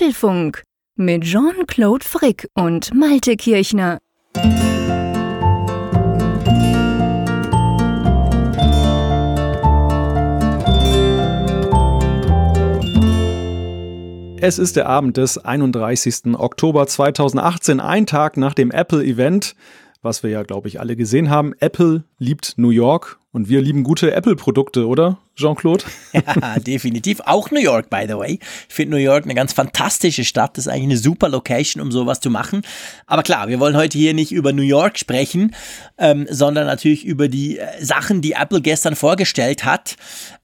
Apfelfunk mit Jean-Claude Frick und Malte Kirchner. Es ist der Abend des 31. Oktober 2018, ein Tag nach dem Apple-Event, was wir ja, glaube ich, alle gesehen haben. Apple liebt New York und wir lieben gute Apple-Produkte, oder, Jean-Claude? Ja, definitiv. Auch New York, by the way. Ich finde New York eine ganz fantastische Stadt. Das ist eigentlich eine super Location, um sowas zu machen. Aber klar, wir wollen heute hier nicht über New York sprechen, ähm, sondern natürlich über die äh, Sachen, die Apple gestern vorgestellt hat.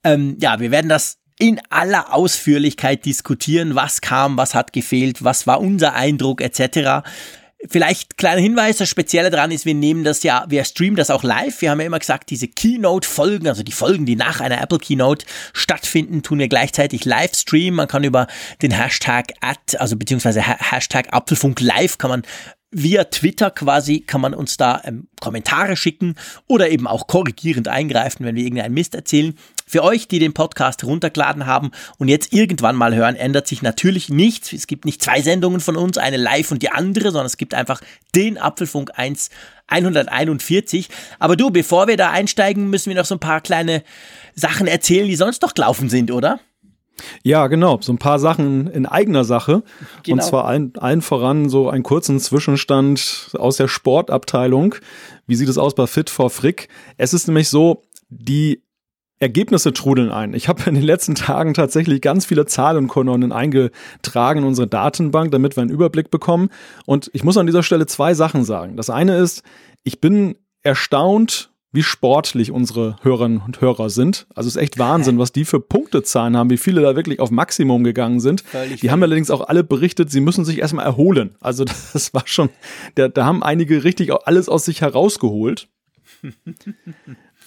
Ähm, ja, wir werden das in aller Ausführlichkeit diskutieren, was kam, was hat gefehlt, was war unser Eindruck etc. Vielleicht kleiner Hinweis, das Spezielle daran ist, wir nehmen das ja, wir streamen das auch live. Wir haben ja immer gesagt, diese Keynote-Folgen, also die Folgen, die nach einer Apple Keynote stattfinden, tun wir gleichzeitig live streamen. Man kann über den Hashtag at, also beziehungsweise Hashtag Apfelfunk live kann man via Twitter quasi kann man uns da ähm, Kommentare schicken oder eben auch korrigierend eingreifen, wenn wir irgendeinen Mist erzählen. Für euch, die den Podcast runtergeladen haben und jetzt irgendwann mal hören, ändert sich natürlich nichts. Es gibt nicht zwei Sendungen von uns, eine live und die andere, sondern es gibt einfach den Apfelfunk 1 141. Aber du, bevor wir da einsteigen, müssen wir noch so ein paar kleine Sachen erzählen, die sonst noch gelaufen sind, oder? Ja, genau. So ein paar Sachen in eigener Sache. Genau. Und zwar allen, allen voran so einen kurzen Zwischenstand aus der Sportabteilung. Wie sieht es aus bei Fit for Frick? Es ist nämlich so, die Ergebnisse trudeln ein. Ich habe in den letzten Tagen tatsächlich ganz viele Zahlenkolonnen eingetragen in unsere Datenbank, damit wir einen Überblick bekommen. Und ich muss an dieser Stelle zwei Sachen sagen. Das eine ist, ich bin erstaunt, wie sportlich unsere Hörerinnen und Hörer sind. Also es ist echt Wahnsinn, was die für Punktezahlen haben, wie viele da wirklich auf Maximum gegangen sind. Völlig die haben allerdings auch alle berichtet, sie müssen sich erstmal erholen. Also das war schon, da, da haben einige richtig alles aus sich herausgeholt.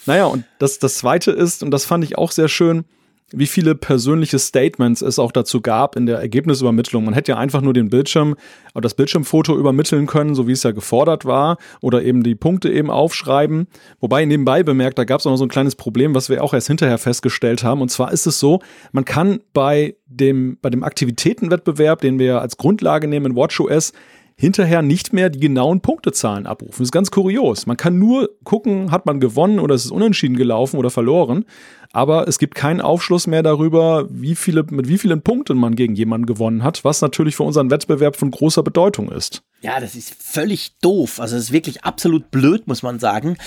naja, und das, das zweite ist, und das fand ich auch sehr schön, wie viele persönliche Statements es auch dazu gab in der Ergebnisübermittlung. Man hätte ja einfach nur den Bildschirm, das Bildschirmfoto übermitteln können, so wie es ja gefordert war, oder eben die Punkte eben aufschreiben. Wobei nebenbei bemerkt, da gab es auch noch so ein kleines Problem, was wir auch erst hinterher festgestellt haben. Und zwar ist es so, man kann bei dem, bei dem Aktivitätenwettbewerb, den wir als Grundlage nehmen in WatchOS, hinterher nicht mehr die genauen Punktezahlen abrufen. Das ist ganz kurios. Man kann nur gucken, hat man gewonnen oder ist es unentschieden gelaufen oder verloren aber es gibt keinen Aufschluss mehr darüber, wie viele, mit wie vielen Punkten man gegen jemanden gewonnen hat, was natürlich für unseren Wettbewerb von großer Bedeutung ist. Ja, das ist völlig doof. Also es ist wirklich absolut blöd, muss man sagen.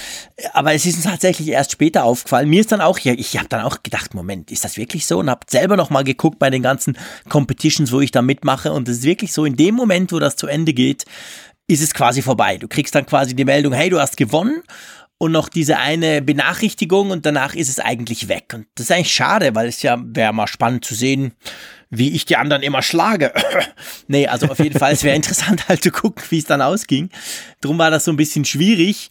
Aber es ist uns tatsächlich erst später aufgefallen. Mir ist dann auch, ich habe dann auch gedacht, Moment, ist das wirklich so? Und habe selber noch mal geguckt bei den ganzen Competitions, wo ich da mitmache. Und es ist wirklich so, in dem Moment, wo das zu Ende geht, ist es quasi vorbei. Du kriegst dann quasi die Meldung, hey, du hast gewonnen und noch diese eine Benachrichtigung und danach ist es eigentlich weg. Und das ist eigentlich schade, weil es ja wäre mal spannend zu sehen, wie ich die anderen immer schlage. nee, also auf jeden Fall, es wäre interessant halt zu gucken, wie es dann ausging. Drum war das so ein bisschen schwierig.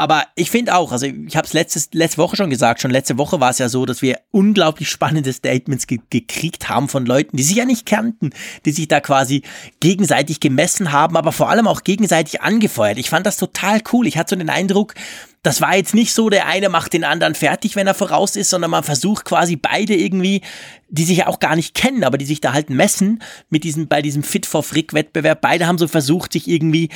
Aber ich finde auch, also ich habe es letzte Woche schon gesagt, schon letzte Woche war es ja so, dass wir unglaublich spannende Statements ge gekriegt haben von Leuten, die sich ja nicht kannten, die sich da quasi gegenseitig gemessen haben, aber vor allem auch gegenseitig angefeuert. Ich fand das total cool. Ich hatte so den Eindruck, das war jetzt nicht so, der eine macht den anderen fertig, wenn er voraus ist, sondern man versucht quasi beide irgendwie, die sich ja auch gar nicht kennen, aber die sich da halt messen mit diesem, bei diesem Fit for Frick Wettbewerb. Beide haben so versucht, sich irgendwie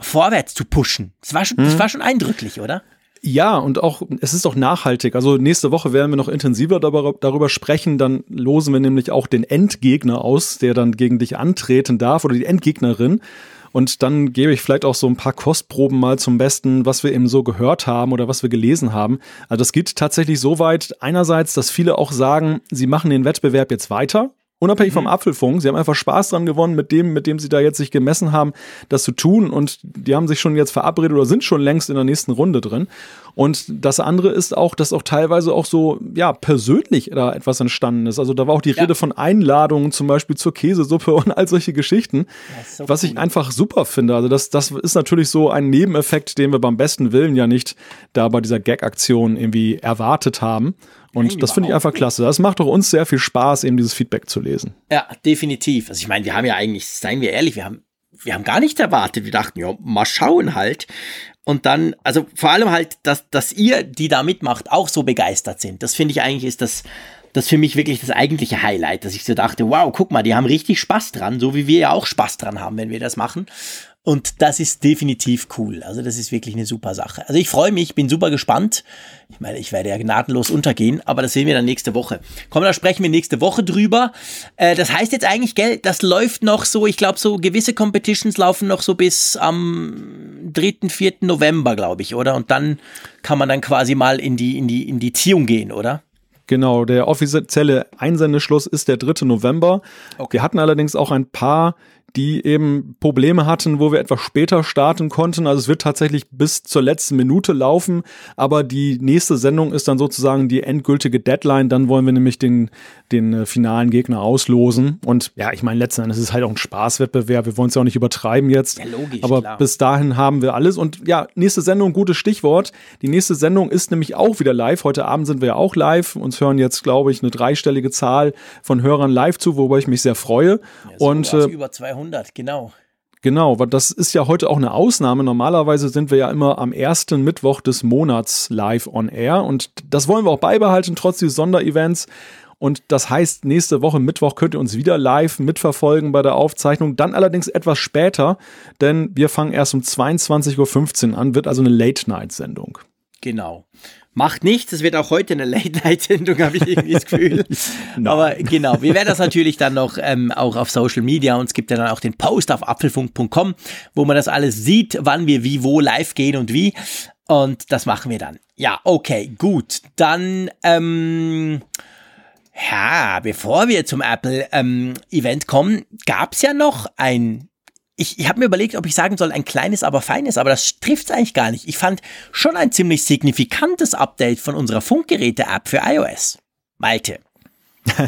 vorwärts zu pushen. Das war schon, mhm. das war schon eindrücklich, oder? Ja, und auch, es ist auch nachhaltig. Also nächste Woche werden wir noch intensiver darüber, darüber sprechen. Dann losen wir nämlich auch den Endgegner aus, der dann gegen dich antreten darf oder die Endgegnerin. Und dann gebe ich vielleicht auch so ein paar Kostproben mal zum Besten, was wir eben so gehört haben oder was wir gelesen haben. Also das geht tatsächlich so weit, einerseits, dass viele auch sagen, sie machen den Wettbewerb jetzt weiter. Unabhängig mhm. vom Apfelfunk. Sie haben einfach Spaß dran gewonnen, mit dem, mit dem sie da jetzt sich gemessen haben, das zu tun. Und die haben sich schon jetzt verabredet oder sind schon längst in der nächsten Runde drin. Und das andere ist auch, dass auch teilweise auch so, ja, persönlich da etwas entstanden ist. Also da war auch die ja. Rede von Einladungen zum Beispiel zur Käsesuppe und all solche Geschichten, so was cool. ich einfach super finde. Also das, das ist natürlich so ein Nebeneffekt, den wir beim besten Willen ja nicht da bei dieser Gag-Aktion irgendwie erwartet haben. Und Nein, das finde ich einfach klasse. Das macht doch uns sehr viel Spaß, eben dieses Feedback zu lesen. Ja, definitiv. Also ich meine, wir haben ja eigentlich, seien wir ehrlich, wir haben, wir haben gar nicht erwartet. Wir dachten, ja, mal schauen halt. Und dann, also vor allem halt, dass, dass ihr, die da mitmacht, auch so begeistert sind. Das finde ich eigentlich ist das, das für mich wirklich das eigentliche Highlight, dass ich so dachte, wow, guck mal, die haben richtig Spaß dran, so wie wir ja auch Spaß dran haben, wenn wir das machen. Und das ist definitiv cool. Also das ist wirklich eine super Sache. Also ich freue mich, bin super gespannt. Ich meine, ich werde ja gnadenlos untergehen, aber das sehen wir dann nächste Woche. Komm, da sprechen wir nächste Woche drüber. Äh, das heißt jetzt eigentlich, gell, das läuft noch so, ich glaube, so gewisse Competitions laufen noch so bis am 3., 4. November, glaube ich, oder? Und dann kann man dann quasi mal in die, in die, in die Ziehung gehen, oder? Genau, der offizielle Einsendeschluss ist der 3. November. Okay. Wir hatten allerdings auch ein paar die eben Probleme hatten, wo wir etwas später starten konnten. Also es wird tatsächlich bis zur letzten Minute laufen, aber die nächste Sendung ist dann sozusagen die endgültige Deadline. Dann wollen wir nämlich den, den äh, finalen Gegner auslosen. Und ja, ich meine, letzten Endes ist es halt auch ein Spaßwettbewerb. Wir wollen es ja auch nicht übertreiben jetzt. Ja, logisch, aber klar. bis dahin haben wir alles. Und ja, nächste Sendung, gutes Stichwort. Die nächste Sendung ist nämlich auch wieder live. Heute Abend sind wir ja auch live. Uns hören jetzt, glaube ich, eine dreistellige Zahl von Hörern live zu, wobei ich mich sehr freue. Ja, so und äh, über 200 200, genau. Genau, weil das ist ja heute auch eine Ausnahme. Normalerweise sind wir ja immer am ersten Mittwoch des Monats live on air und das wollen wir auch beibehalten, trotz des Sonderevents. Und das heißt, nächste Woche Mittwoch könnt ihr uns wieder live mitverfolgen bei der Aufzeichnung. Dann allerdings etwas später, denn wir fangen erst um 22.15 Uhr an, wird also eine Late-Night-Sendung. Genau. Macht nichts, es wird auch heute eine Late-Night-Sendung, habe ich irgendwie das Gefühl. no. Aber genau, wir werden das natürlich dann noch ähm, auch auf Social Media und es gibt ja dann auch den Post auf apfelfunk.com, wo man das alles sieht, wann wir wie, wo live gehen und wie. Und das machen wir dann. Ja, okay, gut. Dann, ähm, ja, bevor wir zum Apple-Event ähm, kommen, gab es ja noch ein ich, ich habe mir überlegt, ob ich sagen soll, ein kleines, aber feines, aber das trifft es eigentlich gar nicht. Ich fand schon ein ziemlich signifikantes Update von unserer Funkgeräte-App für iOS. Malte.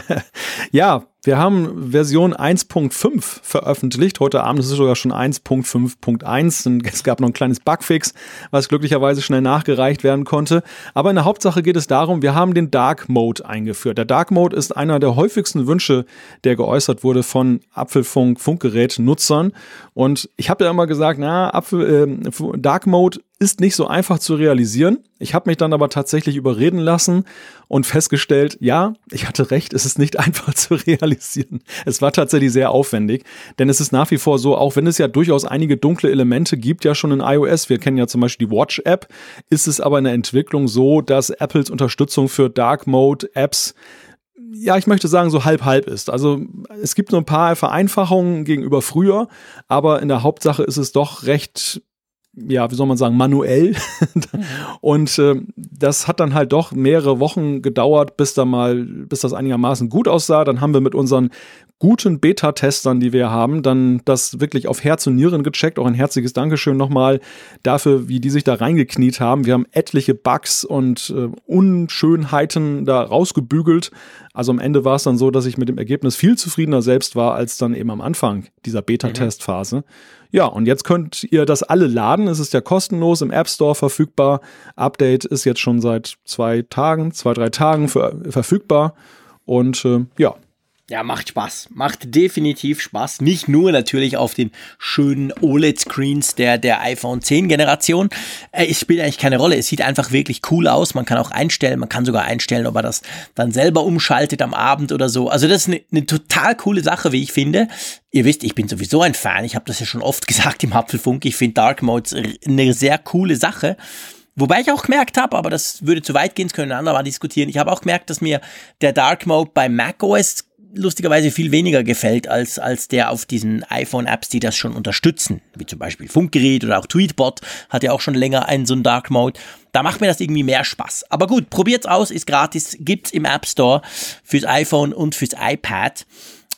ja, wir haben Version 1.5 veröffentlicht. Heute Abend ist es sogar schon 1.5.1. Es gab noch ein kleines Bugfix, was glücklicherweise schnell nachgereicht werden konnte. Aber in der Hauptsache geht es darum, wir haben den Dark Mode eingeführt. Der Dark Mode ist einer der häufigsten Wünsche, der geäußert wurde von Apfelfunk Funkgerät-Nutzern. Und ich habe ja immer gesagt, na, Apfel, äh, Dark Mode ist nicht so einfach zu realisieren. Ich habe mich dann aber tatsächlich überreden lassen und festgestellt, ja, ich hatte recht, es ist nicht einfach zu realisieren. Es war tatsächlich sehr aufwendig, denn es ist nach wie vor so, auch wenn es ja durchaus einige dunkle Elemente gibt, ja schon in iOS, wir kennen ja zum Beispiel die Watch-App, ist es aber in der Entwicklung so, dass Apples Unterstützung für Dark Mode Apps ja, ich möchte sagen, so halb-halb ist. Also es gibt nur ein paar Vereinfachungen gegenüber früher, aber in der Hauptsache ist es doch recht ja, wie soll man sagen, manuell. und äh, das hat dann halt doch mehrere Wochen gedauert, bis da mal, bis das einigermaßen gut aussah. Dann haben wir mit unseren guten Beta-Testern, die wir haben, dann das wirklich auf Herz und Nieren gecheckt. Auch ein herzliches Dankeschön nochmal dafür, wie die sich da reingekniet haben. Wir haben etliche Bugs und äh, Unschönheiten da rausgebügelt. Also am Ende war es dann so, dass ich mit dem Ergebnis viel zufriedener selbst war, als dann eben am Anfang dieser Beta-Testphase. Mhm. Ja, und jetzt könnt ihr das alle laden. Es ist ja kostenlos im App Store verfügbar. Update ist jetzt schon seit zwei Tagen, zwei, drei Tagen für, verfügbar. Und äh, ja, ja, macht Spaß. Macht definitiv Spaß. Nicht nur natürlich auf den schönen OLED-Screens der, der iPhone 10 Generation. Äh, es spielt eigentlich keine Rolle. Es sieht einfach wirklich cool aus. Man kann auch einstellen, man kann sogar einstellen, ob er das dann selber umschaltet am Abend oder so. Also das ist eine, eine total coole Sache, wie ich finde. Ihr wisst, ich bin sowieso ein Fan. Ich habe das ja schon oft gesagt im Apfelfunk. Ich finde Dark Mode eine sehr coole Sache. Wobei ich auch gemerkt habe, aber das würde zu weit gehen, das können andere mal diskutieren. Ich habe auch gemerkt, dass mir der Dark Mode bei macOS lustigerweise viel weniger gefällt als, als der auf diesen iPhone-Apps, die das schon unterstützen, wie zum Beispiel Funkgerät oder auch Tweetbot hat ja auch schon länger einen so einen Dark Mode. Da macht mir das irgendwie mehr Spaß. Aber gut, probiert's aus, ist gratis, gibt's im App Store fürs iPhone und fürs iPad.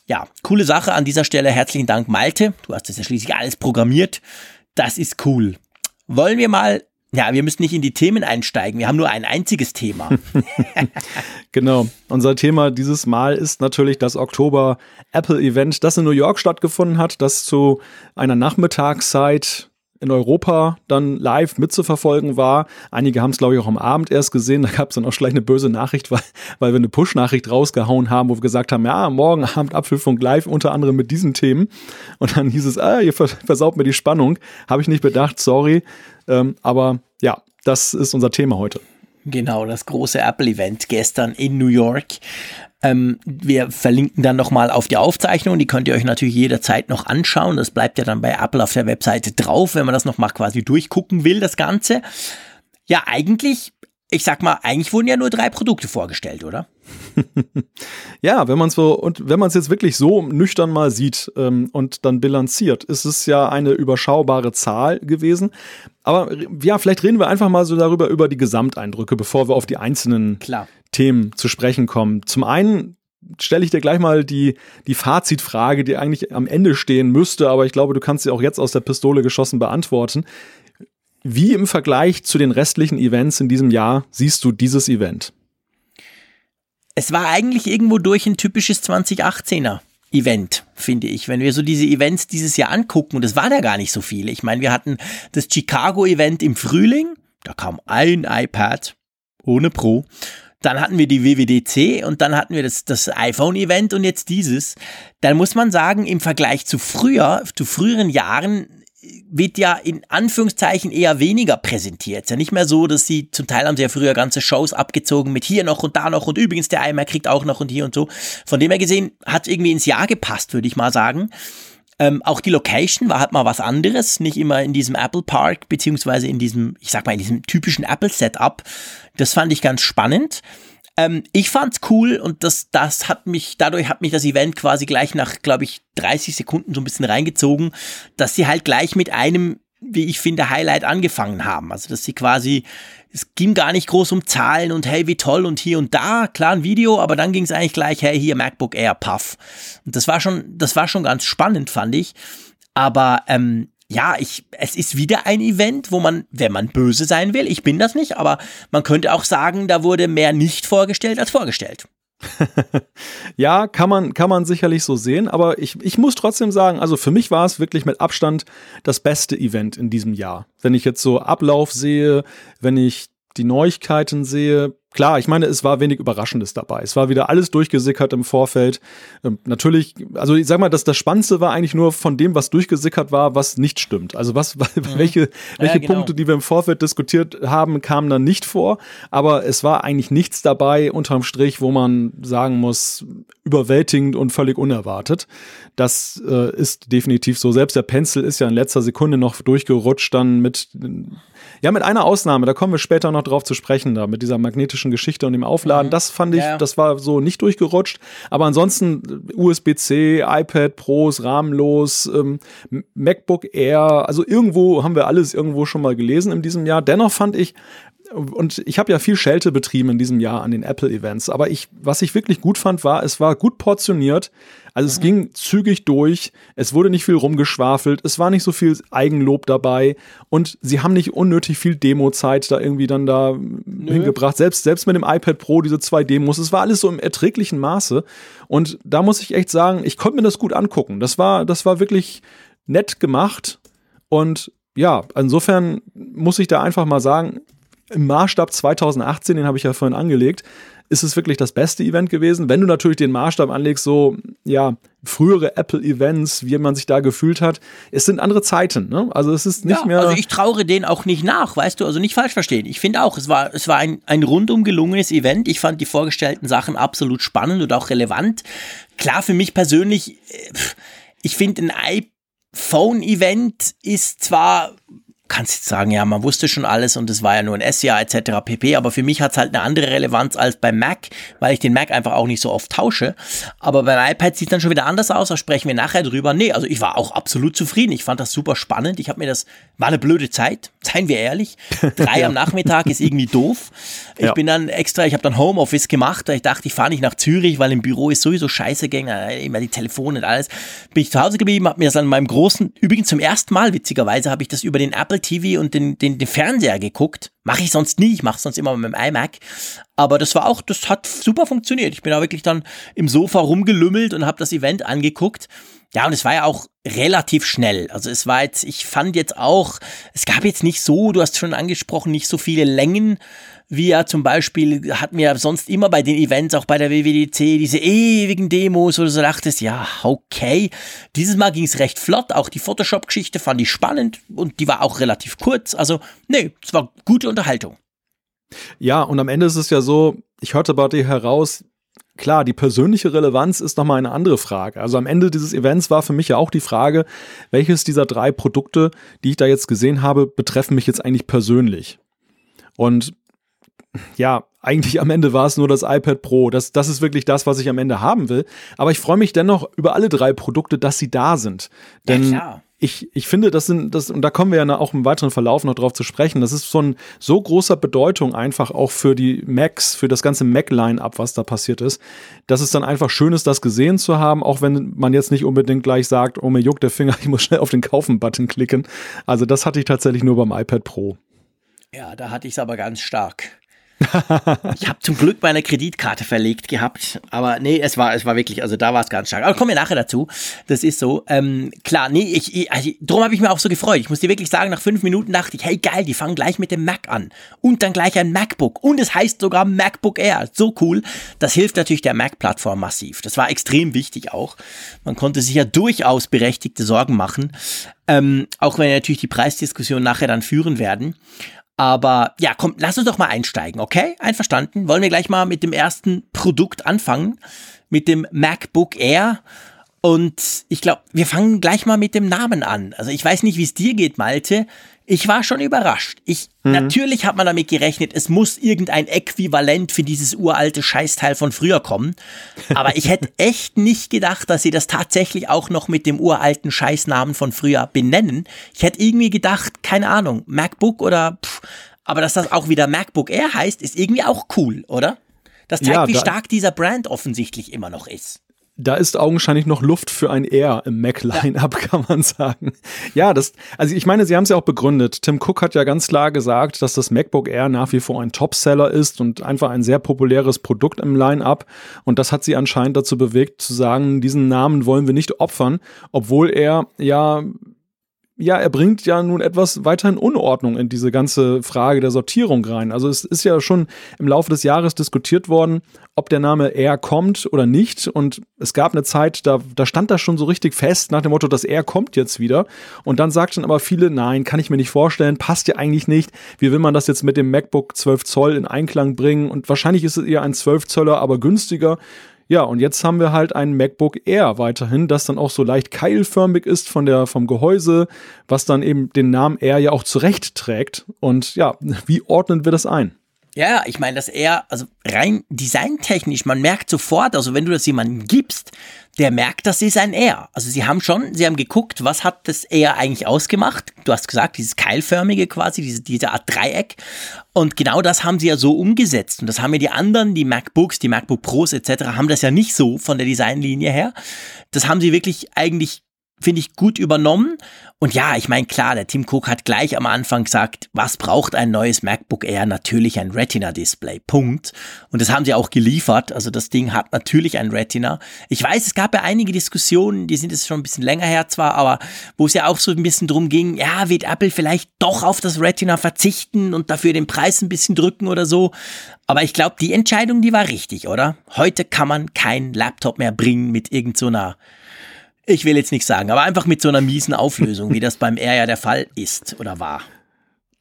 Ja, coole Sache an dieser Stelle. Herzlichen Dank, Malte. Du hast das ja schließlich alles programmiert. Das ist cool. Wollen wir mal ja, wir müssen nicht in die Themen einsteigen. Wir haben nur ein einziges Thema. genau. Unser Thema dieses Mal ist natürlich das Oktober Apple Event, das in New York stattgefunden hat, das zu einer Nachmittagszeit in Europa dann live mitzuverfolgen war. Einige haben es, glaube ich, auch am Abend erst gesehen. Da gab es dann auch gleich eine böse Nachricht, weil, weil wir eine Push-Nachricht rausgehauen haben, wo wir gesagt haben, ja, morgen Abend Apfelfunk live, unter anderem mit diesen Themen. Und dann hieß es, ah, ihr versaut mir die Spannung. Habe ich nicht bedacht, sorry. Ähm, aber ja, das ist unser Thema heute. Genau, das große Apple-Event gestern in New York. Ähm, wir verlinken dann nochmal auf die Aufzeichnung, die könnt ihr euch natürlich jederzeit noch anschauen. Das bleibt ja dann bei Apple auf der Webseite drauf, wenn man das nochmal quasi durchgucken will, das Ganze. Ja, eigentlich, ich sag mal, eigentlich wurden ja nur drei Produkte vorgestellt, oder? ja, wenn man es so und wenn man es jetzt wirklich so nüchtern mal sieht ähm, und dann bilanziert, ist es ja eine überschaubare Zahl gewesen. Aber ja, vielleicht reden wir einfach mal so darüber über die Gesamteindrücke, bevor wir auf die einzelnen Klar. Themen zu sprechen kommen. Zum einen stelle ich dir gleich mal die, die Fazitfrage, die eigentlich am Ende stehen müsste, aber ich glaube, du kannst sie auch jetzt aus der Pistole geschossen beantworten. Wie im Vergleich zu den restlichen Events in diesem Jahr siehst du dieses Event? es war eigentlich irgendwo durch ein typisches 2018er. Event, finde ich. Wenn wir so diese Events dieses Jahr angucken, und es waren ja gar nicht so viele. Ich meine, wir hatten das Chicago-Event im Frühling, da kam ein iPad ohne Pro. Dann hatten wir die WWDC und dann hatten wir das, das iPhone-Event und jetzt dieses. Dann muss man sagen, im Vergleich zu früher, zu früheren Jahren, wird ja in Anführungszeichen eher weniger präsentiert. Es ist ja nicht mehr so, dass sie zum Teil haben sie ja früher ganze Shows abgezogen mit hier noch und da noch und übrigens der Eimer kriegt auch noch und hier und so. Von dem her gesehen hat irgendwie ins Jahr gepasst, würde ich mal sagen. Ähm, auch die Location war halt mal was anderes, nicht immer in diesem Apple Park, beziehungsweise in diesem, ich sag mal, in diesem typischen Apple Setup. Das fand ich ganz spannend. Ähm, ich fand's cool und das, das hat mich, dadurch hat mich das Event quasi gleich nach, glaube ich, 30 Sekunden so ein bisschen reingezogen, dass sie halt gleich mit einem, wie ich finde, Highlight angefangen haben. Also, dass sie quasi, es ging gar nicht groß um Zahlen und hey, wie toll und hier und da, klar ein Video, aber dann ging es eigentlich gleich, hey, hier MacBook Air, Puff. Und das war schon, das war schon ganz spannend, fand ich. Aber ähm, ja, ich, es ist wieder ein Event, wo man, wenn man böse sein will, ich bin das nicht, aber man könnte auch sagen, da wurde mehr nicht vorgestellt als vorgestellt. ja, kann man, kann man sicherlich so sehen, aber ich, ich muss trotzdem sagen, also für mich war es wirklich mit Abstand das beste Event in diesem Jahr. Wenn ich jetzt so Ablauf sehe, wenn ich die Neuigkeiten sehe, klar, ich meine, es war wenig Überraschendes dabei. Es war wieder alles durchgesickert im Vorfeld. Ähm, natürlich, also ich sag mal, dass das Spannendste war eigentlich nur von dem, was durchgesickert war, was nicht stimmt. Also was, mhm. welche, welche ja, genau. Punkte, die wir im Vorfeld diskutiert haben, kamen dann nicht vor. Aber es war eigentlich nichts dabei unterm Strich, wo man sagen muss, überwältigend und völlig unerwartet. Das äh, ist definitiv so. Selbst der Pencil ist ja in letzter Sekunde noch durchgerutscht, dann mit, ja, mit einer Ausnahme, da kommen wir später noch drauf zu sprechen, da mit dieser magnetischen Geschichte und dem Aufladen. Mhm. Das fand ich, ja. das war so nicht durchgerutscht. Aber ansonsten USB-C, iPad Pros, rahmenlos, ähm, MacBook Air, also irgendwo haben wir alles irgendwo schon mal gelesen in diesem Jahr. Dennoch fand ich, und ich habe ja viel Schelte betrieben in diesem Jahr an den Apple-Events, aber ich, was ich wirklich gut fand, war, es war gut portioniert. Also es mhm. ging zügig durch, es wurde nicht viel rumgeschwafelt, es war nicht so viel Eigenlob dabei und sie haben nicht unnötig viel Demo-Zeit da irgendwie dann da Nö. hingebracht. Selbst, selbst mit dem iPad Pro, diese zwei Demos, es war alles so im erträglichen Maße. Und da muss ich echt sagen, ich konnte mir das gut angucken. Das war, das war wirklich nett gemacht und ja, insofern muss ich da einfach mal sagen, im Maßstab 2018, den habe ich ja vorhin angelegt, ist es wirklich das beste Event gewesen. Wenn du natürlich den Maßstab anlegst, so, ja, frühere Apple-Events, wie man sich da gefühlt hat, es sind andere Zeiten, ne? Also es ist nicht ja, mehr. Also ich traure denen auch nicht nach, weißt du, also nicht falsch verstehen. Ich finde auch, es war, es war ein, ein rundum gelungenes Event. Ich fand die vorgestellten Sachen absolut spannend und auch relevant. Klar, für mich persönlich, äh, ich finde ein iPhone-Event ist zwar kannst jetzt sagen, ja, man wusste schon alles und es war ja nur ein SCA etc. pp. Aber für mich hat es halt eine andere Relevanz als beim Mac, weil ich den Mac einfach auch nicht so oft tausche. Aber beim iPad sieht dann schon wieder anders aus, da sprechen wir nachher drüber. Nee, also ich war auch absolut zufrieden. Ich fand das super spannend. Ich habe mir das, war eine blöde Zeit, seien wir ehrlich. Drei ja. am Nachmittag ist irgendwie doof. Ich ja. bin dann extra, ich habe dann Homeoffice gemacht, weil ich dachte, ich fahre nicht nach Zürich, weil im Büro ist sowieso scheiße gegangen, immer die Telefone und alles. Bin ich zu Hause geblieben, habe mir das an meinem großen, übrigens zum ersten Mal, witzigerweise, habe ich das über den Apple TV und den, den, den Fernseher geguckt. Mache ich sonst nie, ich mache sonst immer mit dem iMac. Aber das war auch, das hat super funktioniert. Ich bin da wirklich dann im Sofa rumgelümmelt und habe das Event angeguckt. Ja, und es war ja auch relativ schnell. Also es war jetzt, ich fand jetzt auch, es gab jetzt nicht so, du hast schon angesprochen, nicht so viele Längen, wie ja zum Beispiel, hatten wir sonst immer bei den Events, auch bei der WWDC, diese ewigen Demos, du so dachtest, ja, okay. Dieses Mal ging es recht flott, auch die Photoshop-Geschichte fand ich spannend und die war auch relativ kurz. Also, nee, es war gute Unterhaltung. Ja, und am Ende ist es ja so, ich hörte bei dir heraus, klar, die persönliche Relevanz ist nochmal eine andere Frage. Also am Ende dieses Events war für mich ja auch die Frage, welches dieser drei Produkte, die ich da jetzt gesehen habe, betreffen mich jetzt eigentlich persönlich. Und ja, eigentlich am Ende war es nur das iPad Pro. Das, das ist wirklich das, was ich am Ende haben will. Aber ich freue mich dennoch über alle drei Produkte, dass sie da sind. Denn ja, ich, ich finde, das sind, das, und da kommen wir ja auch im weiteren Verlauf noch drauf zu sprechen, das ist von so großer Bedeutung einfach auch für die Macs, für das ganze Mac-Line-Up, was da passiert ist, dass es dann einfach schön ist, das gesehen zu haben, auch wenn man jetzt nicht unbedingt gleich sagt, oh, mir juckt der Finger, ich muss schnell auf den Kaufen-Button klicken. Also das hatte ich tatsächlich nur beim iPad Pro. Ja, da hatte ich es aber ganz stark ich habe zum Glück meine Kreditkarte verlegt gehabt, aber nee, es war, es war wirklich, also da war es ganz stark. Aber kommen wir nachher dazu. Das ist so. Ähm, klar, nee, ich, ich also, darum habe ich mich auch so gefreut. Ich muss dir wirklich sagen, nach fünf Minuten dachte ich, hey geil, die fangen gleich mit dem Mac an und dann gleich ein MacBook und es heißt sogar MacBook Air. So cool. Das hilft natürlich der Mac-Plattform massiv. Das war extrem wichtig auch. Man konnte sich ja durchaus berechtigte Sorgen machen. Ähm, auch wenn wir natürlich die Preisdiskussion nachher dann führen werden. Aber ja, komm, lass uns doch mal einsteigen, okay? Einverstanden? Wollen wir gleich mal mit dem ersten Produkt anfangen? Mit dem MacBook Air. Und ich glaube, wir fangen gleich mal mit dem Namen an. Also ich weiß nicht, wie es dir geht, Malte. Ich war schon überrascht. Ich, mhm. natürlich hat man damit gerechnet, es muss irgendein Äquivalent für dieses uralte Scheißteil von früher kommen. Aber ich hätte echt nicht gedacht, dass sie das tatsächlich auch noch mit dem uralten Scheißnamen von früher benennen. Ich hätte irgendwie gedacht, keine Ahnung, MacBook oder, pff, aber dass das auch wieder MacBook Air heißt, ist irgendwie auch cool, oder? Das zeigt, ja, wie stark dieser Brand offensichtlich immer noch ist da ist augenscheinlich noch Luft für ein R im Mac-Line-Up, ja. kann man sagen. Ja, das, also ich meine, Sie haben es ja auch begründet. Tim Cook hat ja ganz klar gesagt, dass das MacBook Air nach wie vor ein Topseller ist und einfach ein sehr populäres Produkt im Line-Up. Und das hat sie anscheinend dazu bewegt, zu sagen, diesen Namen wollen wir nicht opfern, obwohl er ja ja, er bringt ja nun etwas weiterhin Unordnung in diese ganze Frage der Sortierung rein. Also es ist ja schon im Laufe des Jahres diskutiert worden, ob der Name R kommt oder nicht. Und es gab eine Zeit, da, da stand das schon so richtig fest nach dem Motto, das R kommt jetzt wieder. Und dann sagten aber viele, nein, kann ich mir nicht vorstellen, passt ja eigentlich nicht. Wie will man das jetzt mit dem MacBook 12 Zoll in Einklang bringen? Und wahrscheinlich ist es eher ein 12 Zöller, aber günstiger. Ja, und jetzt haben wir halt ein MacBook Air weiterhin, das dann auch so leicht keilförmig ist von der, vom Gehäuse, was dann eben den Namen Air ja auch zurecht trägt. Und ja, wie ordnen wir das ein? Ja, ich meine, dass er, also rein designtechnisch, man merkt sofort, also wenn du das jemandem gibst, der merkt, das ist ein R. Also sie haben schon, sie haben geguckt, was hat das R eigentlich ausgemacht? Du hast gesagt, dieses keilförmige quasi, diese, diese Art Dreieck. Und genau das haben sie ja so umgesetzt. Und das haben ja die anderen, die MacBooks, die MacBook Pros etc., haben das ja nicht so von der Designlinie her. Das haben sie wirklich eigentlich finde ich, gut übernommen. Und ja, ich meine, klar, der Tim Cook hat gleich am Anfang gesagt, was braucht ein neues MacBook Air? Natürlich ein Retina-Display. Punkt. Und das haben sie auch geliefert. Also das Ding hat natürlich ein Retina. Ich weiß, es gab ja einige Diskussionen, die sind jetzt schon ein bisschen länger her zwar, aber wo es ja auch so ein bisschen drum ging, ja, wird Apple vielleicht doch auf das Retina verzichten und dafür den Preis ein bisschen drücken oder so. Aber ich glaube, die Entscheidung, die war richtig, oder? Heute kann man kein Laptop mehr bringen mit irgendeiner so ich will jetzt nichts sagen, aber einfach mit so einer miesen Auflösung, wie das beim R ja der Fall ist oder war.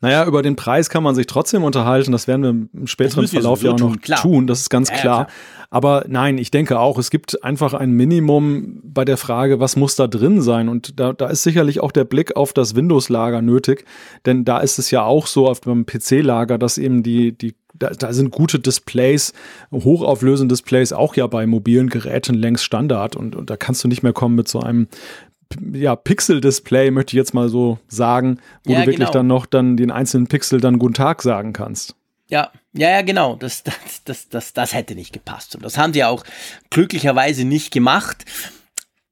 Naja, über den Preis kann man sich trotzdem unterhalten. Das werden wir im späteren Verlauf ja auch noch tun, tun. Das ist ganz ja, klar. Ja, Aber nein, ich denke auch, es gibt einfach ein Minimum bei der Frage, was muss da drin sein? Und da, da ist sicherlich auch der Blick auf das Windows-Lager nötig. Denn da ist es ja auch so auf dem PC-Lager, dass eben die, die da, da sind gute Displays, hochauflösende Displays auch ja bei mobilen Geräten längst Standard und, und da kannst du nicht mehr kommen mit so einem ja, Pixel-Display, möchte ich jetzt mal so sagen, wo ja, du wirklich genau. dann noch dann den einzelnen Pixel dann Guten Tag sagen kannst. Ja, ja, ja, genau. Das, das, das, das, das hätte nicht gepasst. Und das haben sie auch glücklicherweise nicht gemacht.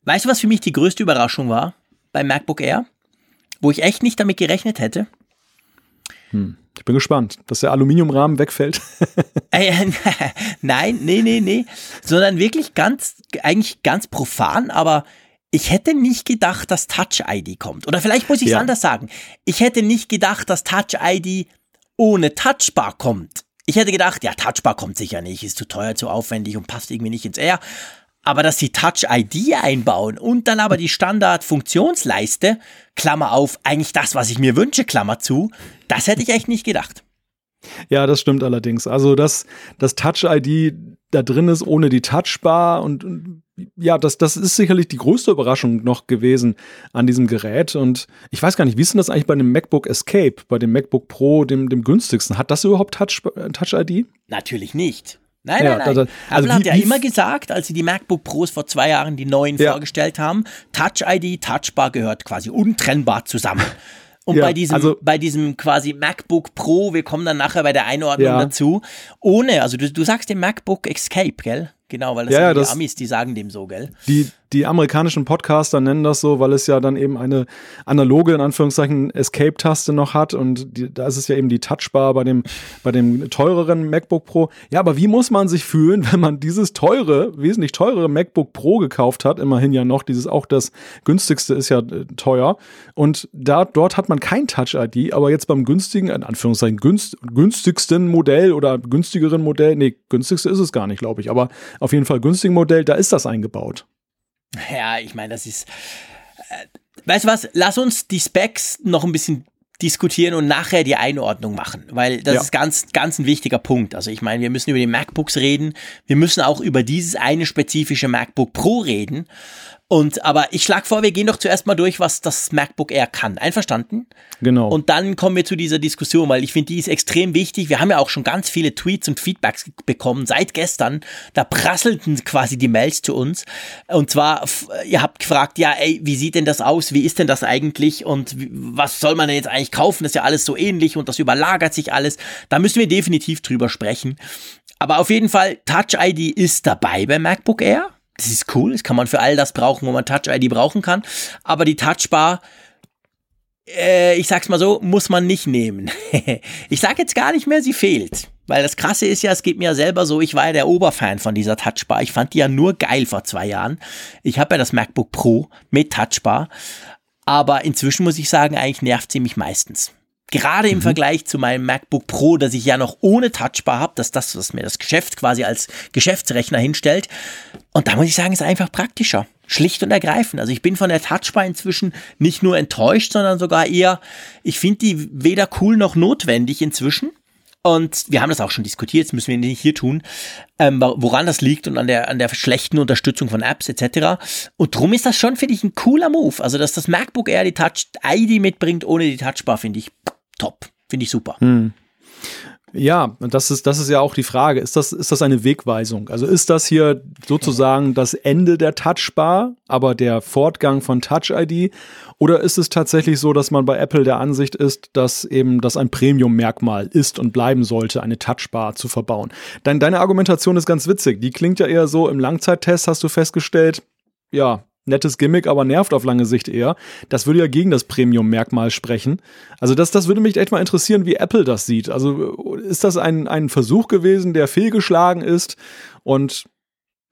Weißt du, was für mich die größte Überraschung war beim MacBook Air? Wo ich echt nicht damit gerechnet hätte? Hm. Ich bin gespannt, dass der Aluminiumrahmen wegfällt. Äh, nein, nee, nee, nee. Sondern wirklich ganz, eigentlich ganz profan, aber ich hätte nicht gedacht, dass Touch ID kommt. Oder vielleicht muss ich es ja. anders sagen. Ich hätte nicht gedacht, dass Touch ID ohne Touchbar kommt. Ich hätte gedacht, ja, Touchbar kommt sicher nicht, ist zu teuer, zu aufwendig und passt irgendwie nicht ins Air. Aber dass sie Touch ID einbauen und dann aber die Standard-Funktionsleiste, Klammer auf, eigentlich das, was ich mir wünsche, Klammer zu, das hätte ich echt nicht gedacht. Ja, das stimmt allerdings. Also, dass das Touch-ID da drin ist ohne die Touchbar und, und ja, das, das ist sicherlich die größte Überraschung noch gewesen an diesem Gerät. Und ich weiß gar nicht, wie ist denn das eigentlich bei dem MacBook Escape, bei dem MacBook Pro, dem, dem günstigsten? Hat das überhaupt Touch, Touch-ID? Natürlich nicht. Nein, ja, nein, nein. also Apple hat ja immer gesagt, als sie die MacBook Pros vor zwei Jahren die neuen ja. vorgestellt haben, Touch ID, Touchbar gehört quasi untrennbar zusammen. Und ja, bei diesem, also, bei diesem quasi MacBook Pro, wir kommen dann nachher bei der Einordnung ja. dazu, ohne, also du, du sagst den MacBook Escape, gell? Genau, weil das ja, sind die das, Amis, die sagen dem so, gell? Die, die amerikanischen Podcaster nennen das so, weil es ja dann eben eine analoge, in Anführungszeichen, Escape-Taste noch hat und die, da ist es ja eben die Touchbar bei dem, bei dem teureren MacBook Pro. Ja, aber wie muss man sich fühlen, wenn man dieses teure, wesentlich teurere MacBook Pro gekauft hat? Immerhin ja noch, dieses auch das günstigste ist ja äh, teuer. Und da, dort hat man kein Touch-ID, aber jetzt beim günstigen, in Anführungszeichen, günst, günstigsten Modell oder günstigeren Modell, nee, günstigste ist es gar nicht, glaube ich, aber auf jeden Fall günstigen Modell, da ist das eingebaut. Ja, ich meine, das ist. Äh, weißt du was? Lass uns die Specs noch ein bisschen diskutieren und nachher die Einordnung machen, weil das ja. ist ganz, ganz ein wichtiger Punkt. Also ich meine, wir müssen über die MacBooks reden, wir müssen auch über dieses eine spezifische MacBook Pro reden und aber ich schlage vor, wir gehen doch zuerst mal durch, was das MacBook Air kann. Einverstanden? Genau. Und dann kommen wir zu dieser Diskussion, weil ich finde, die ist extrem wichtig. Wir haben ja auch schon ganz viele Tweets und Feedbacks bekommen seit gestern. Da prasselten quasi die Mails zu uns. Und zwar, ihr habt gefragt, ja, ey, wie sieht denn das aus? Wie ist denn das eigentlich? Und was soll man denn jetzt eigentlich kaufen? Das ist ja alles so ähnlich und das überlagert sich alles. Da müssen wir definitiv drüber sprechen. Aber auf jeden Fall, Touch ID ist dabei beim MacBook Air das ist cool, das kann man für all das brauchen, wo man Touch-ID brauchen kann. Aber die Touchbar, äh, ich sag's mal so, muss man nicht nehmen. ich sag jetzt gar nicht mehr, sie fehlt. Weil das Krasse ist ja, es geht mir ja selber so, ich war ja der Oberfan von dieser Touchbar. Ich fand die ja nur geil vor zwei Jahren. Ich habe ja das MacBook Pro mit Touchbar. Aber inzwischen muss ich sagen, eigentlich nervt sie mich meistens. Gerade im mhm. Vergleich zu meinem MacBook Pro, das ich ja noch ohne Touchbar habe, dass das, was mir das Geschäft quasi als Geschäftsrechner hinstellt. Und da muss ich sagen, ist einfach praktischer. Schlicht und ergreifend. Also ich bin von der Touchbar inzwischen nicht nur enttäuscht, sondern sogar eher, ich finde die weder cool noch notwendig inzwischen. Und wir haben das auch schon diskutiert, das müssen wir nicht hier tun, ähm, woran das liegt und an der, an der schlechten Unterstützung von Apps etc. Und drum ist das schon, finde ich, ein cooler Move. Also, dass das MacBook Air die Touch-ID mitbringt ohne die Touchbar, finde ich top. Finde ich super. Hm. Ja, und das ist, das ist ja auch die Frage. Ist das, ist das eine Wegweisung? Also ist das hier sozusagen das Ende der Touchbar, aber der Fortgang von Touch ID? Oder ist es tatsächlich so, dass man bei Apple der Ansicht ist, dass eben das ein Premium-Merkmal ist und bleiben sollte, eine Touchbar zu verbauen? Dein, deine Argumentation ist ganz witzig. Die klingt ja eher so, im Langzeittest hast du festgestellt, ja, nettes Gimmick, aber nervt auf lange Sicht eher. Das würde ja gegen das Premium-Merkmal sprechen. Also das, das würde mich echt mal interessieren, wie Apple das sieht. Also ist das ein, ein Versuch gewesen, der fehlgeschlagen ist? Und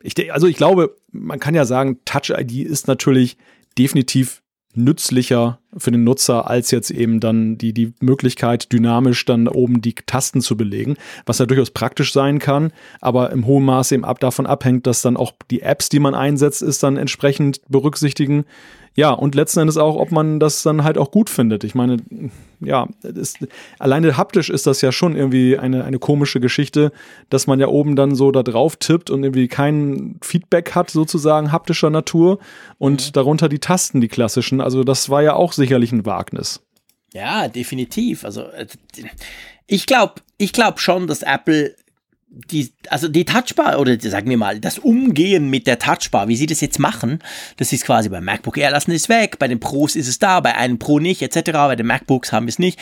ich, also ich glaube, man kann ja sagen, Touch ID ist natürlich definitiv nützlicher für den Nutzer, als jetzt eben dann die, die Möglichkeit, dynamisch dann oben die Tasten zu belegen, was ja durchaus praktisch sein kann, aber im hohen Maße eben ab davon abhängt, dass dann auch die Apps, die man einsetzt, ist dann entsprechend berücksichtigen. Ja, und letzten Endes auch, ob man das dann halt auch gut findet. Ich meine, ja, das, alleine haptisch ist das ja schon irgendwie eine, eine komische Geschichte, dass man ja oben dann so da drauf tippt und irgendwie kein Feedback hat, sozusagen haptischer Natur und mhm. darunter die Tasten, die klassischen. Also das war ja auch sicherlich ein Wagnis. Ja, definitiv. Also äh, ich glaube, ich glaube schon, dass Apple die, also die Touchbar oder sagen wir mal, das Umgehen mit der Touchbar, wie sie das jetzt machen, das ist quasi beim MacBook Air lassen es weg, bei den Pros ist es da, bei einem Pro nicht, etc., bei den MacBooks haben wir es nicht.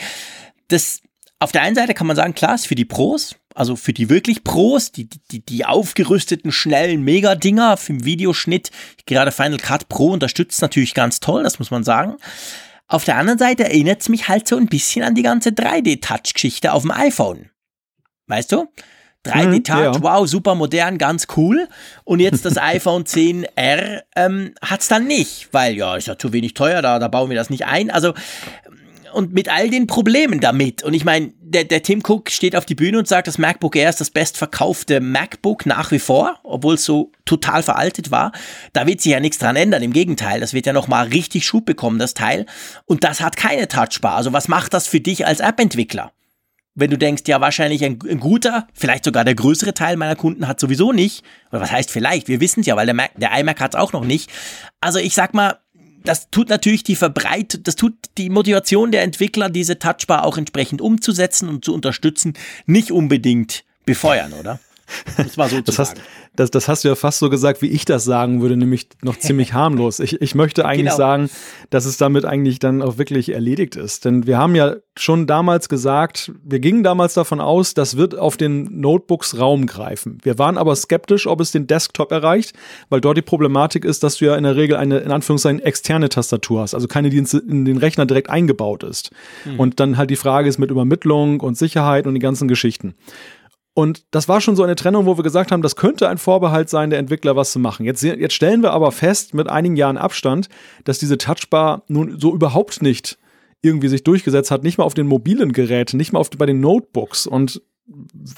Das, auf der einen Seite kann man sagen, klar, ist für die Pros, also für die wirklich Pros, die, die, die aufgerüsteten, schnellen Mega-Dinger für den Videoschnitt, gerade Final Cut Pro unterstützt natürlich ganz toll, das muss man sagen. Auf der anderen Seite erinnert es mich halt so ein bisschen an die ganze 3D-Touch-Geschichte auf dem iPhone. Weißt du? 3D-Touch, mhm, ja. wow, super modern, ganz cool. Und jetzt das iPhone 10R ähm, hat es dann nicht, weil ja, ist ja zu wenig teuer, da, da bauen wir das nicht ein. Also, und mit all den Problemen damit. Und ich meine, der, der Tim Cook steht auf die Bühne und sagt, das MacBook Air ist das bestverkaufte MacBook nach wie vor, obwohl es so total veraltet war. Da wird sich ja nichts dran ändern. Im Gegenteil, das wird ja nochmal richtig Schub bekommen, das Teil. Und das hat keine Touchbar. Also was macht das für dich als App-Entwickler? Wenn du denkst, ja, wahrscheinlich ein, ein, guter, vielleicht sogar der größere Teil meiner Kunden hat sowieso nicht. Oder was heißt vielleicht? Wir wissen es ja, weil der, Mac, der iMac hat es auch noch nicht. Also ich sag mal, das tut natürlich die Verbreitung, das tut die Motivation der Entwickler, diese Touchbar auch entsprechend umzusetzen und zu unterstützen, nicht unbedingt befeuern, oder? Das war so das, hast, das, das hast du ja fast so gesagt, wie ich das sagen würde, nämlich noch ziemlich harmlos. Ich, ich möchte eigentlich genau. sagen, dass es damit eigentlich dann auch wirklich erledigt ist. Denn wir haben ja schon damals gesagt, wir gingen damals davon aus, das wird auf den Notebooks Raum greifen. Wir waren aber skeptisch, ob es den Desktop erreicht, weil dort die Problematik ist, dass du ja in der Regel eine, in Anführungszeichen, externe Tastatur hast, also keine, die in den Rechner direkt eingebaut ist. Mhm. Und dann halt die Frage ist mit Übermittlung und Sicherheit und die ganzen Geschichten. Und das war schon so eine Trennung, wo wir gesagt haben, das könnte ein Vorbehalt sein, der Entwickler was zu machen. Jetzt, jetzt stellen wir aber fest, mit einigen Jahren Abstand, dass diese Touchbar nun so überhaupt nicht irgendwie sich durchgesetzt hat, nicht mal auf den mobilen Geräten, nicht mal auf, bei den Notebooks. Und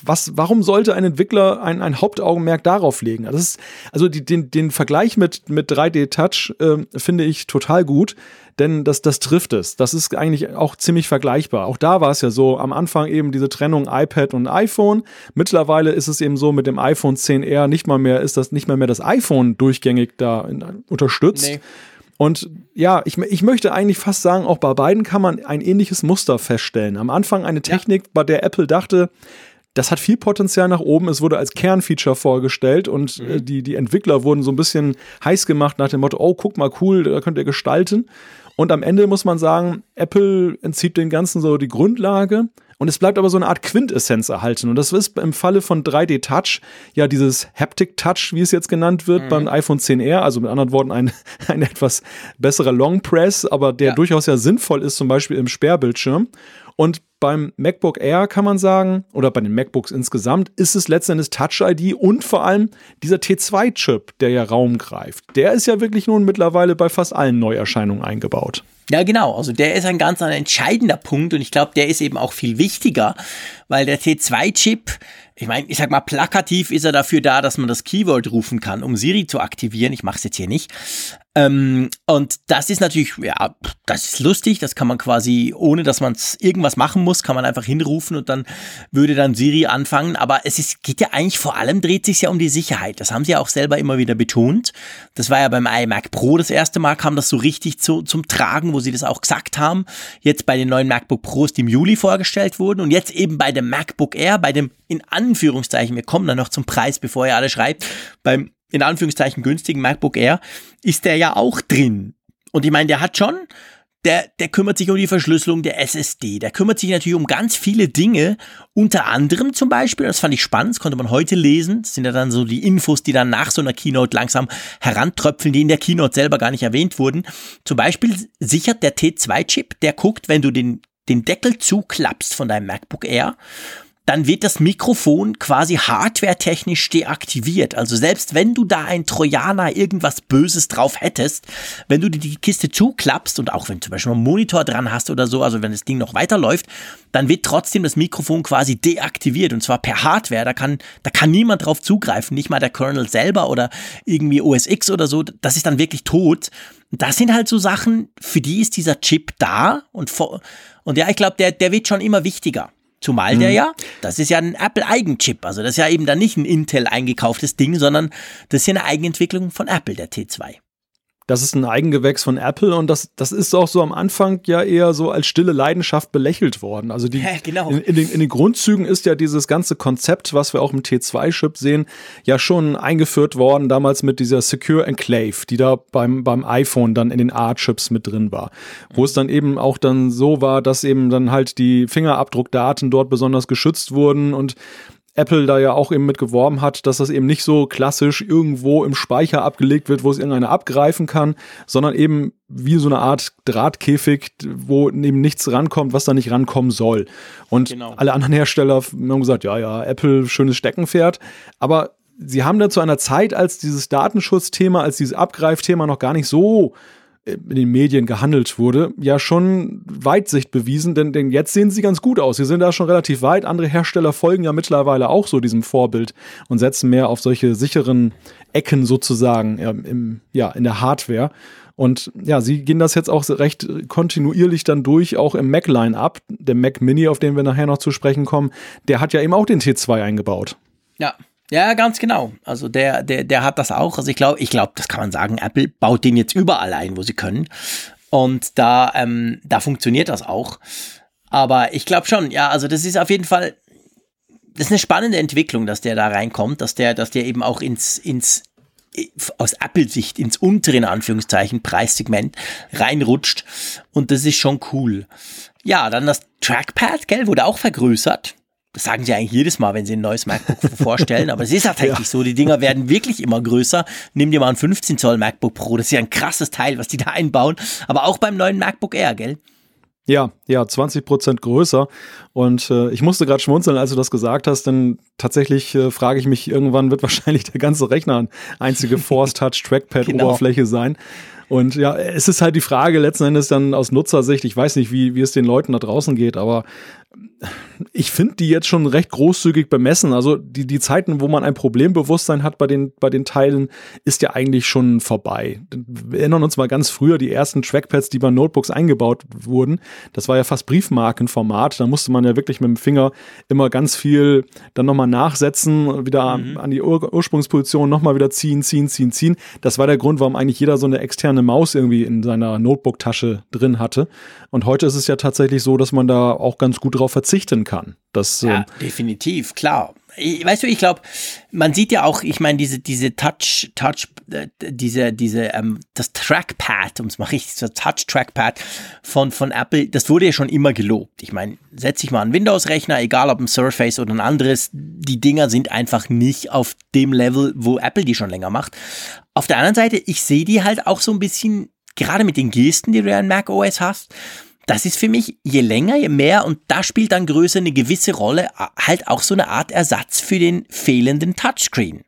was, warum sollte ein Entwickler ein, ein Hauptaugenmerk darauf legen? Das ist, also die, den, den Vergleich mit, mit 3D Touch äh, finde ich total gut, denn das, das trifft es. Das ist eigentlich auch ziemlich vergleichbar. Auch da war es ja so, am Anfang eben diese Trennung iPad und iPhone. Mittlerweile ist es eben so mit dem iPhone 10R nicht mal mehr, ist das nicht mal mehr das iPhone durchgängig da in, unterstützt. Nee. Und ja, ich, ich möchte eigentlich fast sagen, auch bei beiden kann man ein ähnliches Muster feststellen. Am Anfang eine Technik, ja. bei der Apple dachte, das hat viel Potenzial nach oben. Es wurde als Kernfeature vorgestellt und mhm. äh, die, die Entwickler wurden so ein bisschen heiß gemacht nach dem Motto, oh, guck mal, cool, da könnt ihr gestalten. Und am Ende muss man sagen, Apple entzieht den Ganzen so die Grundlage. Und es bleibt aber so eine Art Quintessenz erhalten. Und das ist im Falle von 3D Touch ja dieses Haptic Touch, wie es jetzt genannt wird, mhm. beim iPhone 10R. Also mit anderen Worten ein, ein etwas besserer Long Press, aber der ja. durchaus ja sinnvoll ist, zum Beispiel im Sperrbildschirm. Und beim MacBook Air kann man sagen, oder bei den MacBooks insgesamt, ist es letztendlich Touch ID und vor allem dieser T2-Chip, der ja Raum greift. Der ist ja wirklich nun mittlerweile bei fast allen Neuerscheinungen eingebaut. Ja, genau. Also der ist ein ganz ein entscheidender Punkt und ich glaube, der ist eben auch viel wichtiger, weil der T2-Chip ich meine, ich sag mal, plakativ ist er dafür da, dass man das Keyword rufen kann, um Siri zu aktivieren. Ich mache es jetzt hier nicht. Ähm, und das ist natürlich, ja, das ist lustig. Das kann man quasi, ohne dass man irgendwas machen muss, kann man einfach hinrufen und dann würde dann Siri anfangen. Aber es ist, geht ja eigentlich vor allem, dreht sich ja um die Sicherheit. Das haben sie ja auch selber immer wieder betont. Das war ja beim iMac Pro das erste Mal, kam das so richtig zu, zum Tragen, wo sie das auch gesagt haben. Jetzt bei den neuen MacBook Pros, die im Juli vorgestellt wurden und jetzt eben bei dem MacBook Air, bei dem in Anführungszeichen, wir kommen dann noch zum Preis, bevor ihr alle schreibt, beim in Anführungszeichen günstigen MacBook Air ist der ja auch drin. Und ich meine, der hat schon, der, der kümmert sich um die Verschlüsselung der SSD. Der kümmert sich natürlich um ganz viele Dinge. Unter anderem zum Beispiel, das fand ich spannend, das konnte man heute lesen. Das sind ja dann so die Infos, die dann nach so einer Keynote langsam herantröpfeln, die in der Keynote selber gar nicht erwähnt wurden. Zum Beispiel sichert der T2-Chip, der guckt, wenn du den, den Deckel zuklappst von deinem MacBook Air, dann wird das Mikrofon quasi hardwaretechnisch deaktiviert. Also selbst wenn du da ein Trojaner irgendwas Böses drauf hättest, wenn du die Kiste zuklappst und auch wenn zum Beispiel einen Monitor dran hast oder so, also wenn das Ding noch weiterläuft, dann wird trotzdem das Mikrofon quasi deaktiviert und zwar per Hardware. Da kann, da kann niemand drauf zugreifen, nicht mal der Kernel selber oder irgendwie OS X oder so. Das ist dann wirklich tot. Das sind halt so Sachen, für die ist dieser Chip da und, und ja, ich glaube, der, der wird schon immer wichtiger. Zumal der mhm. ja, das ist ja ein Apple-Eigenchip, also das ist ja eben dann nicht ein Intel eingekauftes Ding, sondern das ist ja eine Eigenentwicklung von Apple, der T2 das ist ein Eigengewächs von Apple und das, das ist auch so am Anfang ja eher so als stille Leidenschaft belächelt worden. Also die, ja, genau. in, in, den, in den Grundzügen ist ja dieses ganze Konzept, was wir auch im T2-Chip sehen, ja schon eingeführt worden, damals mit dieser Secure Enclave, die da beim, beim iPhone dann in den A-Chips mit drin war. Wo es dann eben auch dann so war, dass eben dann halt die Fingerabdruckdaten dort besonders geschützt wurden und Apple da ja auch eben mit geworben hat, dass das eben nicht so klassisch irgendwo im Speicher abgelegt wird, wo es irgendeiner abgreifen kann, sondern eben wie so eine Art Drahtkäfig, wo eben nichts rankommt, was da nicht rankommen soll. Und genau. alle anderen Hersteller haben gesagt, ja, ja, Apple, schönes Steckenpferd. Aber sie haben da zu einer Zeit, als dieses Datenschutzthema, als dieses Abgreifthema noch gar nicht so in den Medien gehandelt wurde, ja schon Weitsicht bewiesen, denn, denn jetzt sehen sie ganz gut aus. Sie sind da schon relativ weit. Andere Hersteller folgen ja mittlerweile auch so diesem Vorbild und setzen mehr auf solche sicheren Ecken sozusagen ja, im, ja, in der Hardware. Und ja, sie gehen das jetzt auch recht kontinuierlich dann durch, auch im Mac-Line ab. Der Mac Mini, auf den wir nachher noch zu sprechen kommen, der hat ja eben auch den T2 eingebaut. Ja, ja, ganz genau. Also der, der, der hat das auch. Also ich glaube, ich glaube, das kann man sagen. Apple baut den jetzt überall ein, wo sie können. Und da, ähm, da funktioniert das auch. Aber ich glaube schon, ja, also das ist auf jeden Fall, das ist eine spannende Entwicklung, dass der da reinkommt, dass der, dass der eben auch ins, ins aus Apple-Sicht ins untere, in Anführungszeichen, Preissegment reinrutscht. Und das ist schon cool. Ja, dann das Trackpad, gell, wurde auch vergrößert. Das sagen sie eigentlich jedes Mal, wenn sie ein neues MacBook vorstellen, aber es ist tatsächlich ja. so, die Dinger werden wirklich immer größer. Nimm dir mal ein 15 Zoll MacBook Pro, das ist ja ein krasses Teil, was die da einbauen, aber auch beim neuen MacBook Air, gell? Ja, ja, 20 Prozent größer. Und äh, ich musste gerade schmunzeln, als du das gesagt hast, denn tatsächlich äh, frage ich mich, irgendwann wird wahrscheinlich der ganze Rechner eine einzige Force-Touch-Trackpad-Oberfläche genau. sein. Und ja, es ist halt die Frage letzten Endes dann aus Nutzersicht, ich weiß nicht, wie, wie es den Leuten da draußen geht, aber ich finde die jetzt schon recht großzügig bemessen. Also die, die Zeiten, wo man ein Problembewusstsein hat bei den, bei den Teilen, ist ja eigentlich schon vorbei. Wir erinnern uns mal ganz früher die ersten Trackpads, die bei Notebooks eingebaut wurden. Das war ja fast Briefmarkenformat. Da musste man ja wirklich mit dem Finger immer ganz viel dann nochmal nachsetzen, wieder mhm. an die Ur Ursprungsposition nochmal wieder ziehen, ziehen, ziehen, ziehen. Das war der Grund, warum eigentlich jeder so eine externe Maus irgendwie in seiner Notebook-Tasche drin hatte. Und heute ist es ja tatsächlich so, dass man da auch ganz gut drauf verzichten kann. Das, ja, äh, definitiv, klar. Weißt du, ich glaube, man sieht ja auch, ich meine, diese, diese Touch, Touch, äh, diese, diese, ähm, das Trackpad, um es mal richtig zu Touch Trackpad von, von Apple, das wurde ja schon immer gelobt. Ich meine, setze ich mal einen Windows-Rechner, egal ob ein Surface oder ein anderes, die Dinger sind einfach nicht auf dem Level, wo Apple die schon länger macht. Auf der anderen Seite, ich sehe die halt auch so ein bisschen, gerade mit den Gesten, die du ja in Mac OS hast, das ist für mich je länger, je mehr und da spielt dann Größe eine gewisse Rolle, halt auch so eine Art Ersatz für den fehlenden Touchscreen.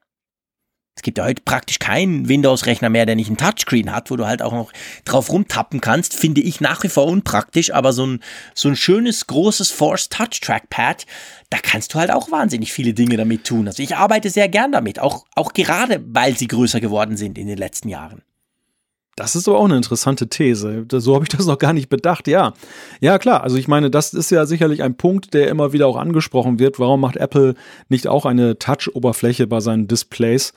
Es gibt ja heute praktisch keinen Windows-Rechner mehr, der nicht einen Touchscreen hat, wo du halt auch noch drauf rumtappen kannst. Finde ich nach wie vor unpraktisch, aber so ein, so ein schönes, großes Force Touch Trackpad, da kannst du halt auch wahnsinnig viele Dinge damit tun. Also ich arbeite sehr gern damit, auch, auch gerade weil sie größer geworden sind in den letzten Jahren. Das ist aber auch eine interessante These. So habe ich das noch gar nicht bedacht. Ja, ja klar. Also ich meine, das ist ja sicherlich ein Punkt, der immer wieder auch angesprochen wird. Warum macht Apple nicht auch eine Touch-Oberfläche bei seinen Displays?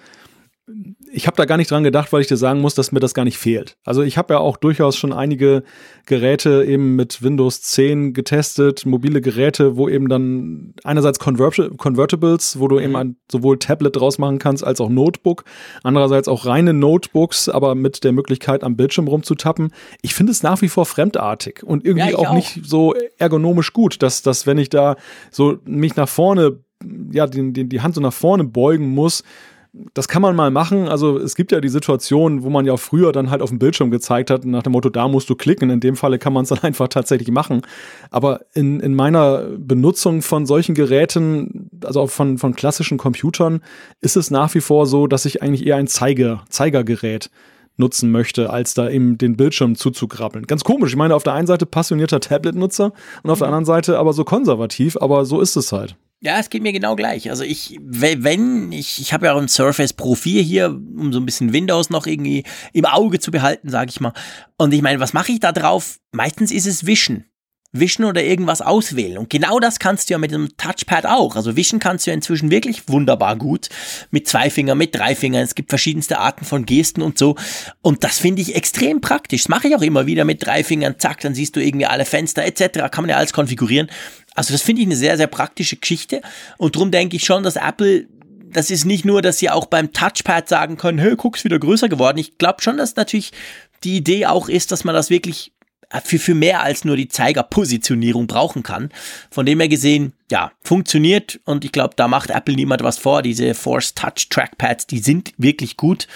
Ich habe da gar nicht dran gedacht, weil ich dir sagen muss, dass mir das gar nicht fehlt. Also ich habe ja auch durchaus schon einige Geräte eben mit Windows 10 getestet, mobile Geräte, wo eben dann einerseits Convert Convertibles, wo du eben mhm. ein, sowohl Tablet draus machen kannst als auch Notebook, andererseits auch reine Notebooks, aber mit der Möglichkeit am Bildschirm rumzutappen. Ich finde es nach wie vor fremdartig und irgendwie ja, auch, auch, nicht so ergonomisch gut, dass, dass wenn ich da so mich nach vorne ja, die, die, die Hand so nach vorne beugen muss, das kann man mal machen. Also es gibt ja die Situation, wo man ja früher dann halt auf dem Bildschirm gezeigt hat, nach dem Motto, da musst du klicken. In dem Falle kann man es dann einfach tatsächlich machen. Aber in, in meiner Benutzung von solchen Geräten, also auch von, von klassischen Computern, ist es nach wie vor so, dass ich eigentlich eher ein Zeiger, Zeigergerät nutzen möchte, als da eben den Bildschirm zuzugrabbeln. Ganz komisch. Ich meine, auf der einen Seite passionierter Tablet-Nutzer und auf der anderen Seite aber so konservativ, aber so ist es halt. Ja, es geht mir genau gleich. Also ich, wenn, ich, ich habe ja auch ein Surface Pro 4 hier, um so ein bisschen Windows noch irgendwie im Auge zu behalten, sage ich mal. Und ich meine, was mache ich da drauf? Meistens ist es Wischen. Wischen oder irgendwas auswählen. Und genau das kannst du ja mit dem Touchpad auch. Also Wischen kannst du ja inzwischen wirklich wunderbar gut. Mit zwei Fingern, mit drei Fingern. Es gibt verschiedenste Arten von Gesten und so. Und das finde ich extrem praktisch. Das mache ich auch immer wieder mit drei Fingern. Zack, dann siehst du irgendwie alle Fenster etc. Kann man ja alles konfigurieren. Also das finde ich eine sehr, sehr praktische Geschichte. Und darum denke ich schon, dass Apple das ist nicht nur, dass sie auch beim Touchpad sagen können, hey, guck's wieder größer geworden. Ich glaube schon, dass natürlich die Idee auch ist, dass man das wirklich für, für mehr als nur die Zeigerpositionierung brauchen kann. Von dem her gesehen, ja, funktioniert und ich glaube, da macht Apple niemand was vor. Diese Force Touch Trackpads, die sind wirklich gut.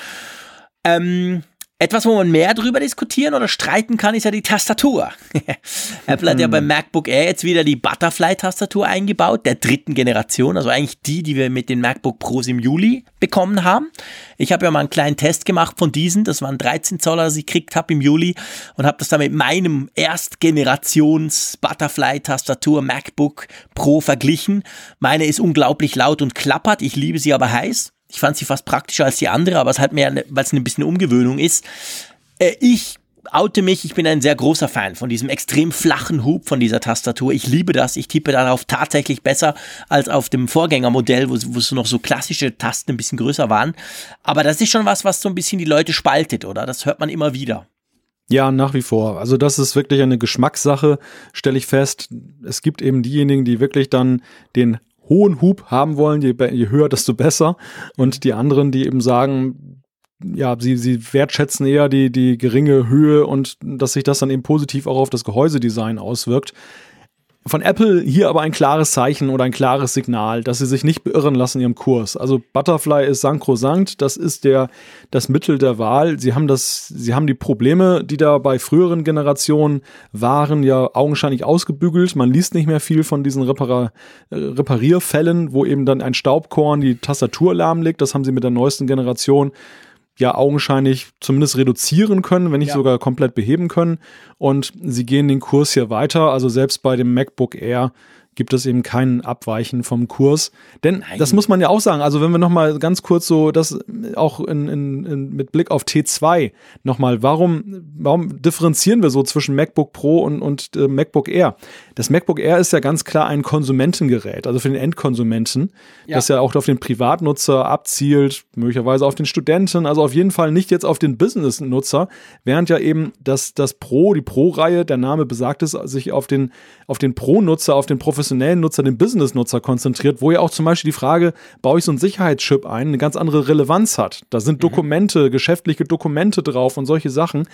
Ähm, Etwas, wo man mehr drüber diskutieren oder streiten kann, ist ja die Tastatur. Apple hat ja beim MacBook Air jetzt wieder die Butterfly-Tastatur eingebaut, der dritten Generation, also eigentlich die, die wir mit den MacBook Pros im Juli bekommen haben. Ich habe ja mal einen kleinen Test gemacht von diesen, das waren 13 Zoller, die ich gekriegt habe im Juli und habe das dann mit meinem Erstgenerations Butterfly-Tastatur MacBook Pro verglichen. Meine ist unglaublich laut und klappert, ich liebe sie aber heiß. Ich fand sie fast praktischer als die andere, aber es halt mehr, weil es ein bisschen Umgewöhnung ist. Äh, ich oute mich, ich bin ein sehr großer Fan von diesem extrem flachen Hub von dieser Tastatur. Ich liebe das. Ich tippe darauf tatsächlich besser als auf dem Vorgängermodell, wo, wo so noch so klassische Tasten ein bisschen größer waren. Aber das ist schon was, was so ein bisschen die Leute spaltet, oder? Das hört man immer wieder. Ja, nach wie vor. Also das ist wirklich eine Geschmackssache, stelle ich fest. Es gibt eben diejenigen, die wirklich dann den hohen Hub haben wollen, je, je höher, desto besser. Und die anderen, die eben sagen, ja, sie, sie wertschätzen eher die, die geringe Höhe und dass sich das dann eben positiv auch auf das Gehäusedesign auswirkt von Apple hier aber ein klares Zeichen oder ein klares Signal, dass sie sich nicht beirren lassen in ihrem Kurs. Also Butterfly ist sankrosankt, das ist der, das Mittel der Wahl. Sie haben das, sie haben die Probleme, die da bei früheren Generationen waren, ja augenscheinlich ausgebügelt. Man liest nicht mehr viel von diesen Repar äh, Reparierfällen, wo eben dann ein Staubkorn die Tastatur lahmlegt. Das haben sie mit der neuesten Generation ja augenscheinlich zumindest reduzieren können, wenn nicht ja. sogar komplett beheben können. Und sie gehen den Kurs hier weiter. Also selbst bei dem MacBook Air gibt es eben kein Abweichen vom Kurs. Denn Nein. das muss man ja auch sagen. Also wenn wir nochmal ganz kurz so das auch in, in, in, mit Blick auf T2 nochmal, warum, warum differenzieren wir so zwischen MacBook Pro und, und äh, MacBook Air? Das MacBook Air ist ja ganz klar ein Konsumentengerät, also für den Endkonsumenten, ja. das ja auch auf den Privatnutzer abzielt, möglicherweise auf den Studenten, also auf jeden Fall nicht jetzt auf den Business-Nutzer, während ja eben das, das Pro, die Pro-Reihe, der Name besagt es, sich auf den, auf den Pro-Nutzer, auf den professionellen Nutzer, den Business-Nutzer konzentriert, wo ja auch zum Beispiel die Frage, baue ich so einen Sicherheitschip ein, eine ganz andere Relevanz hat. Da sind mhm. Dokumente, mhm. geschäftliche Dokumente drauf und solche Sachen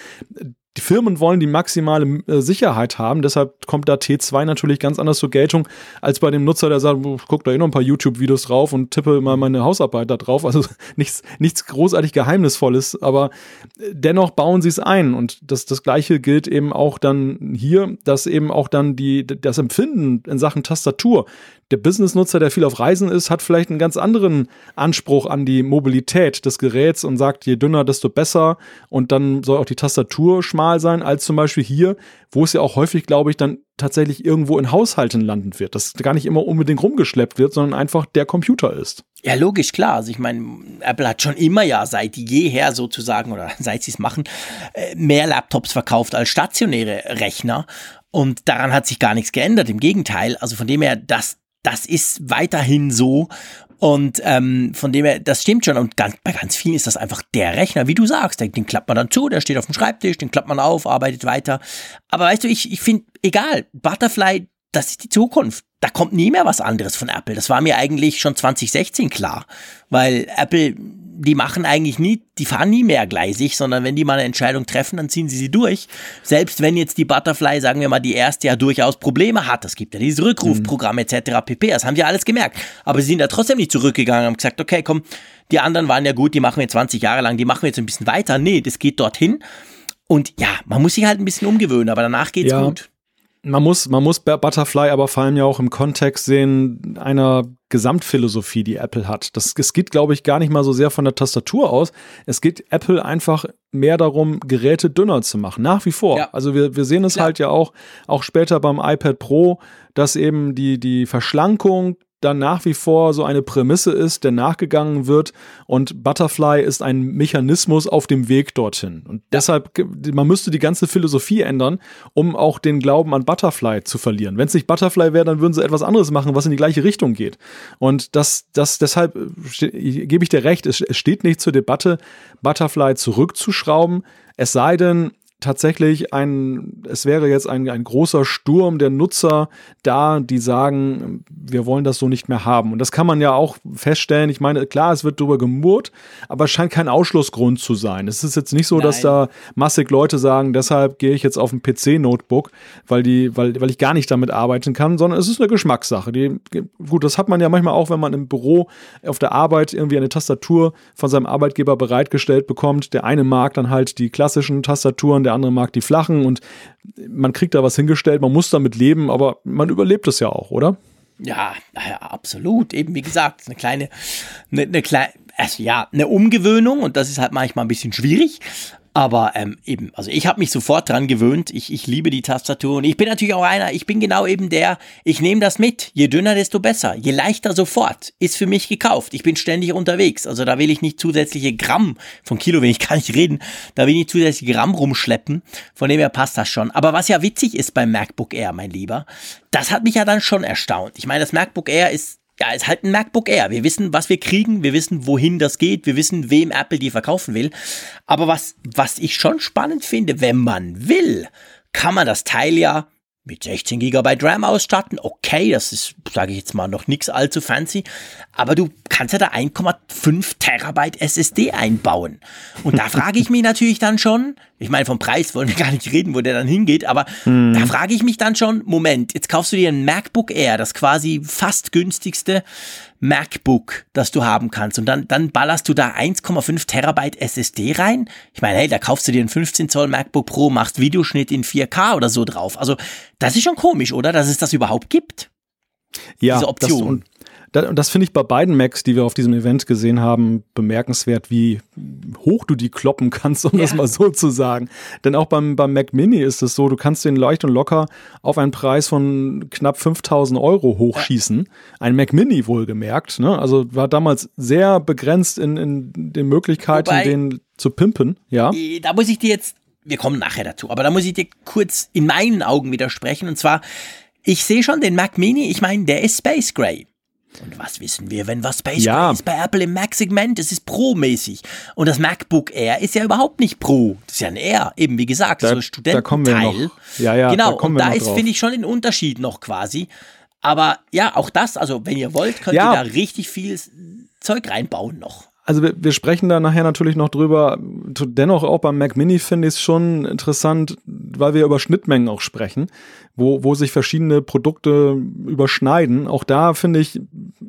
die Firmen wollen die maximale äh, Sicherheit haben, deshalb kommt da T2 natürlich ganz anders zur Geltung als bei dem Nutzer, der sagt, guck da eh noch ein paar YouTube-Videos drauf und tippe mal meine Hausarbeit da drauf. Also nichts, nichts großartig Geheimnisvolles, aber äh, dennoch bauen sie es ein. Und das, das gleiche gilt eben auch dann hier, dass eben auch dann die, das Empfinden in Sachen Tastatur der Business-Nutzer, der viel auf Reisen ist, hat vielleicht einen ganz anderen Anspruch an die Mobilität des Geräts und sagt, je dünner, desto besser. Und dann soll auch die Tastatur schmal sein, als zum Beispiel hier, wo es ja auch häufig, glaube ich, dann tatsächlich irgendwo in Haushalten landen wird. Das gar nicht immer unbedingt rumgeschleppt wird, sondern einfach der Computer ist. Ja, logisch, klar. Also ich meine, Apple hat schon immer ja seit jeher sozusagen oder seit sie es machen, äh, mehr Laptops verkauft als stationäre Rechner. Und daran hat sich gar nichts geändert. Im Gegenteil. Also von dem her, das, das ist weiterhin so. Und ähm, von dem her, das stimmt schon. Und ganz, bei ganz vielen ist das einfach der Rechner, wie du sagst. Den, den klappt man dann zu, der steht auf dem Schreibtisch, den klappt man auf, arbeitet weiter. Aber weißt du, ich, ich finde, egal, Butterfly, das ist die Zukunft. Da kommt nie mehr was anderes von Apple. Das war mir eigentlich schon 2016 klar. Weil Apple die machen eigentlich nie, die fahren nie mehrgleisig, sondern wenn die mal eine Entscheidung treffen, dann ziehen sie sie durch. Selbst wenn jetzt die Butterfly, sagen wir mal, die erste ja durchaus Probleme hat, es gibt ja dieses Rückrufprogramm etc. pp. Das haben die alles gemerkt. Aber sie sind ja trotzdem nicht zurückgegangen und haben gesagt, okay, komm, die anderen waren ja gut, die machen wir 20 Jahre lang, die machen wir jetzt ein bisschen weiter. Nee, das geht dorthin. Und ja, man muss sich halt ein bisschen umgewöhnen, aber danach geht's ja. gut man muss, man muss Butterfly aber vor allem ja auch im Kontext sehen einer Gesamtphilosophie, die Apple hat. Das, es geht, glaube ich, gar nicht mal so sehr von der Tastatur aus. Es geht Apple einfach mehr darum, Geräte dünner zu machen. Nach wie vor. Ja. Also wir, wir sehen es ja. halt ja auch, auch später beim iPad Pro, dass eben die, die Verschlankung dann nach wie vor so eine Prämisse ist, der nachgegangen wird und Butterfly ist ein Mechanismus auf dem Weg dorthin. Und deshalb, man müsste die ganze Philosophie ändern, um auch den Glauben an Butterfly zu verlieren. Wenn es nicht Butterfly wäre, dann würden sie etwas anderes machen, was in die gleiche Richtung geht. Und das, das deshalb gebe ich dir recht, es, steht nicht zur Debatte, Butterfly zurückzuschrauben, es sei denn, tatsächlich ein, es wäre jetzt ein, ein großer Sturm der Nutzer da, die sagen, wir wollen das so nicht mehr haben. Und das kann man ja auch feststellen. Ich meine, klar, es wird darüber gemurrt, aber es scheint kein Ausschlussgrund zu sein. Es ist jetzt nicht so, Nein. dass da massig Leute sagen, deshalb gehe ich jetzt auf ein PC-Notebook, weil die, weil, weil ich gar nicht damit arbeiten kann, sondern es ist eine Geschmackssache. Die, gut, das hat man ja manchmal auch, wenn man im Büro auf der Arbeit irgendwie eine Tastatur von seinem Arbeitgeber bereitgestellt bekommt. Der eine mag dann halt die klassischen Tastaturen, der andere mag die flachen und man kriegt da was hingestellt, man muss damit leben, aber man überlebt es ja auch, oder? Ja, ja, absolut. Eben wie gesagt, eine kleine, eine, eine kleine, also ja, eine Umgewöhnung und das ist halt manchmal ein bisschen schwierig. Aber ähm, eben, also ich habe mich sofort dran gewöhnt. Ich, ich liebe die Tastatur und ich bin natürlich auch einer, ich bin genau eben der, ich nehme das mit. Je dünner, desto besser. Je leichter sofort. Ist für mich gekauft. Ich bin ständig unterwegs. Also da will ich nicht zusätzliche Gramm, von Kilo will ich gar nicht reden, da will ich nicht zusätzliche Gramm rumschleppen. Von dem her passt das schon. Aber was ja witzig ist beim MacBook Air, mein Lieber, das hat mich ja dann schon erstaunt. Ich meine, das MacBook Air ist ja, ist halt ein MacBook Air. Wir wissen, was wir kriegen, wir wissen, wohin das geht, wir wissen, wem Apple die verkaufen will. Aber was, was ich schon spannend finde, wenn man will, kann man das Teil ja mit 16 GB RAM ausstatten. Okay, das ist, sage ich jetzt mal, noch nichts allzu fancy. Aber du kannst ja da 1,5 Terabyte SSD einbauen. Und da frage ich mich natürlich dann schon, ich meine, vom Preis wollen wir gar nicht reden, wo der dann hingeht, aber hm. da frage ich mich dann schon, Moment, jetzt kaufst du dir ein MacBook Air, das quasi fast günstigste MacBook, das du haben kannst. Und dann, dann ballerst du da 1,5 Terabyte SSD rein. Ich meine, hey, da kaufst du dir ein 15 Zoll MacBook Pro, machst Videoschnitt in 4K oder so drauf. Also, das ist schon komisch, oder? Dass es das überhaupt gibt. Ja, diese Option. Das, das, finde ich bei beiden Macs, die wir auf diesem Event gesehen haben, bemerkenswert, wie hoch du die kloppen kannst, um ja. das mal so zu sagen. Denn auch beim, beim Mac Mini ist es so, du kannst den leicht und locker auf einen Preis von knapp 5000 Euro hochschießen. Ja. Ein Mac Mini wohlgemerkt. Ne? Also war damals sehr begrenzt in, in den Möglichkeiten, Wobei, den zu pimpen. Ja. Äh, da muss ich dir jetzt, wir kommen nachher dazu, aber da muss ich dir kurz in meinen Augen widersprechen. Und zwar, ich sehe schon den Mac Mini, ich meine, der ist Space Gray. Und was wissen wir, wenn was Space ja. Ist bei Apple im Mac-Segment? Es ist Pro-mäßig. Und das MacBook Air ist ja überhaupt nicht Pro. Das ist ja ein Air, eben wie gesagt, da, so ein Studententeil. Da kommen wir noch. Ja, ja, genau, da und da ist, finde ich, schon ein Unterschied noch quasi. Aber ja, auch das, also wenn ihr wollt, könnt ja. ihr da richtig viel Zeug reinbauen noch. Also wir, wir sprechen da nachher natürlich noch drüber. Dennoch auch beim Mac Mini finde ich es schon interessant, weil wir über Schnittmengen auch sprechen, wo, wo sich verschiedene Produkte überschneiden. Auch da finde ich,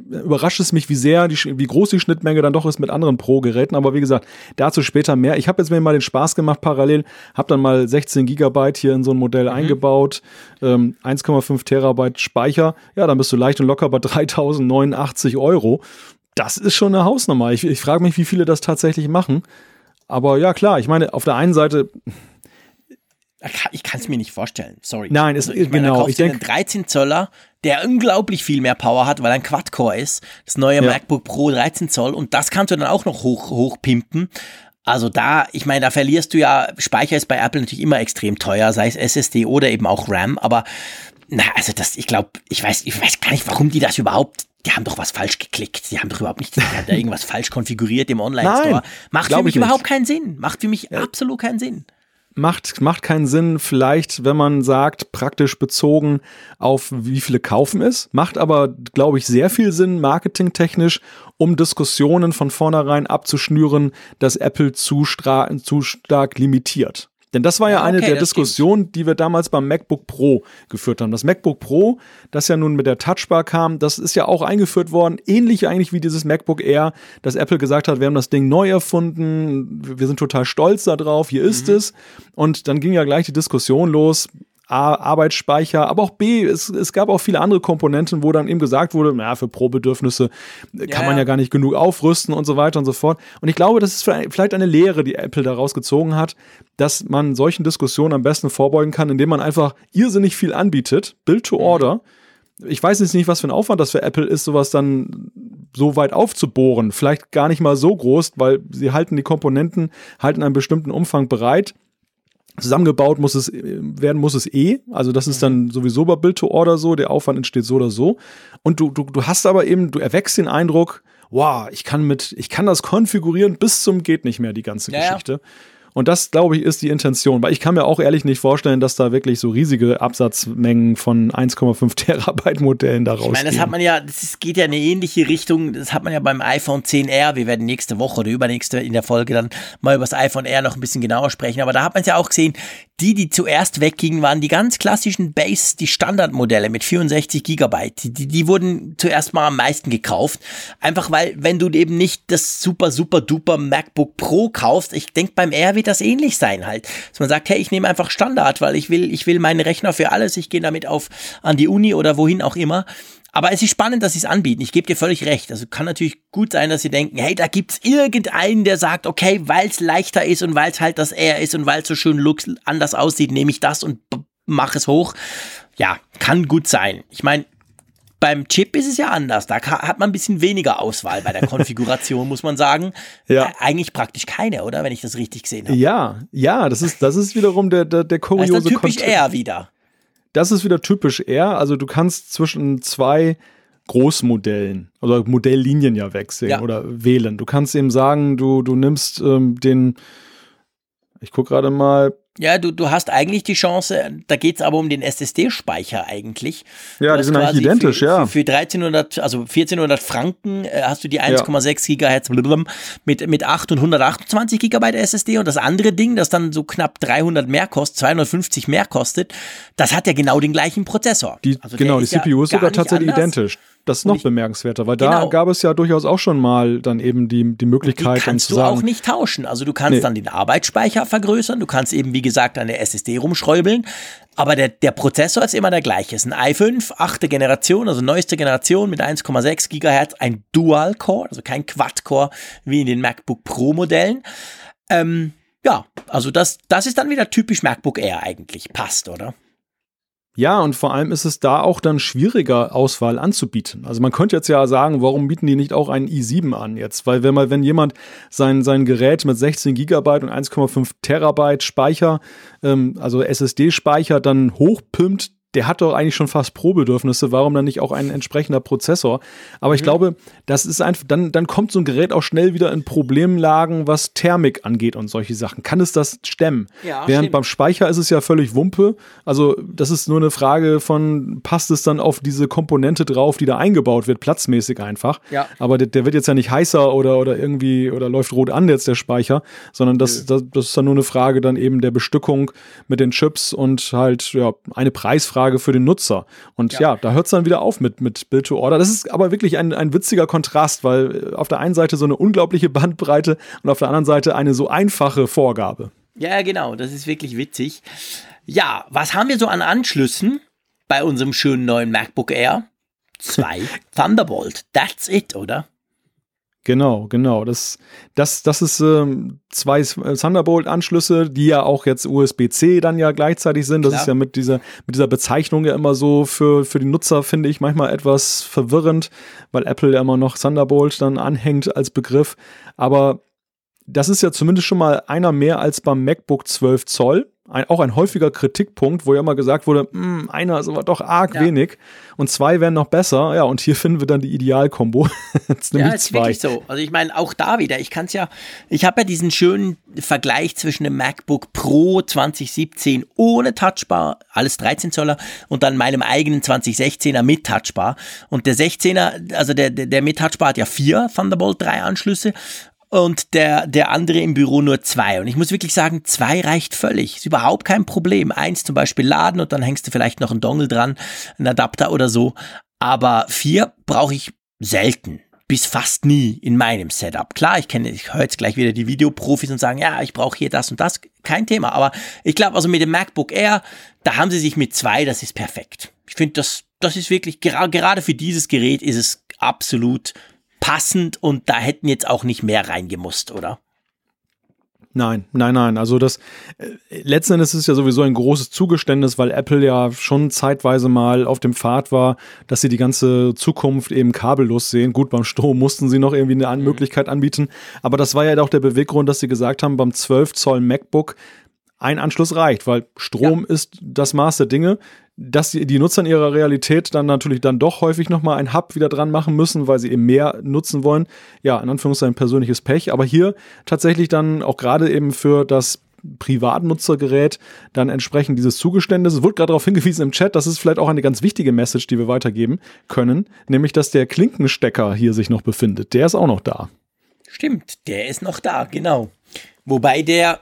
überrascht es mich, wie sehr, die, wie groß die Schnittmenge dann doch ist mit anderen Pro-Geräten. Aber wie gesagt, dazu später mehr. Ich habe jetzt mir mal den Spaß gemacht parallel, habe dann mal 16 Gigabyte hier in so ein Modell mhm. eingebaut, ähm, 1,5 Terabyte Speicher. Ja, dann bist du leicht und locker bei 3089 Euro das ist schon eine Hausnummer. Ich, ich frage mich, wie viele das tatsächlich machen. Aber ja, klar, ich meine, auf der einen Seite. Ich kann es mir nicht vorstellen, sorry. Nein, es, also, ich meine, genau. Ich denke, 13 Zöller, der unglaublich viel mehr Power hat, weil er ein Quad-Core ist. Das neue ja. MacBook Pro 13 Zoll und das kannst du dann auch noch hoch, hoch pimpen. Also da, ich meine, da verlierst du ja, Speicher ist bei Apple natürlich immer extrem teuer, sei es SSD oder eben auch RAM, aber na, also das, ich glaube, ich weiß, ich weiß gar nicht, warum die das überhaupt die haben doch was falsch geklickt. Die haben doch überhaupt nicht, die haben da irgendwas falsch konfiguriert im Online-Store. Macht für mich überhaupt keinen Sinn. Macht für mich ja. absolut keinen Sinn. Macht, macht keinen Sinn, vielleicht, wenn man sagt, praktisch bezogen auf wie viele kaufen es. Macht aber, glaube ich, sehr viel Sinn, marketingtechnisch, um Diskussionen von vornherein abzuschnüren, dass Apple zu, zu stark limitiert. Denn das war ja, ja eine okay, der Diskussionen, die wir damals beim MacBook Pro geführt haben. Das MacBook Pro, das ja nun mit der Touchbar kam, das ist ja auch eingeführt worden, ähnlich eigentlich wie dieses MacBook Air, dass Apple gesagt hat, wir haben das Ding neu erfunden, wir sind total stolz darauf, hier ist mhm. es. Und dann ging ja gleich die Diskussion los, A, Arbeitsspeicher, aber auch B, es, es gab auch viele andere Komponenten, wo dann eben gesagt wurde, naja, für Pro-Bedürfnisse kann ja, man ja gar nicht genug aufrüsten und so weiter und so fort. Und ich glaube, das ist vielleicht eine Lehre, die Apple daraus gezogen hat, dass man solchen Diskussionen am besten vorbeugen kann, indem man einfach irrsinnig viel anbietet, Build to mhm. Order. Ich weiß jetzt nicht, was für ein Aufwand das für Apple ist, sowas dann so weit aufzubohren. Vielleicht gar nicht mal so groß, weil sie halten die Komponenten, halten einen bestimmten Umfang bereit Zusammengebaut muss es werden muss es eh. Also das ist dann sowieso bei Build to Order so. Der Aufwand entsteht so oder so. Und du, du, du hast aber eben, du erwächst den Eindruck, wow, ich kann mit, ich kann das konfigurieren bis zum geht nicht mehr, die ganze ja, Geschichte. Und das, glaube ich, ist die Intention. Weil ich kann mir auch ehrlich nicht vorstellen, dass da wirklich so riesige Absatzmengen von 1,5 Terabyte Modellen daraus Ich meine, das hat man ja, das geht ja in eine ähnliche Richtung. Das hat man ja beim iPhone 10R. Wir werden nächste Woche oder übernächste in der Folge dann mal über das iPhone R noch ein bisschen genauer sprechen. Aber da hat man es ja auch gesehen, die, die zuerst weggingen, waren die ganz klassischen Base, die Standardmodelle mit 64 Gigabyte. Die, die, wurden zuerst mal am meisten gekauft. Einfach weil, wenn du eben nicht das super, super duper MacBook Pro kaufst, ich denke beim R wird das ähnlich sein halt. Dass man sagt, hey, ich nehme einfach Standard, weil ich will, ich will meinen Rechner für alles, ich gehe damit auf an die Uni oder wohin auch immer. Aber es ist spannend, dass sie es anbieten. Ich gebe dir völlig recht. Also kann natürlich gut sein, dass sie denken, hey, da gibt's irgendeinen, der sagt, okay, weil es leichter ist und weil es halt das R ist und weil es so schön looks, anders aussieht, nehme ich das und mache es hoch. Ja, kann gut sein. Ich meine, beim Chip ist es ja anders. Da hat man ein bisschen weniger Auswahl bei der Konfiguration, muss man sagen. Ja. Äh, eigentlich praktisch keine, oder? Wenn ich das richtig gesehen habe. Ja, ja, das ist, das ist wiederum der, der, der kuriose Das ist typisch R wieder. Das ist wieder typisch R. Also du kannst zwischen zwei Großmodellen oder Modelllinien ja wechseln ja. oder wählen. Du kannst eben sagen, du, du nimmst ähm, den, ich gucke gerade mal, ja, du, du hast eigentlich die Chance, da geht's aber um den SSD-Speicher eigentlich. Ja, die sind eigentlich identisch, für, ja. Für, für 1300, also 1400 Franken äh, hast du die 1,6 ja. Gigahertz mit, mit 8 und 128 Gigabyte SSD und das andere Ding, das dann so knapp 300 mehr kostet, 250 mehr kostet, das hat ja genau den gleichen Prozessor. Die, also genau, die CPU ist sogar tatsächlich anders. identisch. Das ist noch ich, bemerkenswerter, weil genau. da gab es ja durchaus auch schon mal dann eben die, die Möglichkeit, die kannst du sagen, auch nicht tauschen. Also du kannst nee. dann den Arbeitsspeicher vergrößern, du kannst eben, wie gesagt, an der SSD rumschräubeln, aber der, der Prozessor ist immer der gleiche. Es ist ein i5, achte Generation, also neueste Generation mit 1,6 Gigahertz, ein Dual-Core, also kein Quad-Core wie in den MacBook Pro-Modellen. Ähm, ja, also das, das ist dann wieder typisch MacBook Air eigentlich. Passt, oder? Ja, und vor allem ist es da auch dann schwieriger, Auswahl anzubieten. Also man könnte jetzt ja sagen, warum bieten die nicht auch einen i7 an jetzt? Weil wenn mal, wenn jemand sein, sein Gerät mit 16 Gigabyte und 1,5 Terabyte Speicher, ähm, also SSD-Speicher dann hochpimpt, der hat doch eigentlich schon fast Probedürfnisse, warum dann nicht auch ein entsprechender Prozessor? Aber ich mhm. glaube, das ist einfach, dann, dann kommt so ein Gerät auch schnell wieder in Problemlagen, was Thermik angeht und solche Sachen. Kann es das stemmen? Ja, Während stimmt. beim Speicher ist es ja völlig Wumpe. Also, das ist nur eine Frage von, passt es dann auf diese Komponente drauf, die da eingebaut wird, platzmäßig einfach. Ja. Aber der, der wird jetzt ja nicht heißer oder, oder irgendwie, oder läuft rot an jetzt der Speicher, sondern das, das, das ist dann nur eine Frage dann eben der Bestückung mit den Chips und halt, ja, eine Preisfrage Nachfrage für den Nutzer. Und ja, ja da hört es dann wieder auf mit, mit Build to Order. Das ist aber wirklich ein, ein witziger Kontrast, weil äh, auf der einen Seite so eine unglaubliche Bandbreite und auf der anderen Seite eine so einfache Vorgabe. Ja, genau, das ist wirklich witzig. Ja, was haben wir so an Anschlüssen bei unserem schönen neuen MacBook Air? Zwei Thunderbolt. That's it, oder? Genau, genau. Das, das, das ist ähm, zwei Thunderbolt-Anschlüsse, die ja auch jetzt USB-C dann ja gleichzeitig sind. Das Klar. ist ja mit dieser, mit dieser Bezeichnung ja immer so für, für die Nutzer, finde ich, manchmal etwas verwirrend, weil Apple ja immer noch Thunderbolt dann anhängt als Begriff. Aber das ist ja zumindest schon mal einer mehr als beim MacBook 12 Zoll ein, auch ein häufiger Kritikpunkt, wo ja immer gesagt wurde, hm, einer ist aber doch arg ja. wenig und zwei wären noch besser. Ja, und hier finden wir dann die Idealkombo. ja, ist zwei. wirklich so. Also ich meine, auch da wieder, ich kann es ja, ich habe ja diesen schönen Vergleich zwischen dem MacBook Pro 2017 ohne Touchbar, alles 13 Zoller, und dann meinem eigenen 2016er mit Touchbar. Und der 16er, also der, der, der mit Touchbar hat ja vier Thunderbolt 3 Anschlüsse und der, der andere im Büro nur zwei. Und ich muss wirklich sagen, zwei reicht völlig. Ist überhaupt kein Problem. Eins zum Beispiel laden und dann hängst du vielleicht noch einen Dongle dran, einen Adapter oder so. Aber vier brauche ich selten. Bis fast nie in meinem Setup. Klar, ich kenne, ich höre jetzt gleich wieder die Videoprofis und sagen, ja, ich brauche hier das und das. Kein Thema. Aber ich glaube, also mit dem MacBook Air, da haben sie sich mit zwei, das ist perfekt. Ich finde, das, das ist wirklich, gerade für dieses Gerät ist es absolut passend und da hätten jetzt auch nicht mehr reingemusst, oder? Nein, nein, nein. Also das äh, letzten Endes ist ja sowieso ein großes Zugeständnis, weil Apple ja schon zeitweise mal auf dem Pfad war, dass sie die ganze Zukunft eben kabellos sehen. Gut, beim Strom mussten sie noch irgendwie eine mhm. Möglichkeit anbieten, aber das war ja auch der Beweggrund, dass sie gesagt haben, beim 12 Zoll MacBook ein Anschluss reicht, weil Strom ja. ist das Maß der Dinge dass die, die Nutzer in ihrer Realität dann natürlich dann doch häufig nochmal ein Hub wieder dran machen müssen, weil sie eben mehr nutzen wollen. Ja, in Anführungszeichen persönliches Pech. Aber hier tatsächlich dann auch gerade eben für das Privatnutzergerät dann entsprechend dieses Zugeständnis. Es wurde gerade darauf hingewiesen im Chat, das ist vielleicht auch eine ganz wichtige Message, die wir weitergeben können, nämlich dass der Klinkenstecker hier sich noch befindet. Der ist auch noch da. Stimmt, der ist noch da, genau. Wobei der,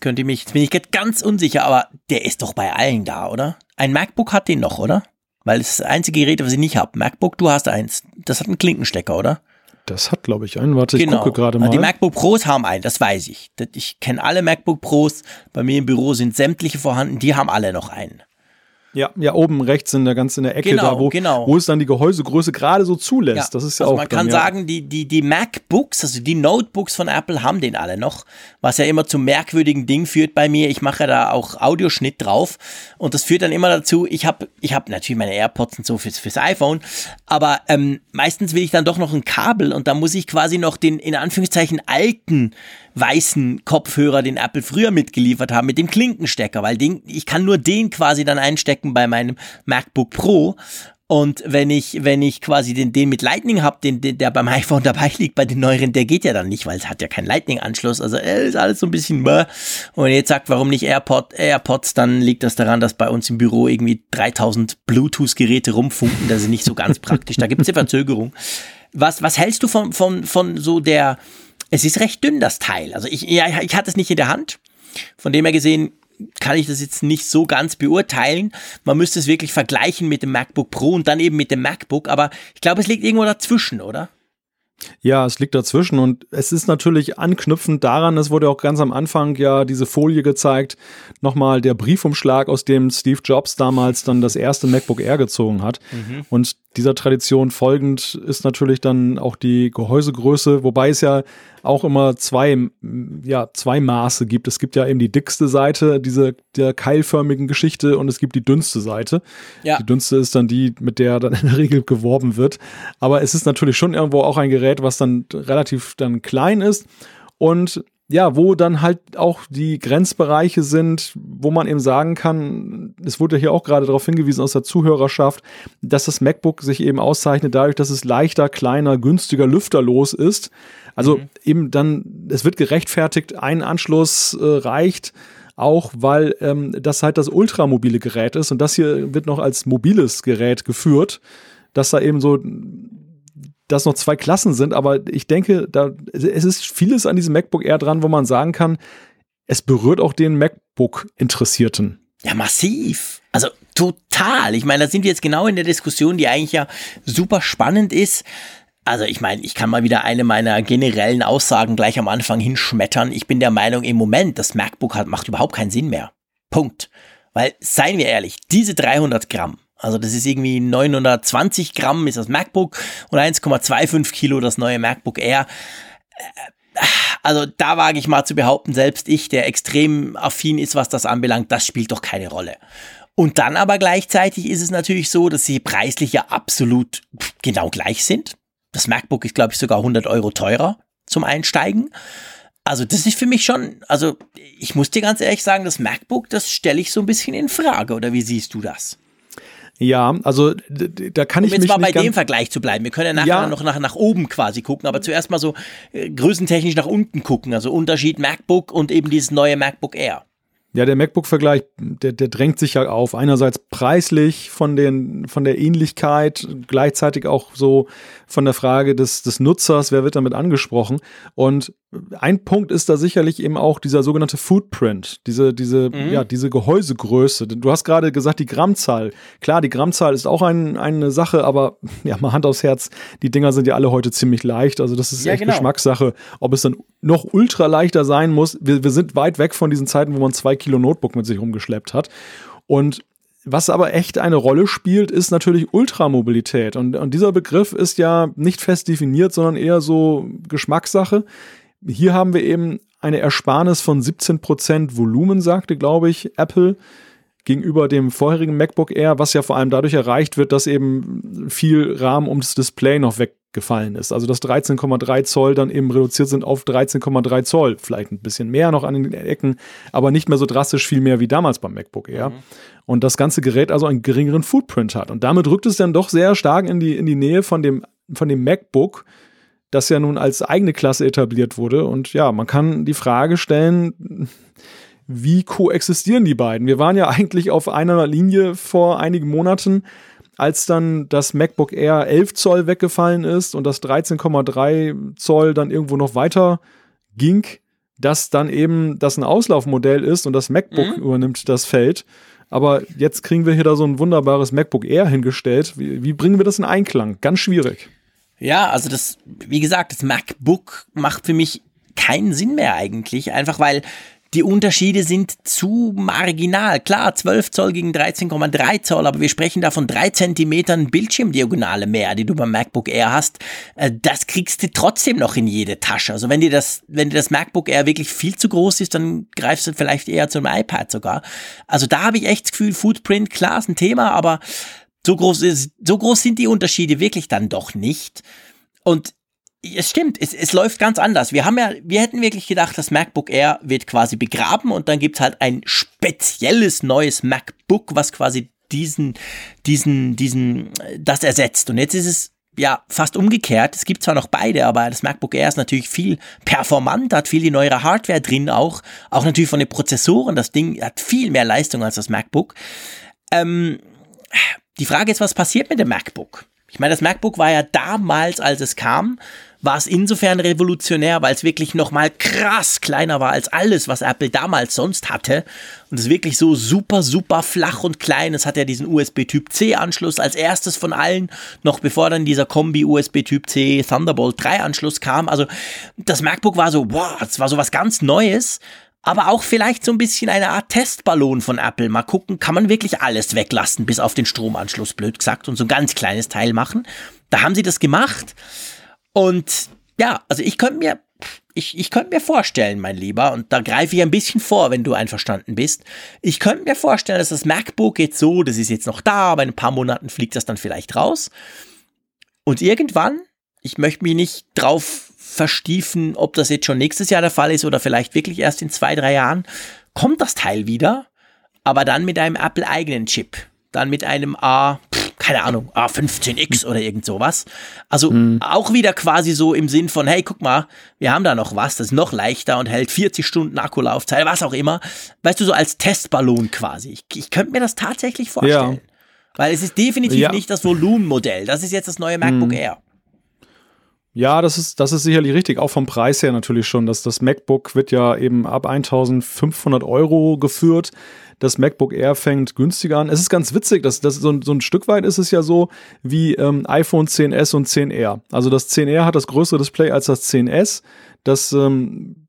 jetzt könnte ich mich, jetzt bin ich ganz unsicher, aber der ist doch bei allen da, oder? Ein MacBook hat den noch, oder? Weil es ist das einzige Gerät, was ich nicht habe. MacBook, du hast eins. Das hat einen Klinkenstecker, oder? Das hat, glaube ich, einen. Warte, ich genau. gucke gerade mal. Die MacBook Pros haben einen, das weiß ich. Ich kenne alle MacBook Pros. Bei mir im Büro sind sämtliche vorhanden. Die haben alle noch einen. Ja, ja, oben rechts in der ganz in der Ecke genau, da, wo, genau. wo es dann die Gehäusegröße gerade so zulässt. Ja, das ist ja also auch. Man kann dann, sagen, die, die, die MacBooks, also die Notebooks von Apple haben den alle noch, was ja immer zum merkwürdigen Ding führt bei mir. Ich mache da auch Audioschnitt drauf und das führt dann immer dazu, ich habe ich hab natürlich meine AirPods und so fürs, fürs iPhone, aber ähm, meistens will ich dann doch noch ein Kabel und da muss ich quasi noch den in Anführungszeichen alten weißen Kopfhörer, den Apple früher mitgeliefert haben, mit dem Klinkenstecker, weil den, ich kann nur den quasi dann einstecken bei meinem MacBook Pro. Und wenn ich, wenn ich quasi den, den mit Lightning habe, den, den, der beim iPhone dabei liegt, bei den neueren, der geht ja dann nicht, weil es hat ja keinen Lightning-Anschluss. Also äh, ist alles so ein bisschen bäh. Und jetzt sagt, warum nicht AirPod, AirPods, dann liegt das daran, dass bei uns im Büro irgendwie 3000 Bluetooth-Geräte rumfunken. Das ist nicht so ganz praktisch. Da gibt es eine Verzögerung. Was, was hältst du von, von, von so der, es ist recht dünn, das Teil. Also ich, ja, ich hatte es nicht in der Hand. Von dem her gesehen kann ich das jetzt nicht so ganz beurteilen. Man müsste es wirklich vergleichen mit dem MacBook Pro und dann eben mit dem MacBook. Aber ich glaube, es liegt irgendwo dazwischen, oder? Ja, es liegt dazwischen und es ist natürlich anknüpfend daran, es wurde auch ganz am Anfang ja diese Folie gezeigt, nochmal der Briefumschlag, aus dem Steve Jobs damals dann das erste MacBook Air gezogen hat. Mhm. Und dieser Tradition folgend ist natürlich dann auch die Gehäusegröße, wobei es ja auch immer zwei, ja, zwei Maße gibt. Es gibt ja eben die dickste Seite diese der keilförmigen Geschichte und es gibt die dünnste Seite. Ja. Die dünnste ist dann die, mit der dann in der Regel geworben wird. Aber es ist natürlich schon irgendwo auch ein Gerät, was dann relativ dann klein ist und ja, wo dann halt auch die Grenzbereiche sind, wo man eben sagen kann, es wurde hier auch gerade darauf hingewiesen aus der Zuhörerschaft, dass das MacBook sich eben auszeichnet dadurch, dass es leichter, kleiner, günstiger, lüfterlos ist. Also mhm. eben dann, es wird gerechtfertigt, ein Anschluss äh, reicht, auch weil ähm, das halt das ultramobile Gerät ist und das hier wird noch als mobiles Gerät geführt, dass da eben so dass noch zwei Klassen sind, aber ich denke, da, es ist vieles an diesem MacBook Air dran, wo man sagen kann, es berührt auch den MacBook-Interessierten. Ja, massiv. Also total. Ich meine, da sind wir jetzt genau in der Diskussion, die eigentlich ja super spannend ist. Also ich meine, ich kann mal wieder eine meiner generellen Aussagen gleich am Anfang hinschmettern. Ich bin der Meinung, im Moment, das MacBook hat, macht überhaupt keinen Sinn mehr. Punkt. Weil, seien wir ehrlich, diese 300 Gramm, also das ist irgendwie 920 Gramm ist das MacBook und 1,25 Kilo das neue MacBook Air. Also da wage ich mal zu behaupten, selbst ich, der extrem affin ist, was das anbelangt, das spielt doch keine Rolle. Und dann aber gleichzeitig ist es natürlich so, dass sie preislich ja absolut genau gleich sind. Das MacBook ist, glaube ich, sogar 100 Euro teurer zum Einsteigen. Also das ist für mich schon, also ich muss dir ganz ehrlich sagen, das MacBook, das stelle ich so ein bisschen in Frage. Oder wie siehst du das? Ja, also da kann um ich jetzt mich mal bei dem Vergleich zu bleiben. Wir können ja nachher ja. noch nach, nach oben quasi gucken, aber zuerst mal so äh, größentechnisch nach unten gucken. Also Unterschied MacBook und eben dieses neue MacBook Air. Ja, der MacBook-Vergleich, der, der drängt sich ja auf. Einerseits preislich von, den, von der Ähnlichkeit, gleichzeitig auch so von der Frage des, des Nutzers, wer wird damit angesprochen. Und ein Punkt ist da sicherlich eben auch dieser sogenannte Footprint, diese, diese, mhm. ja, diese Gehäusegröße. Du hast gerade gesagt, die Grammzahl. Klar, die Grammzahl ist auch ein, eine Sache, aber ja, mal Hand aufs Herz, die Dinger sind ja alle heute ziemlich leicht. Also das ist ja, echt genau. Geschmackssache, ob es dann noch ultra leichter sein muss. Wir, wir sind weit weg von diesen Zeiten, wo man zwei Kilo Notebook mit sich rumgeschleppt hat. Und was aber echt eine Rolle spielt, ist natürlich Ultramobilität. Und, und dieser Begriff ist ja nicht fest definiert, sondern eher so Geschmackssache. Hier haben wir eben eine Ersparnis von 17% Volumen, sagte, glaube ich, Apple gegenüber dem vorherigen MacBook Air, was ja vor allem dadurch erreicht wird, dass eben viel Rahmen ums Display noch weggefallen ist. Also dass 13,3 Zoll dann eben reduziert sind auf 13,3 Zoll. Vielleicht ein bisschen mehr noch an den Ecken, aber nicht mehr so drastisch viel mehr wie damals beim MacBook Air. Mhm. Und das ganze Gerät also einen geringeren Footprint hat. Und damit rückt es dann doch sehr stark in die, in die Nähe von dem, von dem MacBook, das ja nun als eigene Klasse etabliert wurde. Und ja, man kann die Frage stellen, wie koexistieren die beiden? Wir waren ja eigentlich auf einer Linie vor einigen Monaten, als dann das MacBook Air 11 Zoll weggefallen ist und das 13,3 Zoll dann irgendwo noch weiter ging, dass dann eben das ein Auslaufmodell ist und das MacBook mhm. übernimmt das Feld. Aber jetzt kriegen wir hier da so ein wunderbares MacBook Air hingestellt. Wie, wie bringen wir das in Einklang? Ganz schwierig. Ja, also das, wie gesagt, das MacBook macht für mich keinen Sinn mehr eigentlich, einfach weil die Unterschiede sind zu marginal. Klar, 12 Zoll gegen 13,3 Zoll, aber wir sprechen da von 3 Zentimetern Bildschirmdiagonale mehr, die du beim MacBook Air hast. Äh, das kriegst du trotzdem noch in jede Tasche. Also wenn dir das, wenn dir das MacBook Air wirklich viel zu groß ist, dann greifst du vielleicht eher zum iPad sogar. Also da habe ich echt das Gefühl, Footprint, klar, ist ein Thema, aber so groß ist, so groß sind die Unterschiede wirklich dann doch nicht. Und es stimmt, es, es läuft ganz anders. Wir haben ja, wir hätten wirklich gedacht, das MacBook Air wird quasi begraben und dann gibt's halt ein spezielles neues MacBook, was quasi diesen, diesen, diesen, das ersetzt. Und jetzt ist es ja fast umgekehrt. Es gibt zwar noch beide, aber das MacBook Air ist natürlich viel performanter, hat viel die neuere Hardware drin auch, auch natürlich von den Prozessoren. Das Ding hat viel mehr Leistung als das MacBook. Ähm, die Frage ist, was passiert mit dem MacBook? Ich meine, das MacBook war ja damals, als es kam, war es insofern revolutionär, weil es wirklich nochmal krass kleiner war als alles, was Apple damals sonst hatte. Und es ist wirklich so super, super flach und klein. Es hat ja diesen USB-Typ C-Anschluss als erstes von allen, noch bevor dann dieser Kombi USB-Typ C Thunderbolt 3-Anschluss kam. Also das MacBook war so, wow, es war so was ganz Neues aber auch vielleicht so ein bisschen eine Art Testballon von Apple. Mal gucken, kann man wirklich alles weglassen, bis auf den Stromanschluss, blöd gesagt, und so ein ganz kleines Teil machen. Da haben sie das gemacht. Und ja, also ich könnte mir, ich, ich könnte mir vorstellen, mein Lieber, und da greife ich ein bisschen vor, wenn du einverstanden bist. Ich könnte mir vorstellen, dass das MacBook jetzt so, das ist jetzt noch da, aber in ein paar Monaten fliegt das dann vielleicht raus. Und irgendwann, ich möchte mich nicht drauf verstiefen, ob das jetzt schon nächstes Jahr der Fall ist oder vielleicht wirklich erst in zwei, drei Jahren, kommt das Teil wieder, aber dann mit einem Apple-eigenen Chip. Dann mit einem A, keine Ahnung, A15X oder irgend sowas. Also mhm. auch wieder quasi so im Sinn von, hey, guck mal, wir haben da noch was, das ist noch leichter und hält 40 Stunden Akkulaufzeit, was auch immer. Weißt du, so als Testballon quasi. Ich, ich könnte mir das tatsächlich vorstellen. Ja. Weil es ist definitiv ja. nicht das Volumenmodell. Das ist jetzt das neue MacBook mhm. Air. Ja, das ist, das ist sicherlich richtig, auch vom Preis her natürlich schon. Das, das MacBook wird ja eben ab 1500 Euro geführt. Das MacBook Air fängt günstiger an. Es ist ganz witzig, dass das so, so ein Stück weit ist es ja so wie ähm, iPhone 10s und 10R. Also das 10R hat das größere Display als das 10s. Das ähm,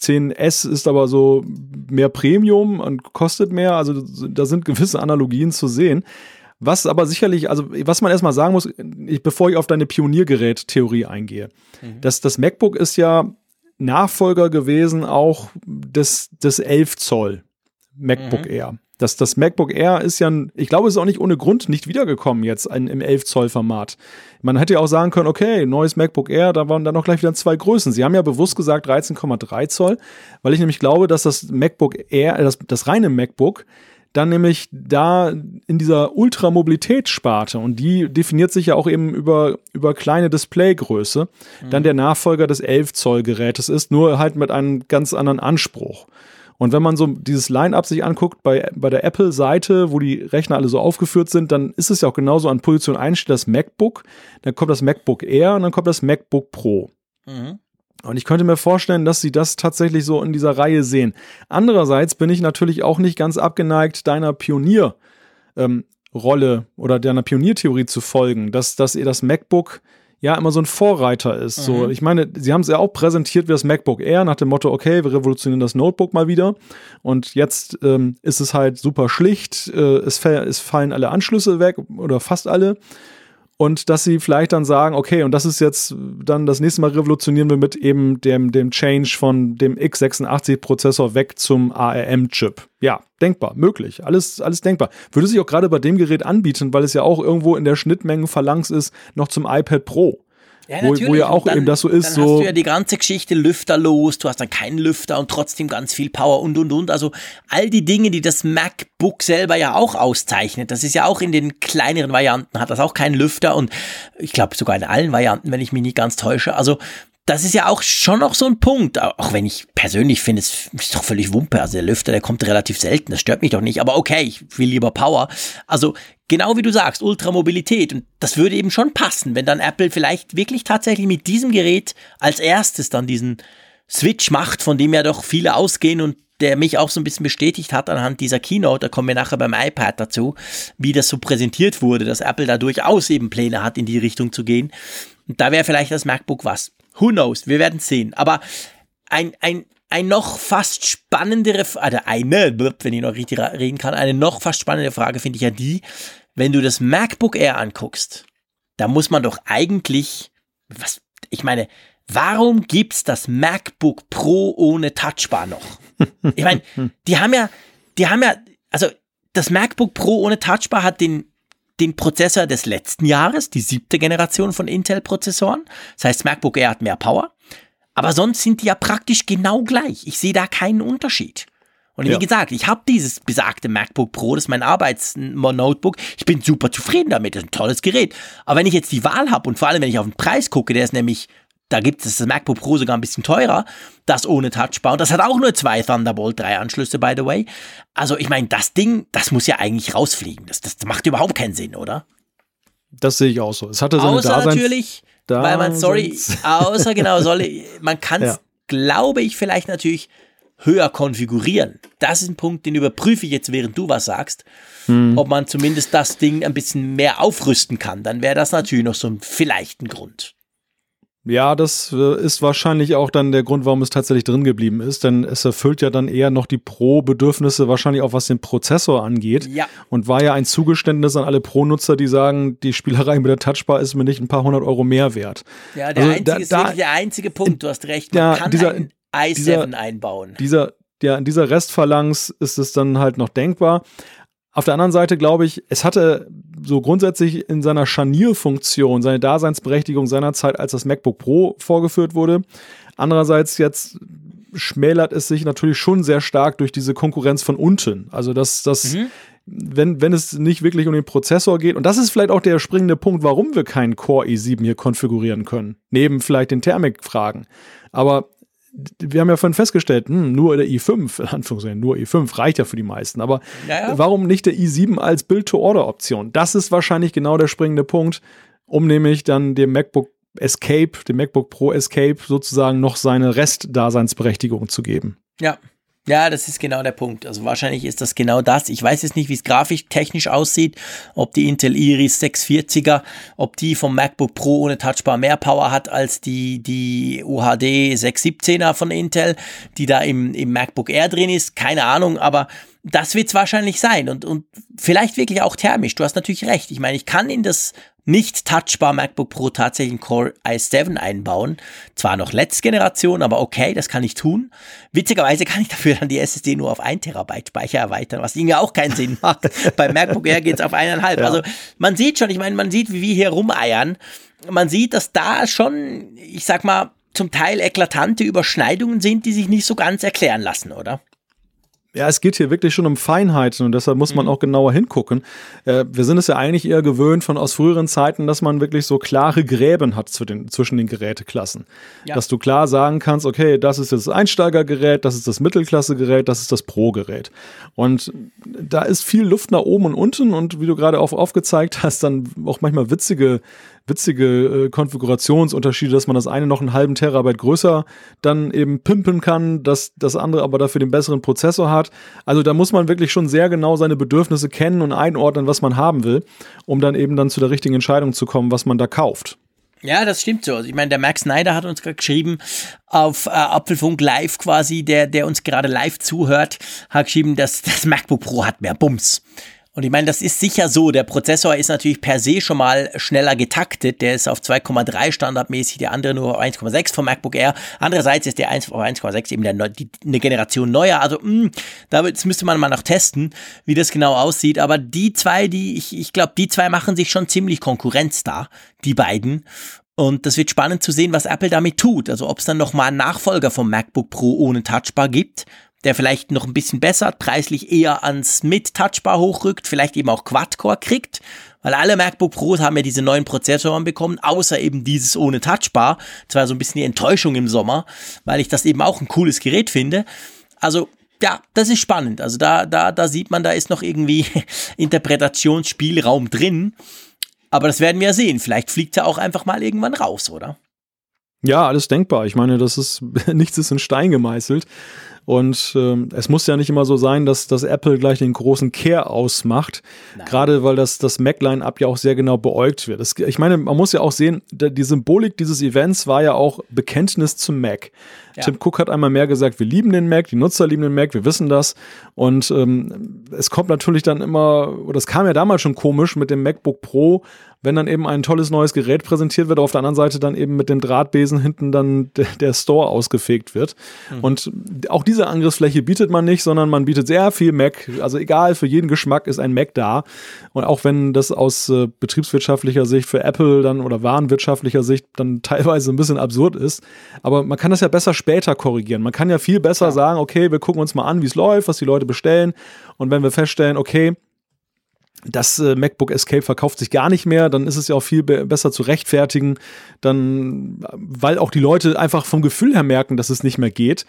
10S ist aber so mehr Premium und kostet mehr. Also da sind gewisse Analogien zu sehen. Was aber sicherlich, also was man erstmal sagen muss, ich, bevor ich auf deine Pioniergerät-Theorie eingehe, mhm. das, das MacBook ist ja Nachfolger gewesen auch des, des 11 Zoll MacBook mhm. Air. Das, das MacBook Air ist ja, ich glaube, es ist auch nicht ohne Grund nicht wiedergekommen jetzt in, im 11 Zoll Format. Man hätte ja auch sagen können, okay, neues MacBook Air, da waren dann auch gleich wieder zwei Größen. Sie haben ja bewusst gesagt 13,3 Zoll, weil ich nämlich glaube, dass das MacBook Air, das, das reine MacBook, dann nämlich da in dieser Ultramobilitätssparte und die definiert sich ja auch eben über, über kleine Displaygröße, mhm. dann der Nachfolger des 11 Zoll Gerätes ist, nur halt mit einem ganz anderen Anspruch. Und wenn man so dieses Line-up sich anguckt bei, bei der Apple-Seite, wo die Rechner alle so aufgeführt sind, dann ist es ja auch genauso an Position 1 steht das MacBook, dann kommt das MacBook Air und dann kommt das MacBook Pro. Mhm. Und ich könnte mir vorstellen, dass sie das tatsächlich so in dieser Reihe sehen. Andererseits bin ich natürlich auch nicht ganz abgeneigt, deiner Pionierrolle ähm, oder deiner Pioniertheorie zu folgen, dass, dass ihr das MacBook ja immer so ein Vorreiter ist. Mhm. So, ich meine, sie haben es ja auch präsentiert wie das MacBook Air nach dem Motto, okay, wir revolutionieren das Notebook mal wieder. Und jetzt ähm, ist es halt super schlicht, äh, es, es fallen alle Anschlüsse weg oder fast alle und dass sie vielleicht dann sagen, okay, und das ist jetzt dann das nächste Mal revolutionieren wir mit eben dem, dem Change von dem x86-Prozessor weg zum ARM-Chip. Ja, denkbar, möglich, alles, alles denkbar. Würde sich auch gerade bei dem Gerät anbieten, weil es ja auch irgendwo in der Schnittmengenphalanx ist, noch zum iPad Pro. Ja, wo, wo ja auch dann, eben das so ist. Dann so hast du ja die ganze Geschichte Lüfter los, du hast dann keinen Lüfter und trotzdem ganz viel Power und und und. Also all die Dinge, die das MacBook selber ja auch auszeichnet. Das ist ja auch in den kleineren Varianten, hat das auch keinen Lüfter und ich glaube sogar in allen Varianten, wenn ich mich nicht ganz täusche. Also das ist ja auch schon noch so ein Punkt, auch wenn ich persönlich finde, es ist doch völlig Wumpe. Also der Lüfter, der kommt relativ selten, das stört mich doch nicht. Aber okay, ich will lieber Power. Also genau wie du sagst, Ultramobilität. Und das würde eben schon passen, wenn dann Apple vielleicht wirklich tatsächlich mit diesem Gerät als erstes dann diesen Switch macht, von dem ja doch viele ausgehen und der mich auch so ein bisschen bestätigt hat anhand dieser Keynote, da kommen wir nachher beim iPad dazu, wie das so präsentiert wurde, dass Apple da durchaus eben Pläne hat, in die Richtung zu gehen. Und da wäre vielleicht das MacBook was. Who knows? Wir werden sehen. Aber ein, ein, ein noch fast spannendere, also eine, wenn ich noch richtig reden kann, eine noch fast spannende Frage finde ich ja die, wenn du das MacBook Air anguckst, da muss man doch eigentlich, was, ich meine, warum gibt's das MacBook Pro ohne Touchbar noch? Ich meine, die haben ja, die haben ja, also das MacBook Pro ohne Touchbar hat den den Prozessor des letzten Jahres, die siebte Generation von Intel-Prozessoren. Das heißt, MacBook Air hat mehr Power. Aber sonst sind die ja praktisch genau gleich. Ich sehe da keinen Unterschied. Und wie ja. gesagt, ich habe dieses besagte MacBook Pro, das ist mein Arbeitsnotebook. Ich bin super zufrieden damit, das ist ein tolles Gerät. Aber wenn ich jetzt die Wahl habe und vor allem, wenn ich auf den Preis gucke, der ist nämlich, da gibt es das MacBook Pro sogar ein bisschen teurer, das ohne Touchbar. Und das hat auch nur zwei Thunderbolt 3 Anschlüsse, by the way. Also ich meine, das Ding, das muss ja eigentlich rausfliegen. Das, das macht überhaupt keinen Sinn, oder? Das sehe ich auch so. Es hatte seine Außer Daseins natürlich, weil man, sorry, außer genau, soll, man kann es, ja. glaube ich, vielleicht natürlich höher konfigurieren. Das ist ein Punkt, den überprüfe ich jetzt, während du was sagst, hm. ob man zumindest das Ding ein bisschen mehr aufrüsten kann. Dann wäre das natürlich noch so ein vielleicht ein Grund. Ja, das äh, ist wahrscheinlich auch dann der Grund, warum es tatsächlich drin geblieben ist, denn es erfüllt ja dann eher noch die Pro-Bedürfnisse, wahrscheinlich auch was den Prozessor angeht. Ja. Und war ja ein Zugeständnis an alle Pro-Nutzer, die sagen, die Spielerei mit der Touchbar ist mir nicht ein paar hundert Euro mehr wert. Ja, der also einzige da, ist wirklich der einzige Punkt, du hast recht, man ja, kann dieser, einen i7 dieser, einbauen. Dieser, ja, in dieser Restphalanx ist es dann halt noch denkbar. Auf der anderen Seite glaube ich, es hatte so grundsätzlich in seiner Scharnierfunktion, seine Daseinsberechtigung seinerzeit, als das MacBook Pro vorgeführt wurde. Andererseits jetzt schmälert es sich natürlich schon sehr stark durch diese Konkurrenz von unten. Also dass das, mhm. wenn, wenn es nicht wirklich um den Prozessor geht, und das ist vielleicht auch der springende Punkt, warum wir keinen Core i7 hier konfigurieren können, neben vielleicht den Thermik-Fragen. Aber wir haben ja vorhin festgestellt, hm, nur der i5, in Anführungszeichen, nur i5 reicht ja für die meisten. Aber naja. warum nicht der i7 als Build-to-Order-Option? Das ist wahrscheinlich genau der springende Punkt, um nämlich dann dem MacBook Escape, dem MacBook Pro Escape sozusagen noch seine Restdaseinsberechtigung zu geben. Ja, ja, das ist genau der Punkt. Also wahrscheinlich ist das genau das. Ich weiß jetzt nicht, wie es grafisch technisch aussieht, ob die Intel Iris 640er, ob die vom MacBook Pro ohne Touchbar mehr Power hat als die, die UHD 617er von Intel, die da im, im MacBook Air drin ist. Keine Ahnung, aber das wird es wahrscheinlich sein und, und vielleicht wirklich auch thermisch. Du hast natürlich recht. Ich meine, ich kann in das nicht touchbar MacBook Pro tatsächlich einen Core i7 einbauen. Zwar noch letzte Generation, aber okay, das kann ich tun. Witzigerweise kann ich dafür dann die SSD nur auf 1 Terabyte Speicher erweitern, was irgendwie auch keinen Sinn macht. Beim MacBook Air geht's auf eineinhalb. Ja. Also man sieht schon, ich meine, man sieht, wie wir hier rumeiern. Man sieht, dass da schon, ich sag mal, zum Teil eklatante Überschneidungen sind, die sich nicht so ganz erklären lassen, oder? Ja, es geht hier wirklich schon um Feinheiten und deshalb muss man mhm. auch genauer hingucken. Äh, wir sind es ja eigentlich eher gewöhnt von aus früheren Zeiten, dass man wirklich so klare Gräben hat zu den, zwischen den Geräteklassen. Ja. Dass du klar sagen kannst, okay, das ist das Einsteigergerät, das ist das Mittelklassegerät, das ist das Pro-Gerät. Und da ist viel Luft nach oben und unten und wie du gerade auch aufgezeigt hast, dann auch manchmal witzige witzige äh, Konfigurationsunterschiede, dass man das eine noch einen halben Terabyte größer dann eben pimpen kann, dass das andere aber dafür den besseren Prozessor hat. Also da muss man wirklich schon sehr genau seine Bedürfnisse kennen und einordnen, was man haben will, um dann eben dann zu der richtigen Entscheidung zu kommen, was man da kauft. Ja, das stimmt so. Ich meine, der Max Snyder hat uns gerade geschrieben auf äh, Apfelfunk Live quasi, der, der uns gerade live zuhört, hat geschrieben, dass das MacBook Pro hat mehr Bums. Und ich meine, das ist sicher so. Der Prozessor ist natürlich per se schon mal schneller getaktet. Der ist auf 2,3 standardmäßig, der andere nur auf 1,6 vom MacBook Air. Andererseits ist der 1 auf 1,6 eben der, die, eine Generation neuer. Also, mh, hm, das müsste man mal noch testen, wie das genau aussieht. Aber die zwei, die, ich, ich glaube, die zwei machen sich schon ziemlich Konkurrenz da, die beiden. Und das wird spannend zu sehen, was Apple damit tut. Also ob es dann nochmal einen Nachfolger vom MacBook Pro ohne Touchbar gibt, der vielleicht noch ein bisschen besser, preislich eher ans mit Touchbar hochrückt, vielleicht eben auch Quad-Core kriegt, weil alle MacBook Pros haben ja diese neuen Prozessoren bekommen, außer eben dieses ohne Touchbar. Das war so ein bisschen die Enttäuschung im Sommer, weil ich das eben auch ein cooles Gerät finde. Also ja, das ist spannend. Also da, da, da sieht man, da ist noch irgendwie Interpretationsspielraum drin. Aber das werden wir ja sehen. Vielleicht fliegt er auch einfach mal irgendwann raus, oder? Ja, alles denkbar. Ich meine, das ist, nichts ist in Stein gemeißelt. Und ähm, es muss ja nicht immer so sein, dass, dass Apple gleich den großen Care ausmacht. Nein. Gerade weil das, das Mac-Line-Up ja auch sehr genau beäugt wird. Das, ich meine, man muss ja auch sehen, die Symbolik dieses Events war ja auch Bekenntnis zum Mac. Ja. Tim Cook hat einmal mehr gesagt, wir lieben den Mac, die Nutzer lieben den Mac, wir wissen das. Und ähm, es kommt natürlich dann immer, oder es kam ja damals schon komisch mit dem MacBook Pro, wenn dann eben ein tolles neues Gerät präsentiert wird, auf der anderen Seite dann eben mit dem Drahtbesen hinten dann der, der Store ausgefegt wird. Mhm. Und auch diese Angriffsfläche bietet man nicht, sondern man bietet sehr viel Mac. Also egal, für jeden Geschmack ist ein Mac da. Und auch wenn das aus äh, betriebswirtschaftlicher Sicht für Apple dann oder warenwirtschaftlicher Sicht dann teilweise ein bisschen absurd ist, aber man kann das ja besser später korrigieren. Man kann ja viel besser ja. sagen, okay, wir gucken uns mal an, wie es läuft, was die Leute bestellen. Und wenn wir feststellen, okay, das äh, MacBook Escape verkauft sich gar nicht mehr, dann ist es ja auch viel be besser zu rechtfertigen, dann, weil auch die Leute einfach vom Gefühl her merken, dass es nicht mehr geht,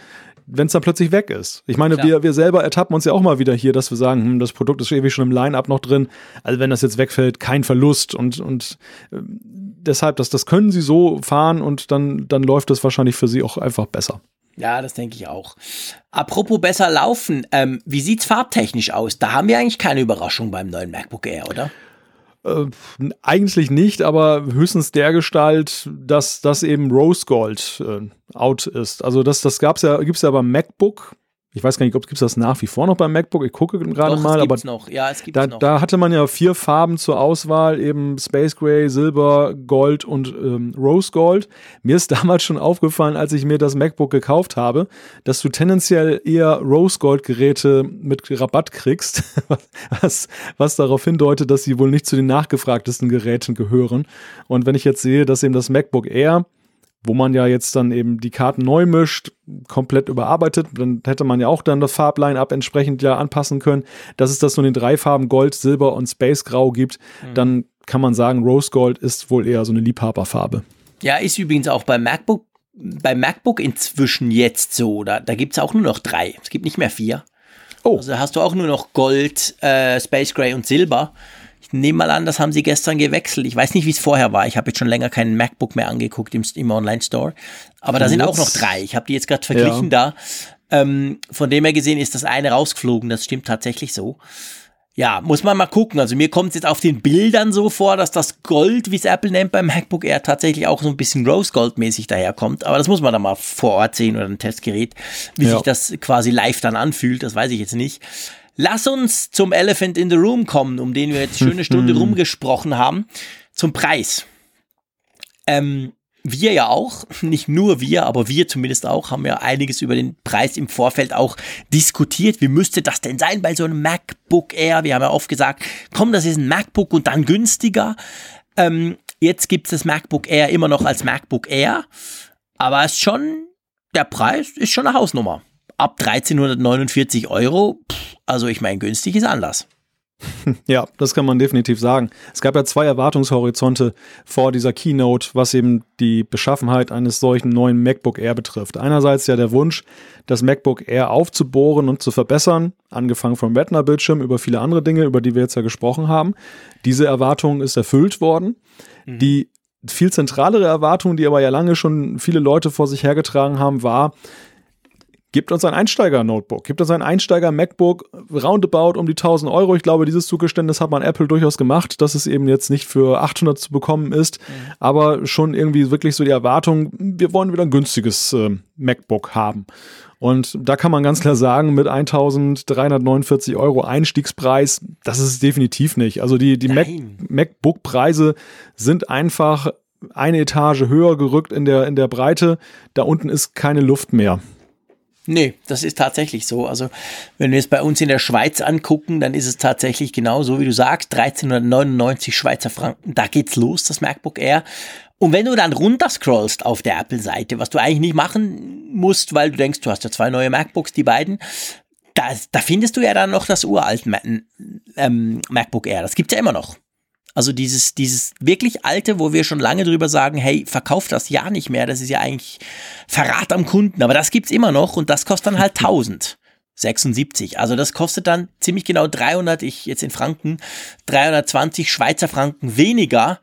wenn es dann plötzlich weg ist. Ich meine, wir, wir selber ertappen uns ja auch mal wieder hier, dass wir sagen, hm, das Produkt ist ewig schon im Line-Up noch drin, also wenn das jetzt wegfällt, kein Verlust und, und äh, deshalb, das, das können sie so fahren und dann, dann läuft es wahrscheinlich für sie auch einfach besser. Ja, das denke ich auch. Apropos besser laufen, ähm, wie sieht's farbtechnisch aus? Da haben wir eigentlich keine Überraschung beim neuen MacBook Air, oder? Äh, eigentlich nicht, aber höchstens der Gestalt, dass das eben Rose Gold äh, out ist. Also das, das gab's ja, gibt's ja beim MacBook ich weiß gar nicht, ob es das nach wie vor noch beim MacBook. Ich gucke gerade mal, aber noch. Ja, es da, noch. da hatte man ja vier Farben zur Auswahl, eben Space Gray, Silber, Gold und ähm, Rose Gold. Mir ist damals schon aufgefallen, als ich mir das MacBook gekauft habe, dass du tendenziell eher Rose Gold Geräte mit Rabatt kriegst, was, was darauf hindeutet, dass sie wohl nicht zu den nachgefragtesten Geräten gehören. Und wenn ich jetzt sehe, dass eben das MacBook Air wo man ja jetzt dann eben die Karten neu mischt, komplett überarbeitet, dann hätte man ja auch dann das Farbline-Up entsprechend ja anpassen können, dass es das nur in den drei Farben Gold, Silber und Space Grau gibt, mhm. dann kann man sagen, Rose Gold ist wohl eher so eine Liebhaberfarbe. Ja, ist übrigens auch beim MacBook, beim MacBook inzwischen jetzt so, da, da gibt es auch nur noch drei. Es gibt nicht mehr vier. Oh. Also hast du auch nur noch Gold, äh, Space Gray und Silber. Ich nehme mal an, das haben sie gestern gewechselt. Ich weiß nicht, wie es vorher war. Ich habe jetzt schon länger keinen MacBook mehr angeguckt im, im Online-Store. Aber da sind auch noch drei. Ich habe die jetzt gerade verglichen ja. da. Ähm, von dem her gesehen ist das eine rausgeflogen. Das stimmt tatsächlich so. Ja, muss man mal gucken. Also mir kommt es jetzt auf den Bildern so vor, dass das Gold, wie es Apple nennt beim MacBook Air, tatsächlich auch so ein bisschen Rose Gold mäßig daherkommt. Aber das muss man dann mal vor Ort sehen oder ein Testgerät, wie ja. sich das quasi live dann anfühlt. Das weiß ich jetzt nicht. Lass uns zum Elephant in the Room kommen, um den wir jetzt eine schöne Stunde rumgesprochen haben. Zum Preis. Ähm, wir ja auch, nicht nur wir, aber wir zumindest auch, haben ja einiges über den Preis im Vorfeld auch diskutiert. Wie müsste das denn sein bei so einem MacBook Air? Wir haben ja oft gesagt, komm, das ist ein MacBook und dann günstiger. Ähm, jetzt gibt es das MacBook Air immer noch als MacBook Air, aber es ist schon, der Preis ist schon eine Hausnummer. Ab 1349 Euro, pff, also ich meine, günstig ist anders. Ja, das kann man definitiv sagen. Es gab ja zwei Erwartungshorizonte vor dieser Keynote, was eben die Beschaffenheit eines solchen neuen MacBook Air betrifft. Einerseits ja der Wunsch, das MacBook Air aufzubohren und zu verbessern, angefangen vom Retina-Bildschirm über viele andere Dinge, über die wir jetzt ja gesprochen haben. Diese Erwartung ist erfüllt worden. Mhm. Die viel zentralere Erwartung, die aber ja lange schon viele Leute vor sich hergetragen haben, war, Gibt uns ein Einsteiger-Notebook, gibt uns ein Einsteiger-MacBook, roundabout um die 1000 Euro. Ich glaube, dieses Zugeständnis hat man Apple durchaus gemacht, dass es eben jetzt nicht für 800 zu bekommen ist, mhm. aber schon irgendwie wirklich so die Erwartung, wir wollen wieder ein günstiges äh, MacBook haben. Und da kann man ganz klar sagen, mit 1349 Euro Einstiegspreis, das ist es definitiv nicht. Also die, die Mac, MacBook-Preise sind einfach eine Etage höher gerückt in der, in der Breite. Da unten ist keine Luft mehr. Nee, das ist tatsächlich so. Also, wenn wir es bei uns in der Schweiz angucken, dann ist es tatsächlich genau so, wie du sagst, 1399 Schweizer Franken, da geht's los, das MacBook Air. Und wenn du dann runterscrollst auf der Apple-Seite, was du eigentlich nicht machen musst, weil du denkst, du hast ja zwei neue MacBooks, die beiden, da, da findest du ja dann noch das uralte ähm, MacBook Air. Das gibt's ja immer noch. Also dieses, dieses wirklich alte, wo wir schon lange drüber sagen, hey, verkauf das ja nicht mehr, das ist ja eigentlich Verrat am Kunden, aber das gibt's immer noch und das kostet dann halt 1000. 76. Also das kostet dann ziemlich genau 300, ich jetzt in Franken, 320 Schweizer Franken weniger,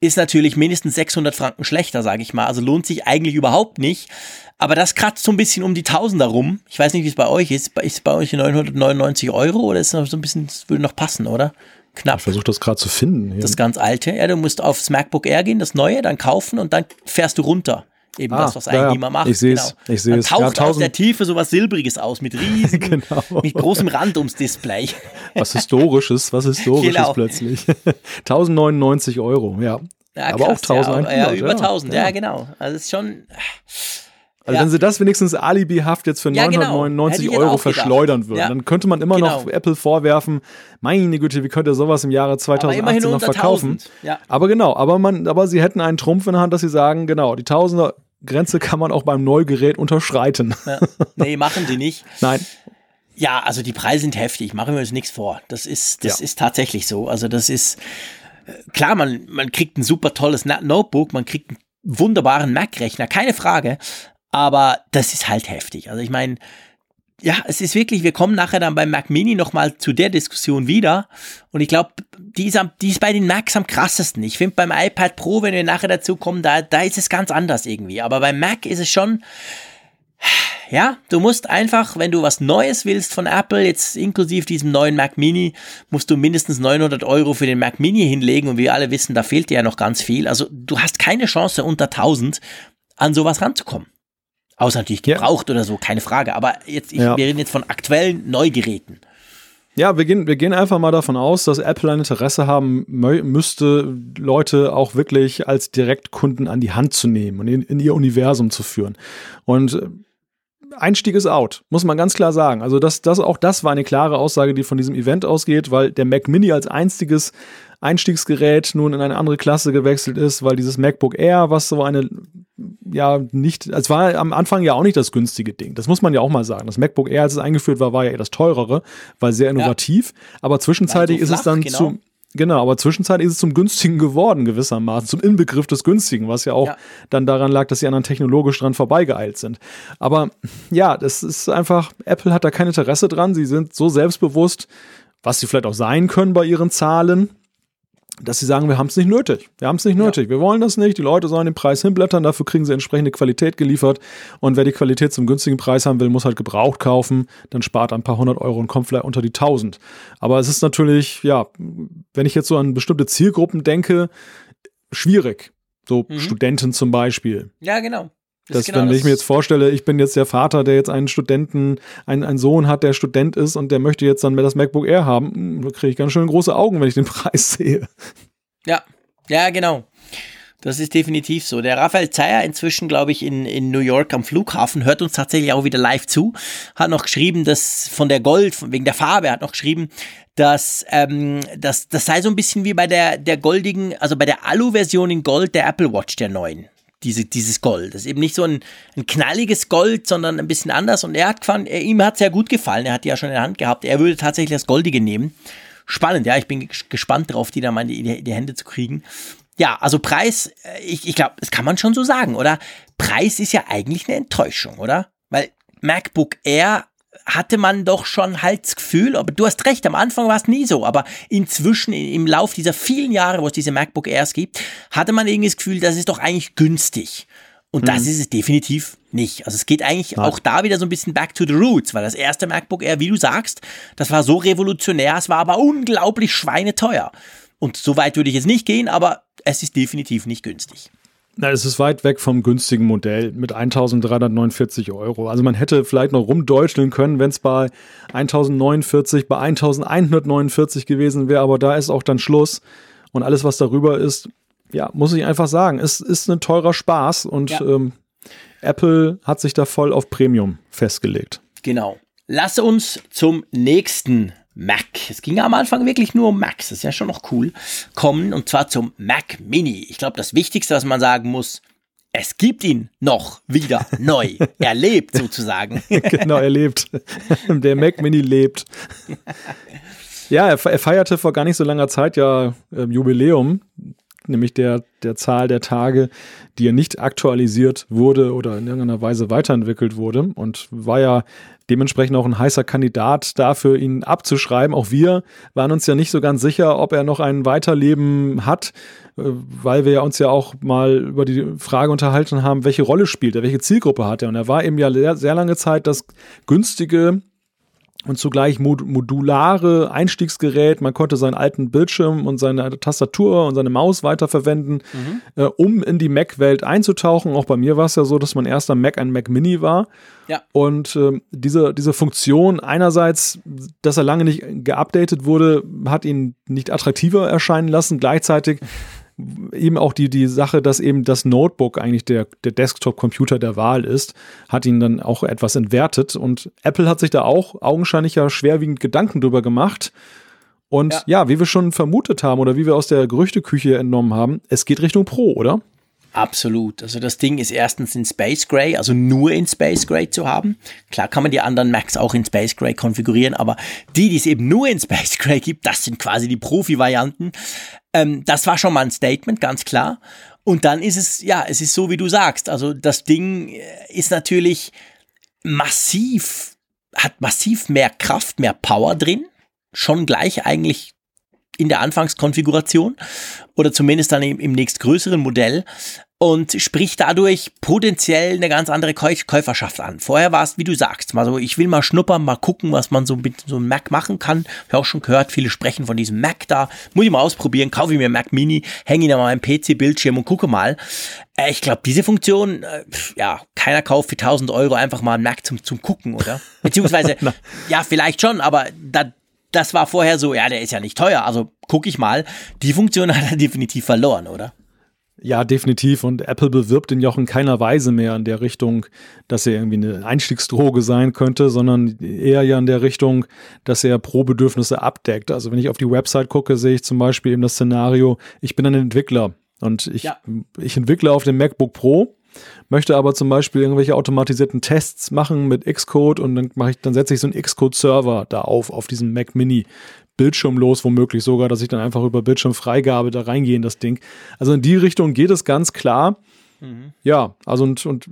ist natürlich mindestens 600 Franken schlechter, sage ich mal. Also lohnt sich eigentlich überhaupt nicht. Aber das kratzt so ein bisschen um die Tausender rum. Ich weiß nicht, wie es bei euch ist. Ist es bei euch 999 Euro oder ist es noch so ein bisschen, das würde noch passen, oder? Knapp. Ich versuche das gerade zu finden. Hier. Das ganz alte. Ja, du musst aufs MacBook Air gehen, das neue, dann kaufen und dann fährst du runter. Eben ah, das, was eigentlich ja, niemand macht. Ich sehe es. Genau. Ich sehe es. taucht ja, aus der Tiefe so was Silbriges aus, mit riesen, genau. mit großem Rand ums Display. Was Historisches, was Historisches genau. plötzlich. 1099 Euro, ja. ja aber krass, auch 1100. Ja, über 1000, ja, genau. Also es ist schon. Also ja. wenn sie das wenigstens alibihaft jetzt für ja, 999 genau. Euro verschleudern würden, ja. dann könnte man immer genau. noch Apple vorwerfen, meine Güte, wie könnt ihr sowas im Jahre 2018 noch verkaufen? Aber genau, aber man, aber sie hätten einen Trumpf in der Hand, dass sie sagen, genau, die Tausender Grenze kann man auch beim Neugerät unterschreiten. Nee, machen sie nicht. Nein. Ja, also die Preise sind heftig, machen wir uns nichts vor. Das ist, das ist tatsächlich so. Also das ist, äh, klar, man, man kriegt ein super tolles Notebook, man kriegt einen wunderbaren Mac-Rechner, keine Frage. Aber das ist halt heftig. Also ich meine, ja, es ist wirklich, wir kommen nachher dann beim Mac Mini nochmal zu der Diskussion wieder. Und ich glaube, die, ist die ist bei den Macs am krassesten. Ich finde beim iPad Pro, wenn wir nachher dazu kommen, da, da ist es ganz anders irgendwie. Aber beim Mac ist es schon, ja, du musst einfach, wenn du was Neues willst von Apple, jetzt inklusive diesem neuen Mac Mini, musst du mindestens 900 Euro für den Mac Mini hinlegen. Und wir alle wissen, da fehlt dir ja noch ganz viel. Also du hast keine Chance unter 1000 an sowas ranzukommen. Außer natürlich gebraucht ja. oder so, keine Frage. Aber jetzt, ich, ja. wir reden jetzt von aktuellen Neugeräten. Ja, wir gehen, wir gehen einfach mal davon aus, dass Apple ein Interesse haben müsste, Leute auch wirklich als Direktkunden an die Hand zu nehmen und in, in ihr Universum zu führen. Und äh, Einstieg ist out, muss man ganz klar sagen. Also das, das, auch das war eine klare Aussage, die von diesem Event ausgeht, weil der Mac Mini als einziges Einstiegsgerät nun in eine andere Klasse gewechselt ist, weil dieses MacBook Air, was so eine, ja, nicht, es war am Anfang ja auch nicht das günstige Ding. Das muss man ja auch mal sagen. Das MacBook Air, als es eingeführt war, war ja eher das teurere, war sehr innovativ. Ja. Aber zwischenzeitlich so flach, ist es dann genau. zu, Genau, aber zwischenzeitlich ist es zum günstigen geworden, gewissermaßen, zum Inbegriff des günstigen, was ja auch ja. dann daran lag, dass die anderen technologisch dran vorbeigeeilt sind. Aber ja, das ist einfach, Apple hat da kein Interesse dran. Sie sind so selbstbewusst, was sie vielleicht auch sein können bei ihren Zahlen, dass sie sagen, wir haben es nicht nötig. Wir haben es nicht nötig. Ja. Wir wollen das nicht. Die Leute sollen den Preis hinblättern. Dafür kriegen sie entsprechende Qualität geliefert. Und wer die Qualität zum günstigen Preis haben will, muss halt gebraucht kaufen. Dann spart ein paar hundert Euro und kommt vielleicht unter die tausend. Aber es ist natürlich, ja, wenn ich jetzt so an bestimmte Zielgruppen denke, schwierig. So mhm. Studenten zum Beispiel. Ja, genau. Das, genau wenn ich mir jetzt vorstelle, ich bin jetzt der Vater, der jetzt einen Studenten, einen, einen Sohn hat, der Student ist und der möchte jetzt dann das MacBook Air haben, hm, da kriege ich ganz schön große Augen, wenn ich den Preis sehe. Ja, ja, genau. Das ist definitiv so. Der Raphael Zeyer, inzwischen, glaube ich, in, in New York am Flughafen, hört uns tatsächlich auch wieder live zu, hat noch geschrieben, dass von der Gold, wegen der Farbe, hat noch geschrieben, dass ähm, das, das sei so ein bisschen wie bei der, der goldigen, also bei der Alu-Version in Gold der Apple Watch der neuen diese, dieses Gold. Das ist eben nicht so ein, ein knalliges Gold, sondern ein bisschen anders. Und er hat gefahren, er, ihm hat sehr gut gefallen. Er hat die ja schon in der Hand gehabt. Er würde tatsächlich das Goldige nehmen. Spannend, ja. Ich bin gespannt drauf, die da mal in die, die Hände zu kriegen. Ja, also Preis, äh, ich, ich glaube, das kann man schon so sagen, oder? Preis ist ja eigentlich eine Enttäuschung, oder? Weil MacBook Air hatte man doch schon halt das Gefühl, aber du hast recht, am Anfang war es nie so, aber inzwischen im Lauf dieser vielen Jahre, wo es diese MacBook Airs gibt, hatte man irgendwie das Gefühl, das ist doch eigentlich günstig. Und mhm. das ist es definitiv nicht. Also es geht eigentlich Nein. auch da wieder so ein bisschen back to the roots, weil das erste MacBook Air, wie du sagst, das war so revolutionär, es war aber unglaublich schweineteuer. Und so weit würde ich jetzt nicht gehen, aber es ist definitiv nicht günstig. Na, es ist weit weg vom günstigen Modell mit 1349 Euro. Also man hätte vielleicht noch rumdeutscheln können, wenn es bei 1049, bei 1149 gewesen wäre, aber da ist auch dann Schluss. Und alles, was darüber ist, ja, muss ich einfach sagen, es ist ein teurer Spaß und ja. ähm, Apple hat sich da voll auf Premium festgelegt. Genau. Lass uns zum nächsten Mac. Es ging am Anfang wirklich nur um Macs, das ist ja schon noch cool, kommen und zwar zum Mac Mini. Ich glaube, das Wichtigste, was man sagen muss, es gibt ihn noch wieder neu. er lebt sozusagen. genau, er lebt. Der Mac Mini lebt. Ja, er, feierte vor gar nicht so langer Zeit ja äh, Jubiläum, nämlich der, der Zahl der Tage, die er nicht aktualisiert wurde oder in irgendeiner Weise weiterentwickelt wurde und war ja dementsprechend auch ein heißer Kandidat dafür, ihn abzuschreiben. Auch wir waren uns ja nicht so ganz sicher, ob er noch ein Weiterleben hat, äh, weil wir uns ja auch mal über die Frage unterhalten haben, welche Rolle spielt er, welche Zielgruppe hat er. Und er war eben ja sehr, sehr lange Zeit das günstige und zugleich modulare Einstiegsgerät. Man konnte seinen alten Bildschirm und seine Tastatur und seine Maus weiterverwenden, mhm. äh, um in die Mac-Welt einzutauchen. Auch bei mir war es ja so, dass mein erster Mac ein Mac Mini war. Ja. Und äh, diese, diese Funktion einerseits, dass er lange nicht geupdatet wurde, hat ihn nicht attraktiver erscheinen lassen. Gleichzeitig eben auch die, die Sache, dass eben das Notebook eigentlich der, der Desktop-Computer der Wahl ist, hat ihn dann auch etwas entwertet. Und Apple hat sich da auch augenscheinlich ja schwerwiegend Gedanken drüber gemacht. Und ja. ja, wie wir schon vermutet haben oder wie wir aus der Gerüchteküche entnommen haben, es geht Richtung Pro, oder? Absolut. Also das Ding ist erstens in Space Gray, also nur in Space Gray zu haben. Klar kann man die anderen Macs auch in Space Gray konfigurieren, aber die, die es eben nur in Space Gray gibt, das sind quasi die Profi-Varianten. Ähm, das war schon mal ein Statement, ganz klar. Und dann ist es, ja, es ist so, wie du sagst. Also das Ding äh, ist natürlich massiv, hat massiv mehr Kraft, mehr Power drin. Schon gleich eigentlich in der Anfangskonfiguration oder zumindest dann im, im nächstgrößeren Modell und spricht dadurch potenziell eine ganz andere Käuferschaft an. Vorher war es, wie du sagst, mal so, ich will mal schnuppern, mal gucken, was man so mit so einem Mac machen kann. Ich habe auch schon gehört, viele sprechen von diesem Mac da. Muss ich mal ausprobieren, kaufe ich mir einen Mac Mini, hänge ihn an meinem PC-Bildschirm und gucke mal. Äh, ich glaube, diese Funktion, äh, ja, keiner kauft für 1000 Euro einfach mal einen Mac zum, zum Gucken, oder? Beziehungsweise, ja, vielleicht schon, aber da, das war vorher so, ja, der ist ja nicht teuer, also gucke ich mal. Die Funktion hat er definitiv verloren, oder? Ja, definitiv. Und Apple bewirbt ihn ja auch in keiner Weise mehr in der Richtung, dass er irgendwie eine Einstiegsdroge sein könnte, sondern eher ja in der Richtung, dass er Pro-Bedürfnisse abdeckt. Also wenn ich auf die Website gucke, sehe ich zum Beispiel eben das Szenario, ich bin ein Entwickler und ich, ja. ich entwickle auf dem MacBook Pro möchte aber zum Beispiel irgendwelche automatisierten Tests machen mit Xcode und dann mache ich, dann setze ich so einen Xcode-Server da auf, auf diesem Mac Mini. Bildschirmlos womöglich sogar, dass ich dann einfach über Bildschirmfreigabe da reingehe in das Ding. Also in die Richtung geht es ganz klar. Mhm. Ja, also und, und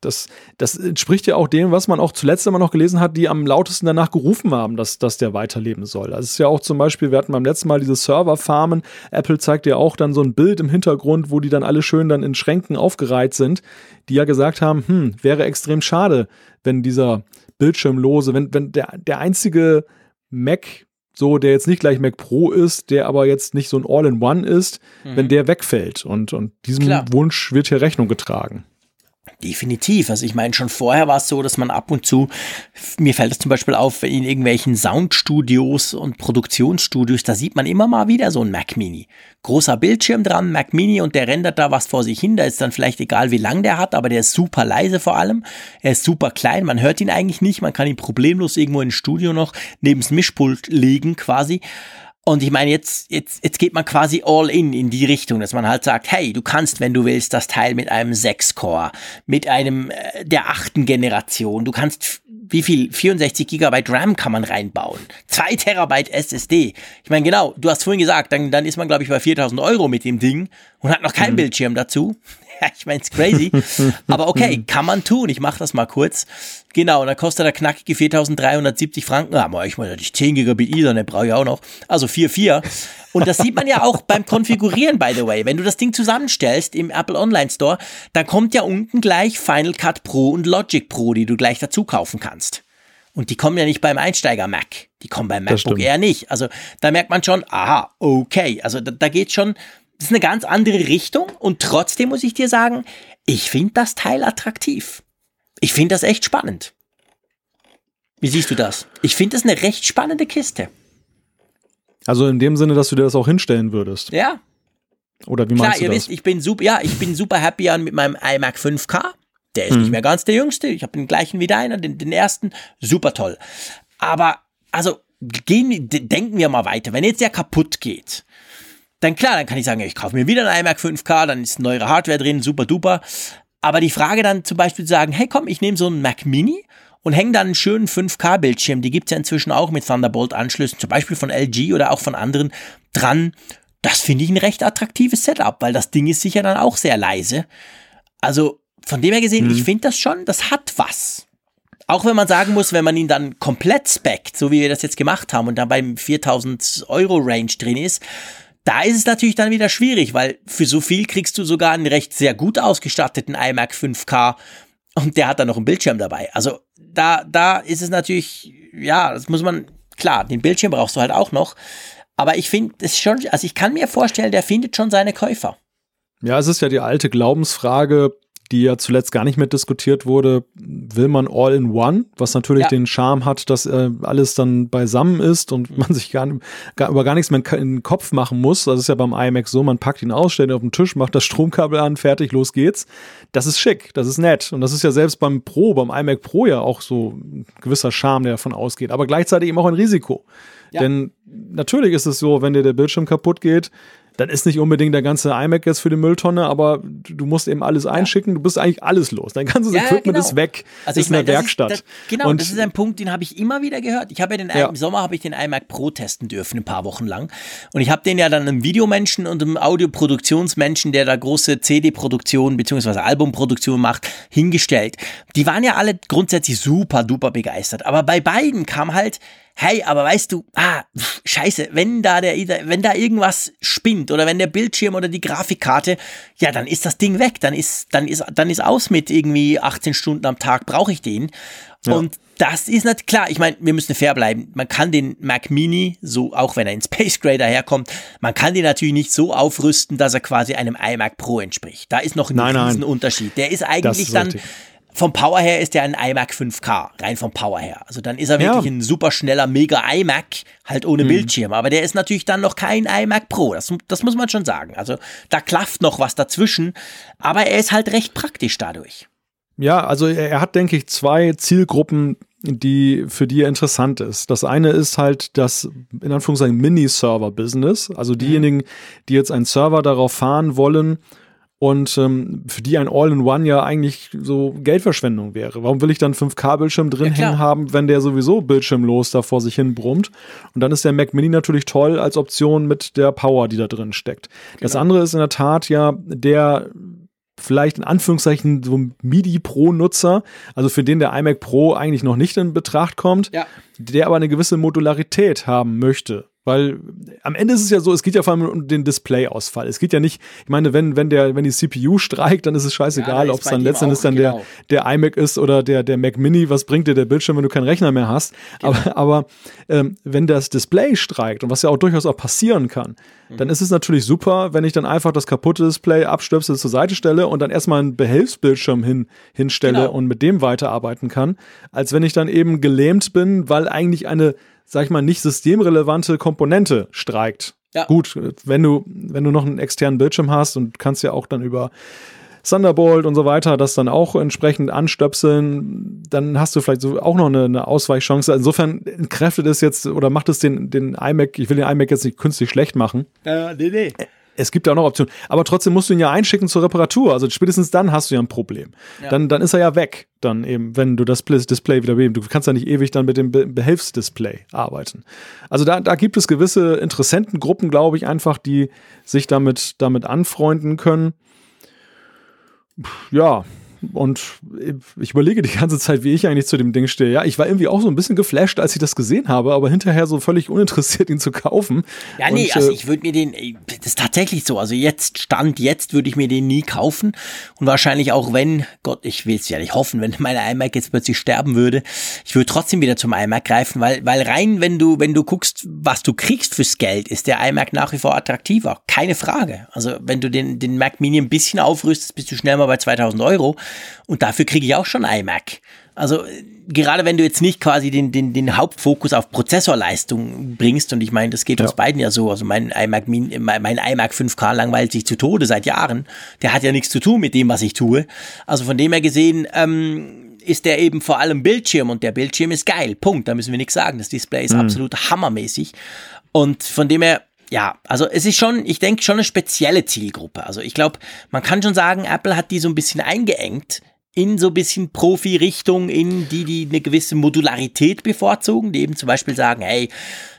das, das entspricht ja auch dem, was man auch zuletzt immer noch gelesen hat, die am lautesten danach gerufen haben, dass, dass der weiterleben soll. Das ist ja auch zum Beispiel, wir hatten beim letzten Mal diese Serverfarmen. Apple zeigt ja auch dann so ein Bild im Hintergrund, wo die dann alle schön dann in Schränken aufgereiht sind, die ja gesagt haben, hm, wäre extrem schade, wenn dieser Bildschirmlose, wenn, wenn der, der einzige Mac so, der jetzt nicht gleich Mac Pro ist, der aber jetzt nicht so ein All-in-One ist, mhm. wenn der wegfällt. Und, und diesem Klar. Wunsch wird hier Rechnung getragen. Definitiv. Also ich meine, schon vorher war es so, dass man ab und zu, mir fällt es zum Beispiel auf, in irgendwelchen Soundstudios und Produktionsstudios, da sieht man immer mal wieder so ein Mac Mini. Großer Bildschirm dran, Mac Mini und der rendert da was vor sich hin. Da ist dann vielleicht egal, wie lang der hat, aber der ist super leise vor allem. Er ist super klein, man hört ihn eigentlich nicht, man kann ihn problemlos irgendwo ins Studio noch neben das Mischpult legen quasi. Und ich meine, jetzt, jetzt, jetzt geht man quasi all in in die Richtung, dass man halt sagt, hey, du kannst, wenn du willst, das Teil mit einem 6-Core, mit einem äh, der achten Generation, du kannst, wie viel, 64 Gigabyte RAM kann man reinbauen, 2 Terabyte SSD. Ich meine, genau, du hast vorhin gesagt, dann, dann ist man, glaube ich, bei 4000 Euro mit dem Ding und hat noch keinen mhm. Bildschirm dazu. ich meine, es crazy. Aber okay, kann man tun. Ich mache das mal kurz. Genau, und dann kostet der knackige 4370 Franken. Ah, ich meine, die 10 Gigabit Ethernet brauche ich auch noch. Also 4,4. Und das sieht man ja auch beim Konfigurieren, by the way. Wenn du das Ding zusammenstellst im Apple Online Store, dann kommt ja unten gleich Final Cut Pro und Logic Pro, die du gleich dazu kaufen kannst. Und die kommen ja nicht beim Einsteiger Mac. Die kommen beim MacBook eher nicht. Also da merkt man schon, aha, okay. Also da, da geht schon ist eine ganz andere Richtung und trotzdem muss ich dir sagen, ich finde das Teil attraktiv. Ich finde das echt spannend. Wie siehst du das? Ich finde das eine recht spannende Kiste. Also in dem Sinne, dass du dir das auch hinstellen würdest. Ja. Oder wie Klar, meinst du ihr das? wisst, ich bin super, ja, ich bin super happy an mit meinem iMac 5K. Der ist hm. nicht mehr ganz der jüngste. Ich habe den gleichen wie deiner, den, den ersten. Super toll. Aber, also, gehen, denken wir mal weiter. Wenn jetzt der kaputt geht, dann klar, dann kann ich sagen, ich kaufe mir wieder ein iMac 5K, dann ist neuere Hardware drin, super duper. Aber die Frage dann zum Beispiel zu sagen, hey komm, ich nehme so einen Mac Mini und hänge dann einen schönen 5K-Bildschirm, die gibt's ja inzwischen auch mit Thunderbolt-Anschlüssen, zum Beispiel von LG oder auch von anderen, dran. Das finde ich ein recht attraktives Setup, weil das Ding ist sicher dann auch sehr leise. Also von dem her gesehen, mhm. ich finde das schon, das hat was. Auch wenn man sagen muss, wenn man ihn dann komplett speckt, so wie wir das jetzt gemacht haben und dann beim 4000 Euro Range drin ist, da ist es natürlich dann wieder schwierig, weil für so viel kriegst du sogar einen recht sehr gut ausgestatteten iMac 5K und der hat dann noch einen Bildschirm dabei. Also da, da ist es natürlich, ja, das muss man, klar, den Bildschirm brauchst du halt auch noch. Aber ich finde es schon, also ich kann mir vorstellen, der findet schon seine Käufer. Ja, es ist ja die alte Glaubensfrage, die ja zuletzt gar nicht mehr diskutiert wurde, will man All-in-One, was natürlich ja. den Charme hat, dass äh, alles dann beisammen ist und man sich gar, gar, über gar nichts mehr in den Kopf machen muss. Das ist ja beim iMac so, man packt ihn aus, stellt ihn auf den Tisch, macht das Stromkabel an, fertig, los geht's. Das ist schick, das ist nett. Und das ist ja selbst beim Pro, beim iMac Pro ja auch so ein gewisser Charme, der davon ausgeht, aber gleichzeitig eben auch ein Risiko. Ja. Denn natürlich ist es so, wenn dir der Bildschirm kaputt geht, dann ist nicht unbedingt der ganze iMac jetzt für die Mülltonne, aber du musst eben alles einschicken, du bist eigentlich alles los. Dein ganzes ja, Equipment genau. ist weg, also ist in der Werkstatt. Ist, das, genau, und das ist ein Punkt, den habe ich immer wieder gehört. Ich habe ja den ja. im Sommer habe ich den iMac Pro testen dürfen, ein paar Wochen lang. Und ich habe den ja dann einem Videomenschen und einem Audioproduktionsmenschen, der da große CD-Produktion bzw. Albumproduktion macht, hingestellt. Die waren ja alle grundsätzlich super duper begeistert. Aber bei beiden kam halt hey, aber weißt du, ah, pff, scheiße, wenn da der, wenn da irgendwas spinnt oder wenn der Bildschirm oder die Grafikkarte, ja, dann ist das Ding weg, dann ist, dann ist, dann ist aus mit irgendwie 18 Stunden am Tag, brauche ich den. Ja. Und das ist nicht klar. Ich meine, wir müssen fair bleiben. Man kann den Mac Mini, so auch wenn er in Space Gray daherkommt, man kann den natürlich nicht so aufrüsten, dass er quasi einem iMac Pro entspricht. Da ist noch ein nein, riesen nein. Unterschied. Der ist eigentlich ist dann richtig vom Power her ist der ein iMac 5K, rein vom Power her. Also dann ist er wirklich ja. ein super schneller, mega iMac, halt ohne mhm. Bildschirm. Aber der ist natürlich dann noch kein iMac Pro. Das, das muss man schon sagen. Also da klafft noch was dazwischen. Aber er ist halt recht praktisch dadurch. Ja, also er hat, denke ich, zwei Zielgruppen, die für die er interessant ist. Das eine ist halt das in Anführungszeichen Mini-Server-Business, also mhm. diejenigen, die jetzt einen Server darauf fahren wollen und ähm, für die ein All-in-One ja eigentlich so Geldverschwendung wäre. Warum will ich dann 5K-Bildschirm drin ja, hängen haben, wenn der sowieso bildschirmlos da vor sich hin brummt? Und dann ist der Mac Mini natürlich toll als Option mit der Power, die da drin steckt. Genau. Das andere ist in der Tat ja der vielleicht in Anführungszeichen so MIDI-Pro-Nutzer, also für den der iMac Pro eigentlich noch nicht in Betracht kommt, ja. der aber eine gewisse Modularität haben möchte. Weil am Ende ist es ja so, es geht ja vor allem um den Display-Ausfall. Es geht ja nicht, ich meine, wenn, wenn, der, wenn die CPU streikt, dann ist es scheißegal, ja, ob es dann letztendlich dann genau. der, der iMac ist oder der, der Mac Mini. Was bringt dir der Bildschirm, wenn du keinen Rechner mehr hast? Genau. Aber, aber ähm, wenn das Display streikt und was ja auch durchaus auch passieren kann, mhm. dann ist es natürlich super, wenn ich dann einfach das kaputte Display abstöpsel zur Seite stelle und dann erstmal einen Behelfsbildschirm hin, hinstelle genau. und mit dem weiterarbeiten kann, als wenn ich dann eben gelähmt bin, weil eigentlich eine sag ich mal, nicht systemrelevante Komponente streikt. Ja. Gut, wenn du, wenn du noch einen externen Bildschirm hast und kannst ja auch dann über Thunderbolt und so weiter das dann auch entsprechend anstöpseln, dann hast du vielleicht so auch noch eine, eine Ausweichchance. Insofern entkräftet es jetzt oder macht es den, den iMac, ich will den iMac jetzt nicht künstlich schlecht machen. Äh, nee, nee es gibt ja auch noch Optionen. Aber trotzdem musst du ihn ja einschicken zur Reparatur. Also spätestens dann hast du ja ein Problem. Ja. Dann, dann ist er ja weg, dann eben, wenn du das Display wieder beheben. Du kannst ja nicht ewig dann mit dem Behelfsdisplay arbeiten. Also da, da gibt es gewisse Interessentengruppen, glaube ich, einfach, die sich damit, damit anfreunden können. Ja, und ich überlege die ganze Zeit, wie ich eigentlich zu dem Ding stehe. Ja, ich war irgendwie auch so ein bisschen geflasht, als ich das gesehen habe, aber hinterher so völlig uninteressiert, ihn zu kaufen. Ja, nee, und, also äh, ich würde mir den, das ist tatsächlich so. Also jetzt, Stand jetzt würde ich mir den nie kaufen. Und wahrscheinlich auch wenn, Gott, ich will es ja nicht hoffen, wenn meine iMac jetzt plötzlich sterben würde, ich würde trotzdem wieder zum iMac greifen, weil, weil rein, wenn du, wenn du guckst, was du kriegst fürs Geld, ist der iMac nach wie vor attraktiver. Keine Frage. Also wenn du den, den Mac Mini ein bisschen aufrüstest, bist du schnell mal bei 2000 Euro. Und dafür kriege ich auch schon iMac. Also gerade wenn du jetzt nicht quasi den, den, den Hauptfokus auf Prozessorleistung bringst, und ich meine, das geht ja. uns beiden ja so, also mein iMac, mein iMac 5K langweilt sich zu Tode seit Jahren, der hat ja nichts zu tun mit dem, was ich tue. Also von dem her gesehen, ähm, ist der eben vor allem Bildschirm und der Bildschirm ist geil. Punkt. Da müssen wir nichts sagen. Das Display ist mhm. absolut hammermäßig. Und von dem her, ja, also es ist schon, ich denke schon eine spezielle Zielgruppe. Also ich glaube, man kann schon sagen, Apple hat die so ein bisschen eingeengt in so ein bisschen Profi-Richtung, in die, die eine gewisse Modularität bevorzugen, die eben zum Beispiel sagen, hey,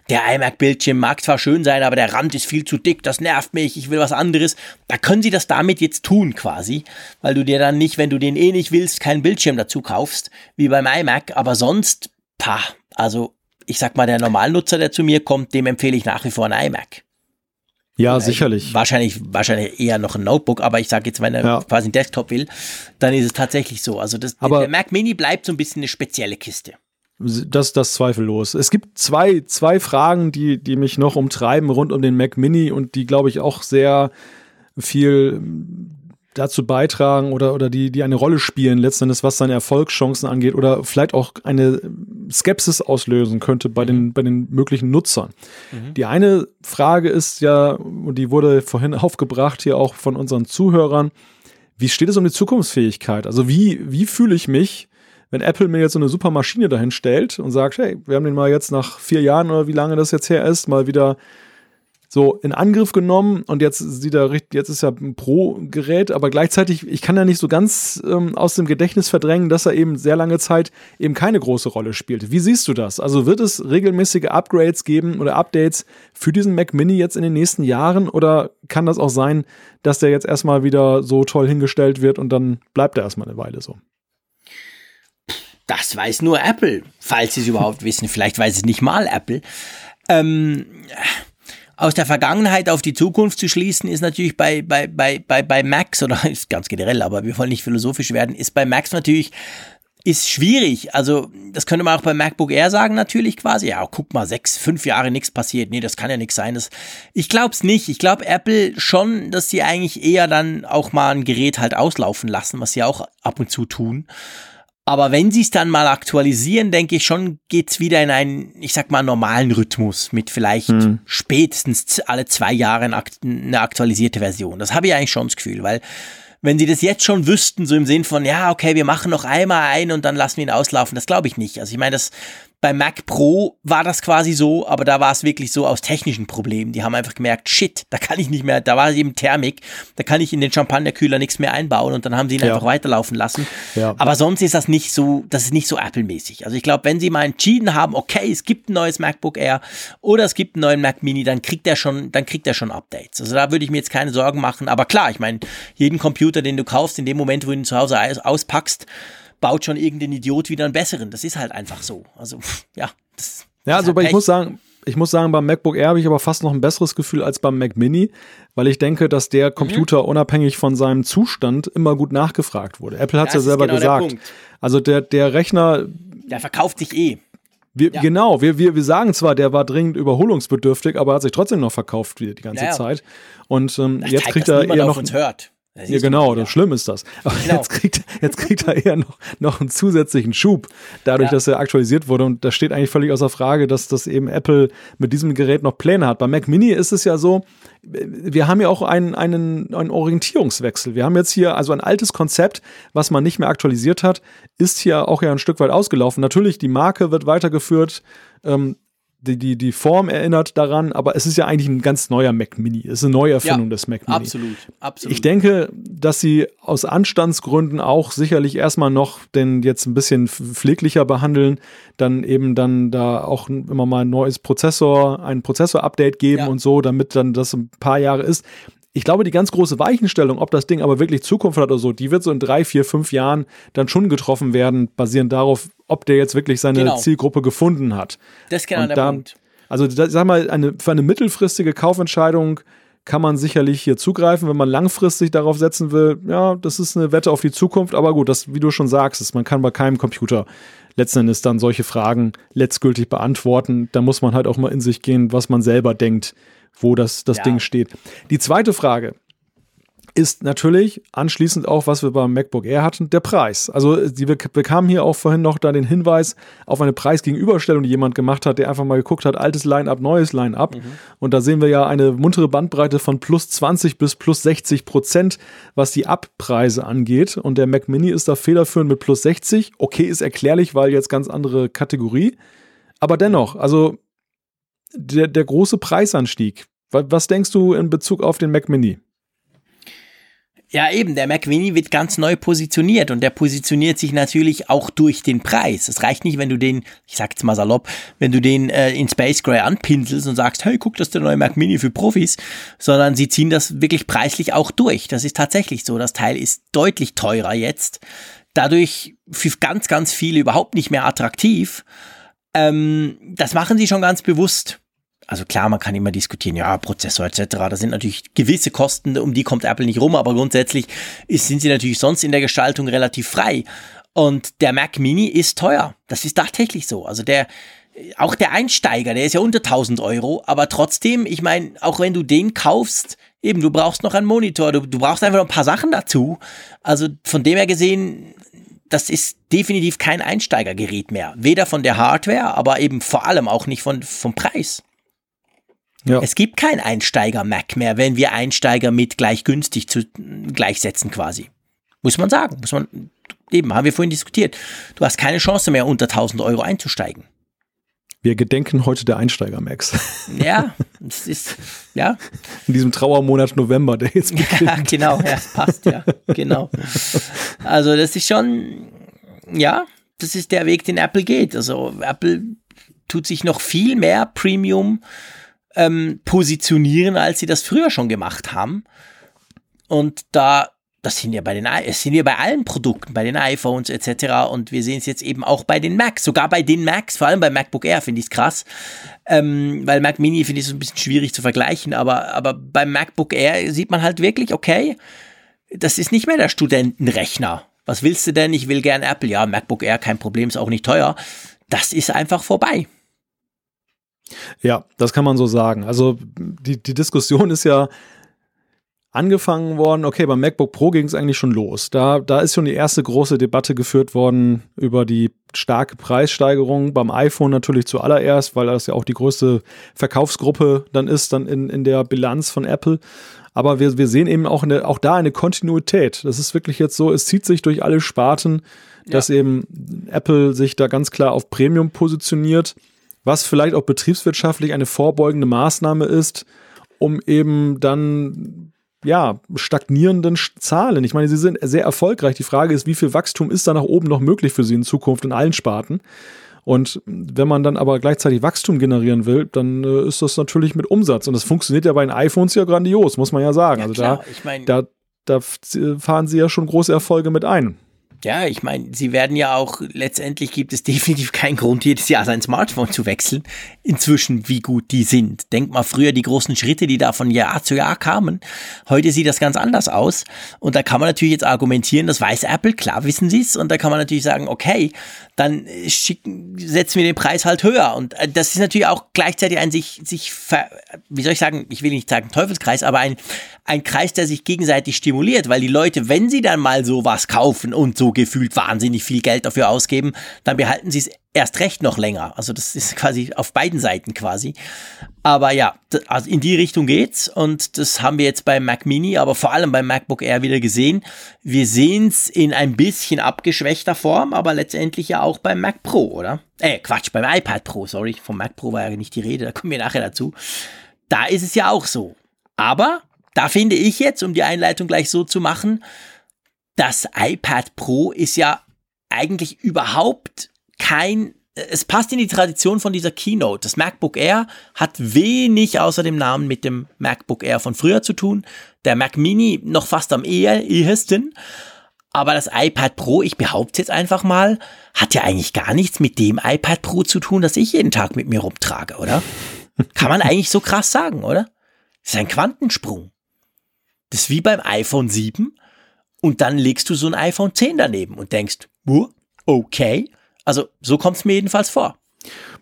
der iMac-Bildschirm mag zwar schön sein, aber der Rand ist viel zu dick, das nervt mich, ich will was anderes. Da können sie das damit jetzt tun quasi, weil du dir dann nicht, wenn du den eh nicht willst, keinen Bildschirm dazu kaufst, wie beim iMac, aber sonst, pah, also ich sag mal, der Normalnutzer, der zu mir kommt, dem empfehle ich nach wie vor ein iMac. Ja, äh, sicherlich. Wahrscheinlich, wahrscheinlich eher noch ein Notebook, aber ich sage jetzt, wenn er ja. quasi einen Desktop will, dann ist es tatsächlich so. Also das, aber der Mac Mini bleibt so ein bisschen eine spezielle Kiste. Das, das zweifellos. Es gibt zwei, zwei Fragen, die, die mich noch umtreiben rund um den Mac Mini und die, glaube ich, auch sehr viel dazu beitragen oder, oder die, die eine Rolle spielen, letztendlich was seine Erfolgschancen angeht oder vielleicht auch eine Skepsis auslösen könnte bei den, mhm. bei den möglichen Nutzern. Mhm. Die eine Frage ist ja, und die wurde vorhin aufgebracht hier auch von unseren Zuhörern, wie steht es um die Zukunftsfähigkeit? Also wie, wie fühle ich mich, wenn Apple mir jetzt so eine super Maschine dahin stellt und sagt, hey, wir haben den mal jetzt nach vier Jahren oder wie lange das jetzt her ist, mal wieder so in Angriff genommen und jetzt sieht er richtig, jetzt ist er ein Pro-Gerät, aber gleichzeitig, ich kann ja nicht so ganz ähm, aus dem Gedächtnis verdrängen, dass er eben sehr lange Zeit eben keine große Rolle spielt. Wie siehst du das? Also wird es regelmäßige Upgrades geben oder Updates für diesen Mac Mini jetzt in den nächsten Jahren oder kann das auch sein, dass der jetzt erstmal wieder so toll hingestellt wird und dann bleibt er erstmal eine Weile so? Das weiß nur Apple, falls sie es überhaupt wissen. Vielleicht weiß es nicht mal Apple. Ähm, aus der Vergangenheit auf die Zukunft zu schließen, ist natürlich bei, bei, bei, bei, bei Max, oder ist ganz generell, aber wir wollen nicht philosophisch werden, ist bei Max natürlich ist schwierig. Also, das könnte man auch bei MacBook Air sagen, natürlich quasi. Ja, guck mal, sechs, fünf Jahre nichts passiert. Nee, das kann ja nichts sein. Das, ich glaube es nicht. Ich glaube Apple schon, dass sie eigentlich eher dann auch mal ein Gerät halt auslaufen lassen, was sie auch ab und zu tun. Aber wenn sie es dann mal aktualisieren, denke ich schon, geht's wieder in einen, ich sag mal, normalen Rhythmus mit vielleicht hm. spätestens alle zwei Jahre eine aktualisierte Version. Das habe ich eigentlich schon das Gefühl, weil wenn sie das jetzt schon wüssten, so im Sinn von, ja, okay, wir machen noch einmal ein und dann lassen wir ihn auslaufen, das glaube ich nicht. Also ich meine, das, bei Mac Pro war das quasi so, aber da war es wirklich so aus technischen Problemen. Die haben einfach gemerkt, shit, da kann ich nicht mehr, da war eben Thermik, da kann ich in den Champagnerkühler nichts mehr einbauen und dann haben sie ihn ja. einfach weiterlaufen lassen. Ja. Aber sonst ist das nicht so, das ist nicht so Apple-mäßig. Also ich glaube, wenn sie mal entschieden haben, okay, es gibt ein neues MacBook Air oder es gibt einen neuen Mac Mini, dann kriegt er schon, dann kriegt er schon Updates. Also da würde ich mir jetzt keine Sorgen machen. Aber klar, ich meine, jeden Computer, den du kaufst, in dem Moment, wo du ihn zu Hause auspackst, baut schon irgendein Idiot wieder einen besseren. Das ist halt einfach so. Also, ja. ja, also, aber ich muss sagen, ich muss sagen, beim MacBook Air habe ich aber fast noch ein besseres Gefühl als beim Mac Mini, weil ich denke, dass der Computer mhm. unabhängig von seinem Zustand immer gut nachgefragt wurde. Apple hat es ja selber genau gesagt. Also der, der Rechner. Der verkauft sich eh. Wir, ja. Genau, wir, wir, wir sagen zwar, der war dringend überholungsbedürftig, aber hat sich trotzdem noch verkauft die, die ganze ja, ja. Zeit. Und ähm, jetzt kriegt er eher noch. Uns hört. Ja, genau, das Schlimm ist das. Aber genau. jetzt, kriegt, jetzt kriegt er eher noch, noch einen zusätzlichen Schub, dadurch, ja. dass er aktualisiert wurde. Und da steht eigentlich völlig außer Frage, dass das eben Apple mit diesem Gerät noch Pläne hat. Bei Mac Mini ist es ja so, wir haben ja auch einen, einen, einen Orientierungswechsel. Wir haben jetzt hier also ein altes Konzept, was man nicht mehr aktualisiert hat, ist hier auch ja ein Stück weit ausgelaufen. Natürlich, die Marke wird weitergeführt. Ähm, die, die, die Form erinnert daran, aber es ist ja eigentlich ein ganz neuer Mac Mini. Es ist eine Neuerfindung ja, des Mac Mini. Absolut, absolut. Ich denke, dass sie aus Anstandsgründen auch sicherlich erstmal noch den jetzt ein bisschen pfleglicher behandeln, dann eben dann da auch immer mal ein neues Prozessor, ein Prozessor-Update geben ja. und so, damit dann das ein paar Jahre ist ich glaube, die ganz große Weichenstellung, ob das Ding aber wirklich Zukunft hat oder so, die wird so in drei, vier, fünf Jahren dann schon getroffen werden, basierend darauf, ob der jetzt wirklich seine genau. Zielgruppe gefunden hat. Das ist genau der da, Punkt. Also, da, sag mal, eine, für eine mittelfristige Kaufentscheidung kann man sicherlich hier zugreifen, wenn man langfristig darauf setzen will. Ja, das ist eine Wette auf die Zukunft, aber gut, das, wie du schon sagst, ist, man kann bei keinem Computer letzten Endes dann solche Fragen letztgültig beantworten. Da muss man halt auch mal in sich gehen, was man selber denkt, wo das, das ja. Ding steht. Die zweite Frage, ist natürlich anschließend auch, was wir beim MacBook Air hatten, der Preis. Also die, wir bekamen hier auch vorhin noch da den Hinweis auf eine Preisgegenüberstellung, die jemand gemacht hat, der einfach mal geguckt hat, altes Line-up, neues Line-up. Mhm. Und da sehen wir ja eine muntere Bandbreite von plus 20 bis plus 60 Prozent, was die Abpreise angeht. Und der Mac Mini ist da federführend mit plus 60. Okay, ist erklärlich, weil jetzt ganz andere Kategorie. Aber dennoch, also der, der große Preisanstieg. Was denkst du in Bezug auf den Mac Mini? Ja, eben, der Mac Mini wird ganz neu positioniert und der positioniert sich natürlich auch durch den Preis. Es reicht nicht, wenn du den, ich sag jetzt mal salopp, wenn du den äh, in Space Gray anpinselst und sagst, hey, guck, das ist der neue Mac Mini für Profis, sondern sie ziehen das wirklich preislich auch durch. Das ist tatsächlich so. Das Teil ist deutlich teurer jetzt. Dadurch für ganz, ganz viele überhaupt nicht mehr attraktiv. Ähm, das machen sie schon ganz bewusst also klar, man kann immer diskutieren, ja, Prozessor etc. Da sind natürlich gewisse Kosten, um die kommt Apple nicht rum, aber grundsätzlich ist, sind sie natürlich sonst in der Gestaltung relativ frei. Und der Mac Mini ist teuer. Das ist tatsächlich so. Also der, auch der Einsteiger, der ist ja unter 1000 Euro, aber trotzdem, ich meine, auch wenn du den kaufst, eben, du brauchst noch einen Monitor, du, du brauchst einfach noch ein paar Sachen dazu. Also von dem her gesehen, das ist definitiv kein Einsteigergerät mehr. Weder von der Hardware, aber eben vor allem auch nicht von, vom Preis. Ja. Es gibt kein Einsteiger-Mac mehr, wenn wir Einsteiger mit gleich günstig zu, gleichsetzen quasi. Muss man sagen. Muss man, eben, haben wir vorhin diskutiert. Du hast keine Chance mehr, unter 1000 Euro einzusteigen. Wir gedenken heute der Einsteiger-Max. Ja, das ist, ja. In diesem Trauermonat November, der jetzt beginnt. Ja, genau, ja, passt, ja, genau. Also, das ist schon, ja, das ist der Weg, den Apple geht. Also, Apple tut sich noch viel mehr Premium ähm, positionieren, als sie das früher schon gemacht haben. Und da, das sind ja bei den, es sind ja bei allen Produkten, bei den iPhones etc. Und wir sehen es jetzt eben auch bei den Macs, sogar bei den Macs, vor allem bei MacBook Air finde ich es krass, ähm, weil Mac Mini finde ich so ein bisschen schwierig zu vergleichen, aber, aber beim MacBook Air sieht man halt wirklich, okay, das ist nicht mehr der Studentenrechner. Was willst du denn? Ich will gern Apple. Ja, MacBook Air, kein Problem, ist auch nicht teuer. Das ist einfach vorbei. Ja, das kann man so sagen. Also die, die Diskussion ist ja angefangen worden, okay, beim MacBook Pro ging es eigentlich schon los. Da, da ist schon die erste große Debatte geführt worden über die starke Preissteigerung. Beim iPhone natürlich zuallererst, weil das ja auch die größte Verkaufsgruppe dann ist, dann in, in der Bilanz von Apple. Aber wir, wir sehen eben auch, eine, auch da eine Kontinuität. Das ist wirklich jetzt so, es zieht sich durch alle Sparten, dass ja. eben Apple sich da ganz klar auf Premium positioniert was vielleicht auch betriebswirtschaftlich eine vorbeugende Maßnahme ist, um eben dann ja, stagnierenden Zahlen. Ich meine, sie sind sehr erfolgreich. Die Frage ist, wie viel Wachstum ist da nach oben noch möglich für sie in Zukunft in allen Sparten? Und wenn man dann aber gleichzeitig Wachstum generieren will, dann äh, ist das natürlich mit Umsatz. Und das funktioniert ja bei den iPhones ja grandios, muss man ja sagen. Ja, also da, ich mein, da, da fahren sie ja schon große Erfolge mit ein. Ja, ich meine, sie werden ja auch, letztendlich gibt es definitiv keinen Grund, jedes Jahr sein Smartphone zu wechseln. Inzwischen, wie gut die sind. Denk mal früher die großen Schritte, die da von Jahr zu Jahr kamen. Heute sieht das ganz anders aus. Und da kann man natürlich jetzt argumentieren, das weiß Apple, klar wissen sie es. Und da kann man natürlich sagen, okay, dann schicken, setzen wir den Preis halt höher. Und äh, das ist natürlich auch gleichzeitig ein sich, sich, ver, wie soll ich sagen, ich will nicht sagen Teufelskreis, aber ein, ein Kreis, der sich gegenseitig stimuliert, weil die Leute, wenn sie dann mal sowas kaufen und so gefühlt wahnsinnig viel Geld dafür ausgeben, dann behalten sie es erst recht noch länger. Also das ist quasi auf beiden Seiten quasi. Aber ja, also in die Richtung geht's und das haben wir jetzt beim Mac Mini, aber vor allem beim MacBook Air wieder gesehen. Wir sehen es in ein bisschen abgeschwächter Form, aber letztendlich ja auch beim Mac Pro, oder? Äh, Quatsch, beim iPad Pro, sorry, vom Mac Pro war ja nicht die Rede, da kommen wir nachher dazu. Da ist es ja auch so. Aber da finde ich jetzt, um die Einleitung gleich so zu machen, das iPad Pro ist ja eigentlich überhaupt kein es passt in die Tradition von dieser Keynote. Das MacBook Air hat wenig außer dem Namen mit dem MacBook Air von früher zu tun. Der Mac Mini noch fast am ehesten. Aber das iPad Pro, ich behaupte jetzt einfach mal, hat ja eigentlich gar nichts mit dem iPad Pro zu tun, das ich jeden Tag mit mir rumtrage, oder? Kann man eigentlich so krass sagen, oder? Das ist ein Quantensprung. Das ist wie beim iPhone 7 und dann legst du so ein iPhone 10 daneben und denkst, okay. Also so kommt es mir jedenfalls vor.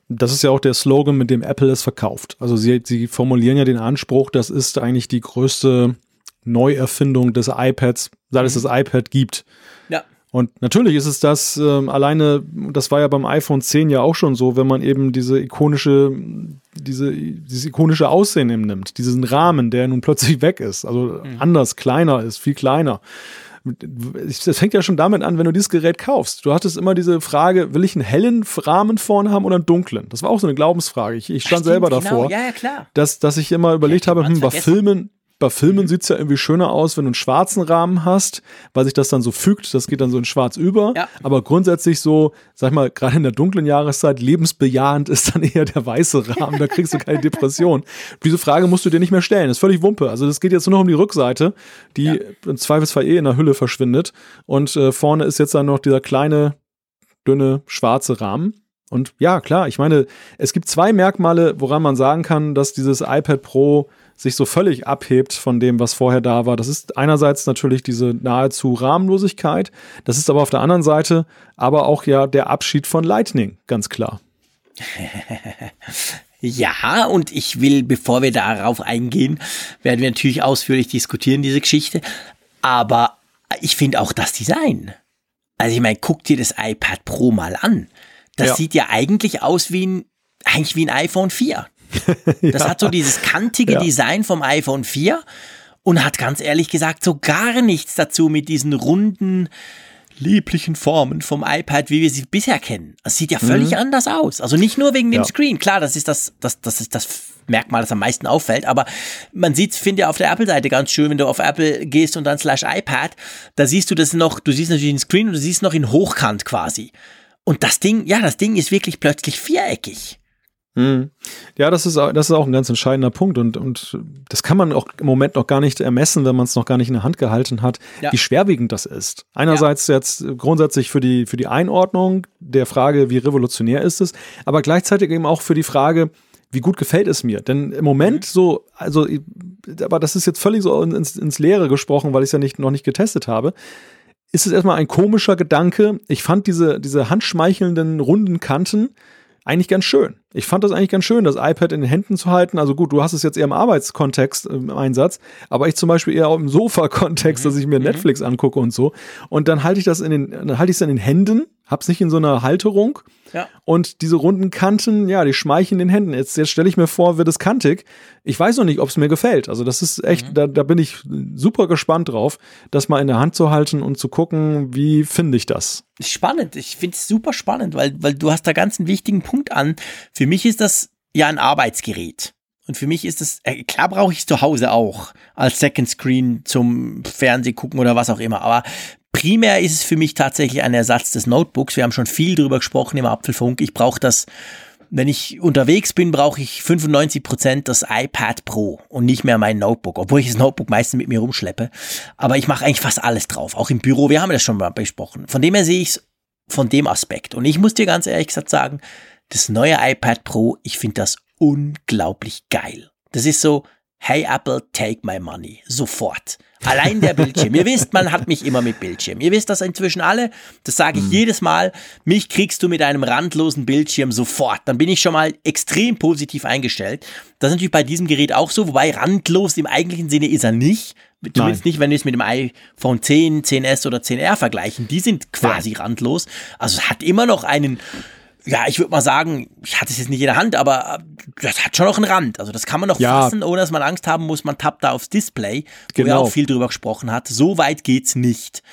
Das ist ja auch der Slogan, mit dem Apple es verkauft. Also sie, sie formulieren ja den Anspruch, das ist eigentlich die größte Neuerfindung des iPads, seit es mhm. das iPad gibt. Ja. Und natürlich ist es das ähm, alleine, das war ja beim iPhone 10 ja auch schon so, wenn man eben diese ikonische, diese, dieses ikonische Aussehen eben nimmt, diesen Rahmen, der nun plötzlich weg ist, also mhm. anders, kleiner ist, viel kleiner. Es fängt ja schon damit an, wenn du dieses Gerät kaufst. Du hattest immer diese Frage, will ich einen hellen Rahmen vorne haben oder einen dunklen? Das war auch so eine Glaubensfrage. Ich, ich stand Ach, selber genau. davor, ja, ja, Dass, dass ich immer überlegt ja, habe, hm, bei Filmen, bei Filmen mhm. sieht es ja irgendwie schöner aus, wenn du einen schwarzen Rahmen hast, weil sich das dann so fügt. Das geht dann so in schwarz über. Ja. Aber grundsätzlich so, sag mal, gerade in der dunklen Jahreszeit, lebensbejahend ist dann eher der weiße Rahmen. Da kriegst du keine Depression. Diese Frage musst du dir nicht mehr stellen. Das ist völlig Wumpe. Also das geht jetzt nur noch um die Rückseite, die ja. im Zweifelsfall eh in der Hülle verschwindet. Und äh, vorne ist jetzt dann noch dieser kleine, dünne, schwarze Rahmen. Und ja, klar, ich meine, es gibt zwei Merkmale, woran man sagen kann, dass dieses iPad Pro sich so völlig abhebt von dem, was vorher da war. Das ist einerseits natürlich diese nahezu Rahmenlosigkeit, das ist aber auf der anderen Seite aber auch ja der Abschied von Lightning, ganz klar. Ja, und ich will, bevor wir darauf eingehen, werden wir natürlich ausführlich diskutieren, diese Geschichte. Aber ich finde auch das Design. Also ich meine, guck dir das iPad Pro mal an. Das ja. sieht ja eigentlich aus wie ein, eigentlich wie ein iPhone 4. Das ja. hat so dieses kantige ja. Design vom iPhone 4 und hat ganz ehrlich gesagt so gar nichts dazu mit diesen runden, lieblichen Formen vom iPad, wie wir sie bisher kennen. Es sieht ja völlig mhm. anders aus. Also nicht nur wegen dem ja. Screen. Klar, das ist das, das, das ist das Merkmal, das am meisten auffällt. Aber man sieht, finde ich, auf der Apple-Seite ganz schön, wenn du auf Apple gehst und dann slash iPad, da siehst du das noch, du siehst natürlich den Screen und du siehst noch in Hochkant quasi. Und das Ding, ja, das Ding ist wirklich plötzlich viereckig. Mhm. Ja, das ist, das ist auch ein ganz entscheidender Punkt und, und das kann man auch im Moment noch gar nicht ermessen, wenn man es noch gar nicht in der Hand gehalten hat, ja. wie schwerwiegend das ist. Einerseits ja. jetzt grundsätzlich für die, für die Einordnung der Frage, wie revolutionär ist es, aber gleichzeitig eben auch für die Frage, wie gut gefällt es mir? Denn im Moment mhm. so, also, aber das ist jetzt völlig so ins, ins Leere gesprochen, weil ich es ja nicht, noch nicht getestet habe ist es erstmal ein komischer Gedanke. Ich fand diese, diese handschmeichelnden runden Kanten eigentlich ganz schön. Ich fand das eigentlich ganz schön, das iPad in den Händen zu halten. Also gut, du hast es jetzt eher im Arbeitskontext im Einsatz, aber ich zum Beispiel eher im Sofa-Kontext, mhm. dass ich mir mhm. Netflix angucke und so. Und dann halte ich das in den, dann halte ich es in den Händen hab's nicht in so einer Halterung. Ja. Und diese runden Kanten, ja, die schmeicheln den Händen. Jetzt, jetzt stelle ich mir vor, wird es kantig. Ich weiß noch nicht, ob es mir gefällt. Also das ist echt, mhm. da, da bin ich super gespannt drauf, das mal in der Hand zu halten und zu gucken, wie finde ich das. Spannend. Ich finde es super spannend, weil, weil du hast da ganz einen wichtigen Punkt an. Für mich ist das ja ein Arbeitsgerät. Und für mich ist es, äh, klar brauche ich es zu Hause auch als Second Screen zum Fernseh gucken oder was auch immer. Aber primär ist es für mich tatsächlich ein Ersatz des Notebooks. Wir haben schon viel drüber gesprochen im Apfelfunk. Ich brauche das, wenn ich unterwegs bin, brauche ich 95 Prozent das iPad Pro und nicht mehr mein Notebook, obwohl ich das Notebook meistens mit mir rumschleppe. Aber ich mache eigentlich fast alles drauf, auch im Büro. Wir haben das schon mal besprochen. Von dem her sehe ich es von dem Aspekt. Und ich muss dir ganz ehrlich gesagt sagen, das neue iPad Pro, ich finde das unglaublich geil. Das ist so, hey Apple, take my money. Sofort. Allein der Bildschirm. Ihr wisst, man hat mich immer mit Bildschirm. Ihr wisst das inzwischen alle. Das sage ich mhm. jedes Mal. Mich kriegst du mit einem randlosen Bildschirm sofort. Dann bin ich schon mal extrem positiv eingestellt. Das ist natürlich bei diesem Gerät auch so, wobei randlos im eigentlichen Sinne ist er nicht. Zumindest Nein. nicht, wenn wir es mit dem iPhone 10, 10s oder 10R vergleichen. Die sind quasi ja. randlos. Also es hat immer noch einen ja, ich würde mal sagen, ich hatte es jetzt nicht in der Hand, aber äh, das hat schon noch einen Rand. Also das kann man noch ja. fassen, ohne dass man Angst haben muss, man tappt da aufs Display, wo genau. er auch viel drüber gesprochen hat. So weit geht's nicht.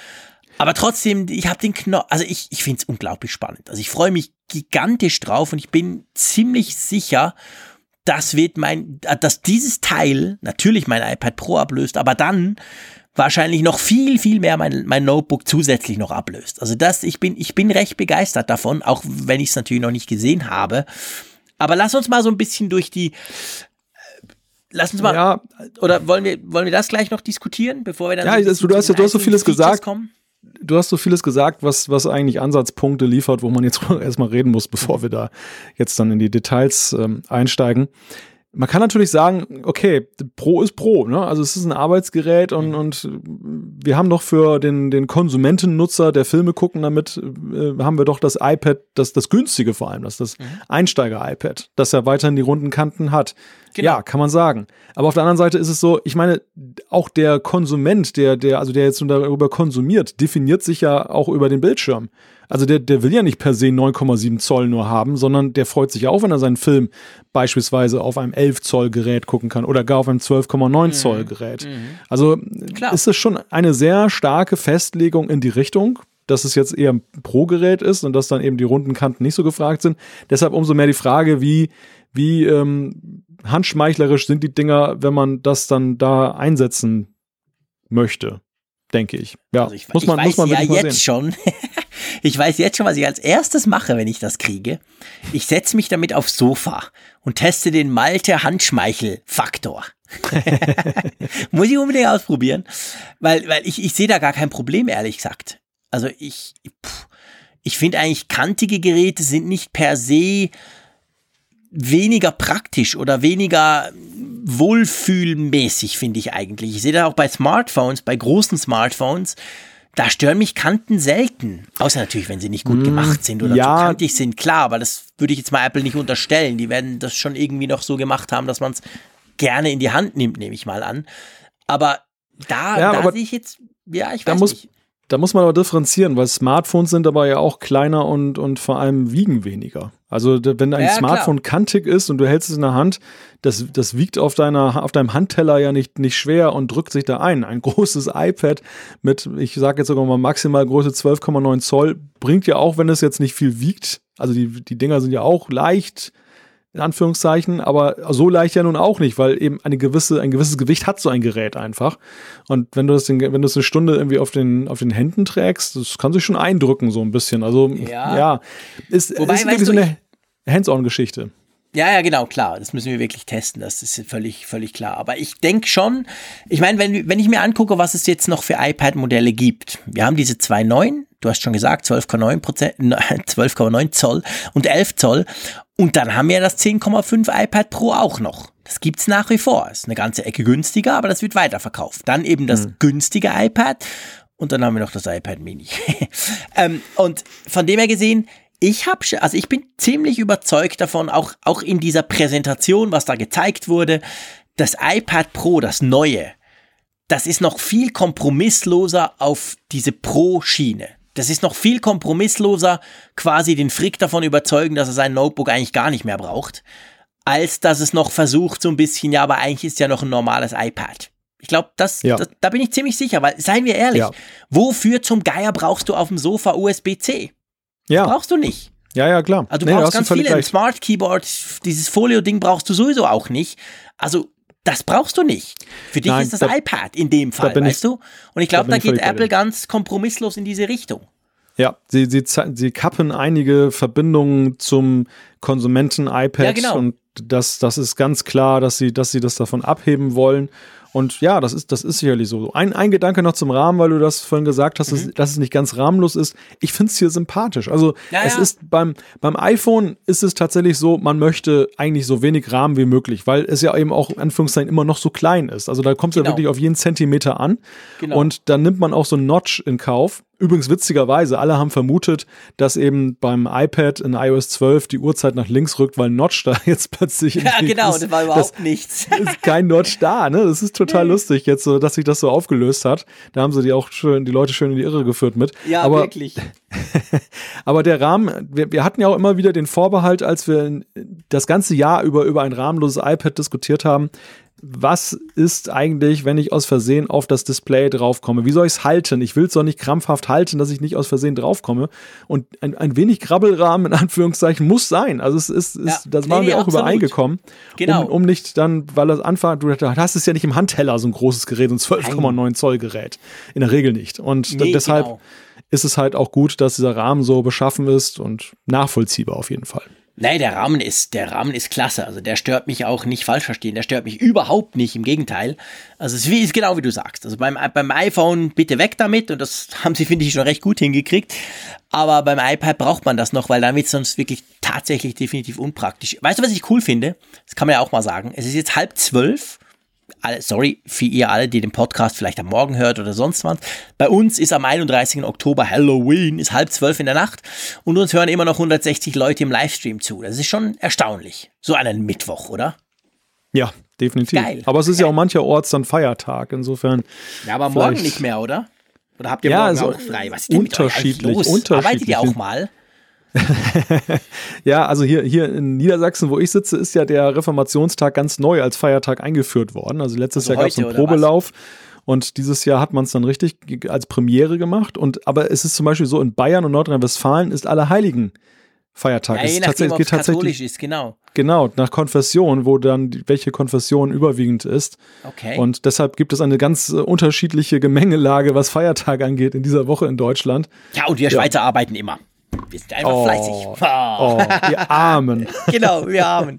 Aber trotzdem, ich habe den Knopf, also ich, ich finde es unglaublich spannend. Also ich freue mich gigantisch drauf und ich bin ziemlich sicher, das wird mein, dass dieses Teil natürlich mein iPad Pro ablöst, aber dann wahrscheinlich noch viel, viel mehr mein, mein Notebook zusätzlich noch ablöst. Also das, ich bin, ich bin recht begeistert davon, auch wenn ich es natürlich noch nicht gesehen habe. Aber lass uns mal so ein bisschen durch die, lass uns mal, ja. oder wollen wir, wollen wir das gleich noch diskutieren, bevor wir dann Ja, so du, hast, du hast so vieles gesagt. Kommen? Du hast so vieles gesagt, was, was eigentlich Ansatzpunkte liefert, wo man jetzt erstmal reden muss, bevor wir da jetzt dann in die Details ähm, einsteigen. Man kann natürlich sagen, okay, Pro ist Pro, ne? Also es ist ein Arbeitsgerät und, mhm. und wir haben doch für den, den Konsumentennutzer, der Filme gucken damit, äh, haben wir doch das iPad, das, das günstige vor allem, das, das mhm. Einsteiger-iPad, das ja weiterhin die runden Kanten hat. Genau. Ja, kann man sagen. Aber auf der anderen Seite ist es so, ich meine, auch der Konsument, der, der, also der jetzt darüber konsumiert, definiert sich ja auch über den Bildschirm. Also der, der will ja nicht per se 9,7 Zoll nur haben, sondern der freut sich auch, wenn er seinen Film beispielsweise auf einem 11 Zoll Gerät gucken kann oder gar auf einem 12,9 mhm. Zoll Gerät. Mhm. Also Klar. ist es schon eine sehr starke Festlegung in die Richtung, dass es jetzt eher ein Pro-Gerät ist und dass dann eben die runden Kanten nicht so gefragt sind. Deshalb umso mehr die Frage, wie, wie ähm, handschmeichlerisch sind die Dinger, wenn man das dann da einsetzen möchte, denke ich. Ja, also ich, muss man, ich weiß muss man ja jetzt sehen. schon. ich weiß jetzt schon, was ich als erstes mache, wenn ich das kriege. Ich setze mich damit aufs Sofa und teste den Malte Handschmeichel-Faktor. Muss ich unbedingt ausprobieren, weil, weil ich, ich sehe da gar kein Problem, ehrlich gesagt. Also ich, ich finde eigentlich kantige Geräte sind nicht per se weniger praktisch oder weniger wohlfühlmäßig, finde ich eigentlich. Ich sehe da auch bei Smartphones, bei großen Smartphones, da stören mich Kanten selten. Außer natürlich, wenn sie nicht gut mm, gemacht sind oder ja. zu kantig sind, klar, aber das würde ich jetzt mal Apple nicht unterstellen. Die werden das schon irgendwie noch so gemacht haben, dass man es gerne in die Hand nimmt, nehme ich mal an. Aber da, ja, da sehe ich jetzt, ja, ich weiß muss, nicht. Da muss man aber differenzieren, weil Smartphones sind aber ja auch kleiner und, und vor allem wiegen weniger. Also wenn ein ja, Smartphone klar. kantig ist und du hältst es in der Hand, das, das wiegt auf, deiner, auf deinem Handteller ja nicht, nicht schwer und drückt sich da ein. Ein großes iPad mit, ich sage jetzt sogar mal maximal Größe 12,9 Zoll, bringt ja auch, wenn es jetzt nicht viel wiegt, also die, die Dinger sind ja auch leicht, in Anführungszeichen, aber so leicht ja nun auch nicht, weil eben eine gewisse, ein gewisses Gewicht hat so ein Gerät einfach. Und wenn du das, den, wenn du es eine Stunde irgendwie auf den, auf den Händen trägst, das kann sich schon eindrücken, so ein bisschen. Also, ja, ja ist, Wobei, ist wirklich so eine Hands-on-Geschichte. Ja, ja, genau, klar. Das müssen wir wirklich testen. Das ist völlig, völlig klar. Aber ich denke schon, ich meine, wenn, wenn ich mir angucke, was es jetzt noch für iPad-Modelle gibt. Wir haben diese 2.9, du hast schon gesagt, 12,9 12,9 Zoll und 11 Zoll. Und dann haben wir das 10,5 iPad Pro auch noch. Das gibt's nach wie vor. Ist eine ganze Ecke günstiger, aber das wird weiterverkauft. Dann eben das mhm. günstige iPad und dann haben wir noch das iPad Mini. ähm, und von dem her gesehen, ich habe, also ich bin ziemlich überzeugt davon, auch, auch in dieser Präsentation, was da gezeigt wurde, das iPad Pro, das neue, das ist noch viel kompromissloser auf diese Pro-Schiene. Das ist noch viel kompromissloser, quasi den Frick davon überzeugen, dass er sein Notebook eigentlich gar nicht mehr braucht, als dass es noch versucht, so ein bisschen, ja, aber eigentlich ist ja noch ein normales iPad. Ich glaube, das, ja. das, da bin ich ziemlich sicher, weil, seien wir ehrlich, ja. wofür zum Geier brauchst du auf dem Sofa USB-C? Ja. brauchst du nicht. Ja, ja, klar. Also du nee, brauchst ganz viele. Ein Smart Keyboard, dieses Folio-Ding brauchst du sowieso auch nicht. Also das brauchst du nicht. Für dich Nein, ist das da, iPad in dem Fall, weißt ich, du? Und ich glaube, da, da geht Apple ganz kompromisslos in diese Richtung. Ja, sie, sie, sie kappen einige Verbindungen zum Konsumenten-iPad ja, genau. und das, das ist ganz klar, dass sie, dass sie das davon abheben wollen. Und ja, das ist, das ist sicherlich so. Ein, ein Gedanke noch zum Rahmen, weil du das vorhin gesagt hast, mhm. dass, dass, es nicht ganz rahmenlos ist. Ich finde es hier sympathisch. Also ja, es ja. ist beim, beim iPhone ist es tatsächlich so, man möchte eigentlich so wenig Rahmen wie möglich, weil es ja eben auch in Anführungszeichen immer noch so klein ist. Also da kommt es genau. ja wirklich auf jeden Zentimeter an. Genau. Und dann nimmt man auch so ein Notch in Kauf. Übrigens witzigerweise, alle haben vermutet, dass eben beim iPad in iOS 12 die Uhrzeit nach links rückt, weil Notch da jetzt plötzlich. Ja, genau, ist, das war überhaupt das, nichts. ist kein Notch da, ne? Das ist total lustig jetzt so, dass sich das so aufgelöst hat. Da haben sie die auch schön, die Leute schön in die Irre geführt mit. Ja, aber, wirklich. aber der Rahmen, wir, wir hatten ja auch immer wieder den Vorbehalt, als wir das ganze Jahr über über ein rahmenloses iPad diskutiert haben, was ist eigentlich, wenn ich aus Versehen auf das Display draufkomme? Wie soll ich es halten? Ich will es doch nicht krampfhaft halten, dass ich nicht aus Versehen draufkomme. Und ein, ein wenig Krabbelrahmen in Anführungszeichen muss sein. Also es ist, ist ja, das waren nee, wir auch absolut. übereingekommen. Genau. Um, um, nicht dann, weil das Anfang, du hast es ja nicht im Handteller, so ein großes Gerät, so ein 12,9 Zoll Gerät. In der Regel nicht. Und nee, deshalb genau. ist es halt auch gut, dass dieser Rahmen so beschaffen ist und nachvollziehbar auf jeden Fall. Nein, der Rahmen ist, der Rahmen ist klasse. Also der stört mich auch nicht falsch verstehen. Der stört mich überhaupt nicht. Im Gegenteil. Also es ist genau wie du sagst. Also beim, beim iPhone bitte weg damit. Und das haben sie, finde ich, schon recht gut hingekriegt. Aber beim iPad braucht man das noch, weil dann wird es sonst wirklich tatsächlich definitiv unpraktisch. Weißt du, was ich cool finde? Das kann man ja auch mal sagen. Es ist jetzt halb zwölf sorry für ihr alle, die den Podcast vielleicht am Morgen hört oder sonst was. Bei uns ist am 31. Oktober Halloween, ist halb zwölf in der Nacht und uns hören immer noch 160 Leute im Livestream zu. Das ist schon erstaunlich. So einen Mittwoch, oder? Ja, definitiv. Geil. Aber es ist ja auch mancherorts dann Feiertag, insofern. Ja, aber morgen nicht mehr, oder? Oder habt ihr ja, morgen also auch frei? Was ist denn unterschiedlich, mit euch unterschiedlich. Arbeitet ihr auch mal? ja, also hier, hier in Niedersachsen, wo ich sitze, ist ja der Reformationstag ganz neu als Feiertag eingeführt worden. Also letztes also Jahr gab es einen Probelauf. Und dieses Jahr hat man es dann richtig als Premiere gemacht. Und aber es ist zum Beispiel so, in Bayern und Nordrhein-Westfalen ist Allerheiligen Feiertag. Ja, je nachdem, ob es katholisch ist, genau. Genau, nach Konfession, wo dann welche Konfession überwiegend ist. Okay. Und deshalb gibt es eine ganz äh, unterschiedliche Gemengelage, was Feiertag angeht in dieser Woche in Deutschland. Ja, und wir Schweizer ja. arbeiten immer. Wir sind einfach oh, fleißig. Oh, oh, wir Armen. genau, wir Armen.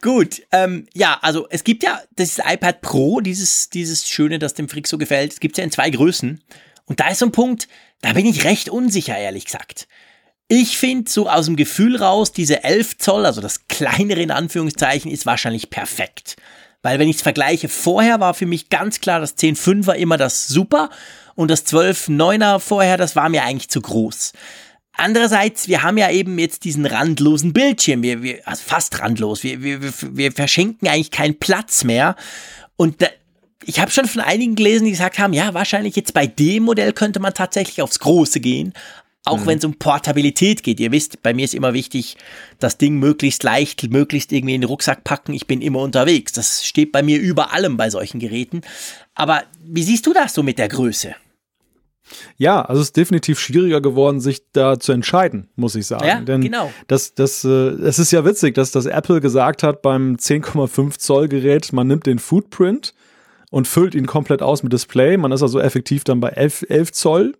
Gut, ähm, ja, also es gibt ja das iPad Pro, dieses, dieses Schöne, das dem Frick so gefällt. Es gibt ja in zwei Größen. Und da ist so ein Punkt, da bin ich recht unsicher, ehrlich gesagt. Ich finde so aus dem Gefühl raus, diese 11 Zoll, also das kleinere in Anführungszeichen, ist wahrscheinlich perfekt. Weil wenn ich es vergleiche, vorher war für mich ganz klar das 10.5er immer das super und das 12.9er vorher, das war mir eigentlich zu groß. Andererseits, wir haben ja eben jetzt diesen randlosen Bildschirm, wir, wir, also fast randlos, wir, wir, wir verschenken eigentlich keinen Platz mehr. Und da, ich habe schon von einigen gelesen, die gesagt haben, ja, wahrscheinlich jetzt bei dem Modell könnte man tatsächlich aufs Große gehen, auch mhm. wenn es um Portabilität geht. Ihr wisst, bei mir ist immer wichtig, das Ding möglichst leicht, möglichst irgendwie in den Rucksack packen. Ich bin immer unterwegs. Das steht bei mir über allem bei solchen Geräten. Aber wie siehst du das so mit der Größe? Ja, also es ist definitiv schwieriger geworden, sich da zu entscheiden, muss ich sagen. Ja, Denn genau. Das, das, äh, es ist ja witzig, dass das Apple gesagt hat beim 10,5 Zoll Gerät, man nimmt den Footprint und füllt ihn komplett aus mit Display. Man ist also effektiv dann bei 11, 11 Zoll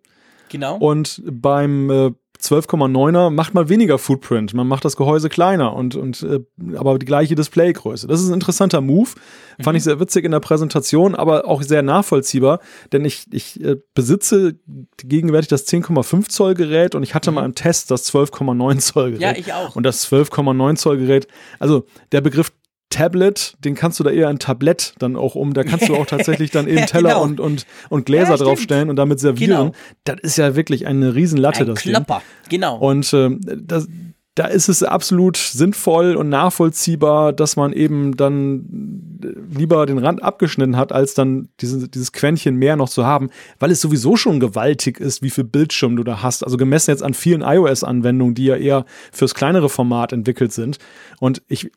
Genau. Und beim äh, 12,9er macht man weniger Footprint. Man macht das Gehäuse kleiner und, und äh, aber die gleiche Displaygröße. Das ist ein interessanter Move. Mhm. Fand ich sehr witzig in der Präsentation, aber auch sehr nachvollziehbar, denn ich, ich äh, besitze gegenwärtig das 10,5 Zoll Gerät und ich hatte mhm. mal im Test das 12,9 Zoll Gerät. Ja, ich auch. Und das 12,9 Zoll Gerät, also der Begriff Tablet, den kannst du da eher ein Tablett dann auch um. Da kannst du auch tatsächlich dann eben Teller genau. und, und, und Gläser ja, draufstellen und damit servieren. Genau. Das ist ja wirklich eine Riesenlatte. Ein das Klopper, Ding. genau. Und äh, das, da ist es absolut sinnvoll und nachvollziehbar, dass man eben dann lieber den Rand abgeschnitten hat, als dann diese, dieses Quäntchen mehr noch zu haben, weil es sowieso schon gewaltig ist, wie viel Bildschirm du da hast. Also gemessen jetzt an vielen iOS-Anwendungen, die ja eher fürs kleinere Format entwickelt sind. Und ich,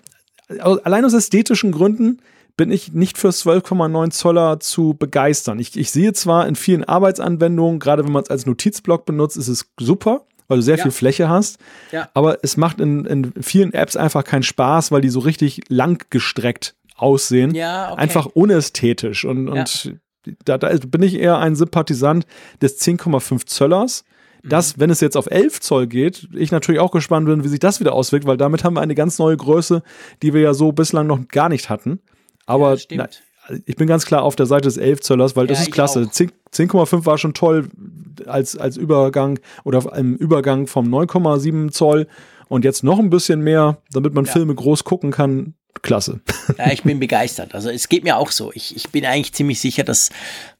allein aus ästhetischen Gründen bin ich nicht für 12,9 Zoller zu begeistern. Ich, ich sehe zwar in vielen Arbeitsanwendungen, gerade wenn man es als Notizblock benutzt, ist es super, weil du sehr ja. viel Fläche hast. Ja. Aber es macht in, in vielen Apps einfach keinen Spaß, weil die so richtig lang gestreckt aussehen. Ja, okay. Einfach unästhetisch. Und, und da, da bin ich eher ein Sympathisant des 10,5 Zöllers dass, wenn es jetzt auf 11 Zoll geht, ich natürlich auch gespannt bin, wie sich das wieder auswirkt, weil damit haben wir eine ganz neue Größe, die wir ja so bislang noch gar nicht hatten. Aber ja, na, ich bin ganz klar auf der Seite des 11 Zöllers, weil das ist klasse. 10,5 war schon toll als, als Übergang oder im Übergang vom 9,7 Zoll und jetzt noch ein bisschen mehr, damit man ja. Filme groß gucken kann klasse. Ja, ich bin begeistert. Also es geht mir auch so. Ich, ich bin eigentlich ziemlich sicher, dass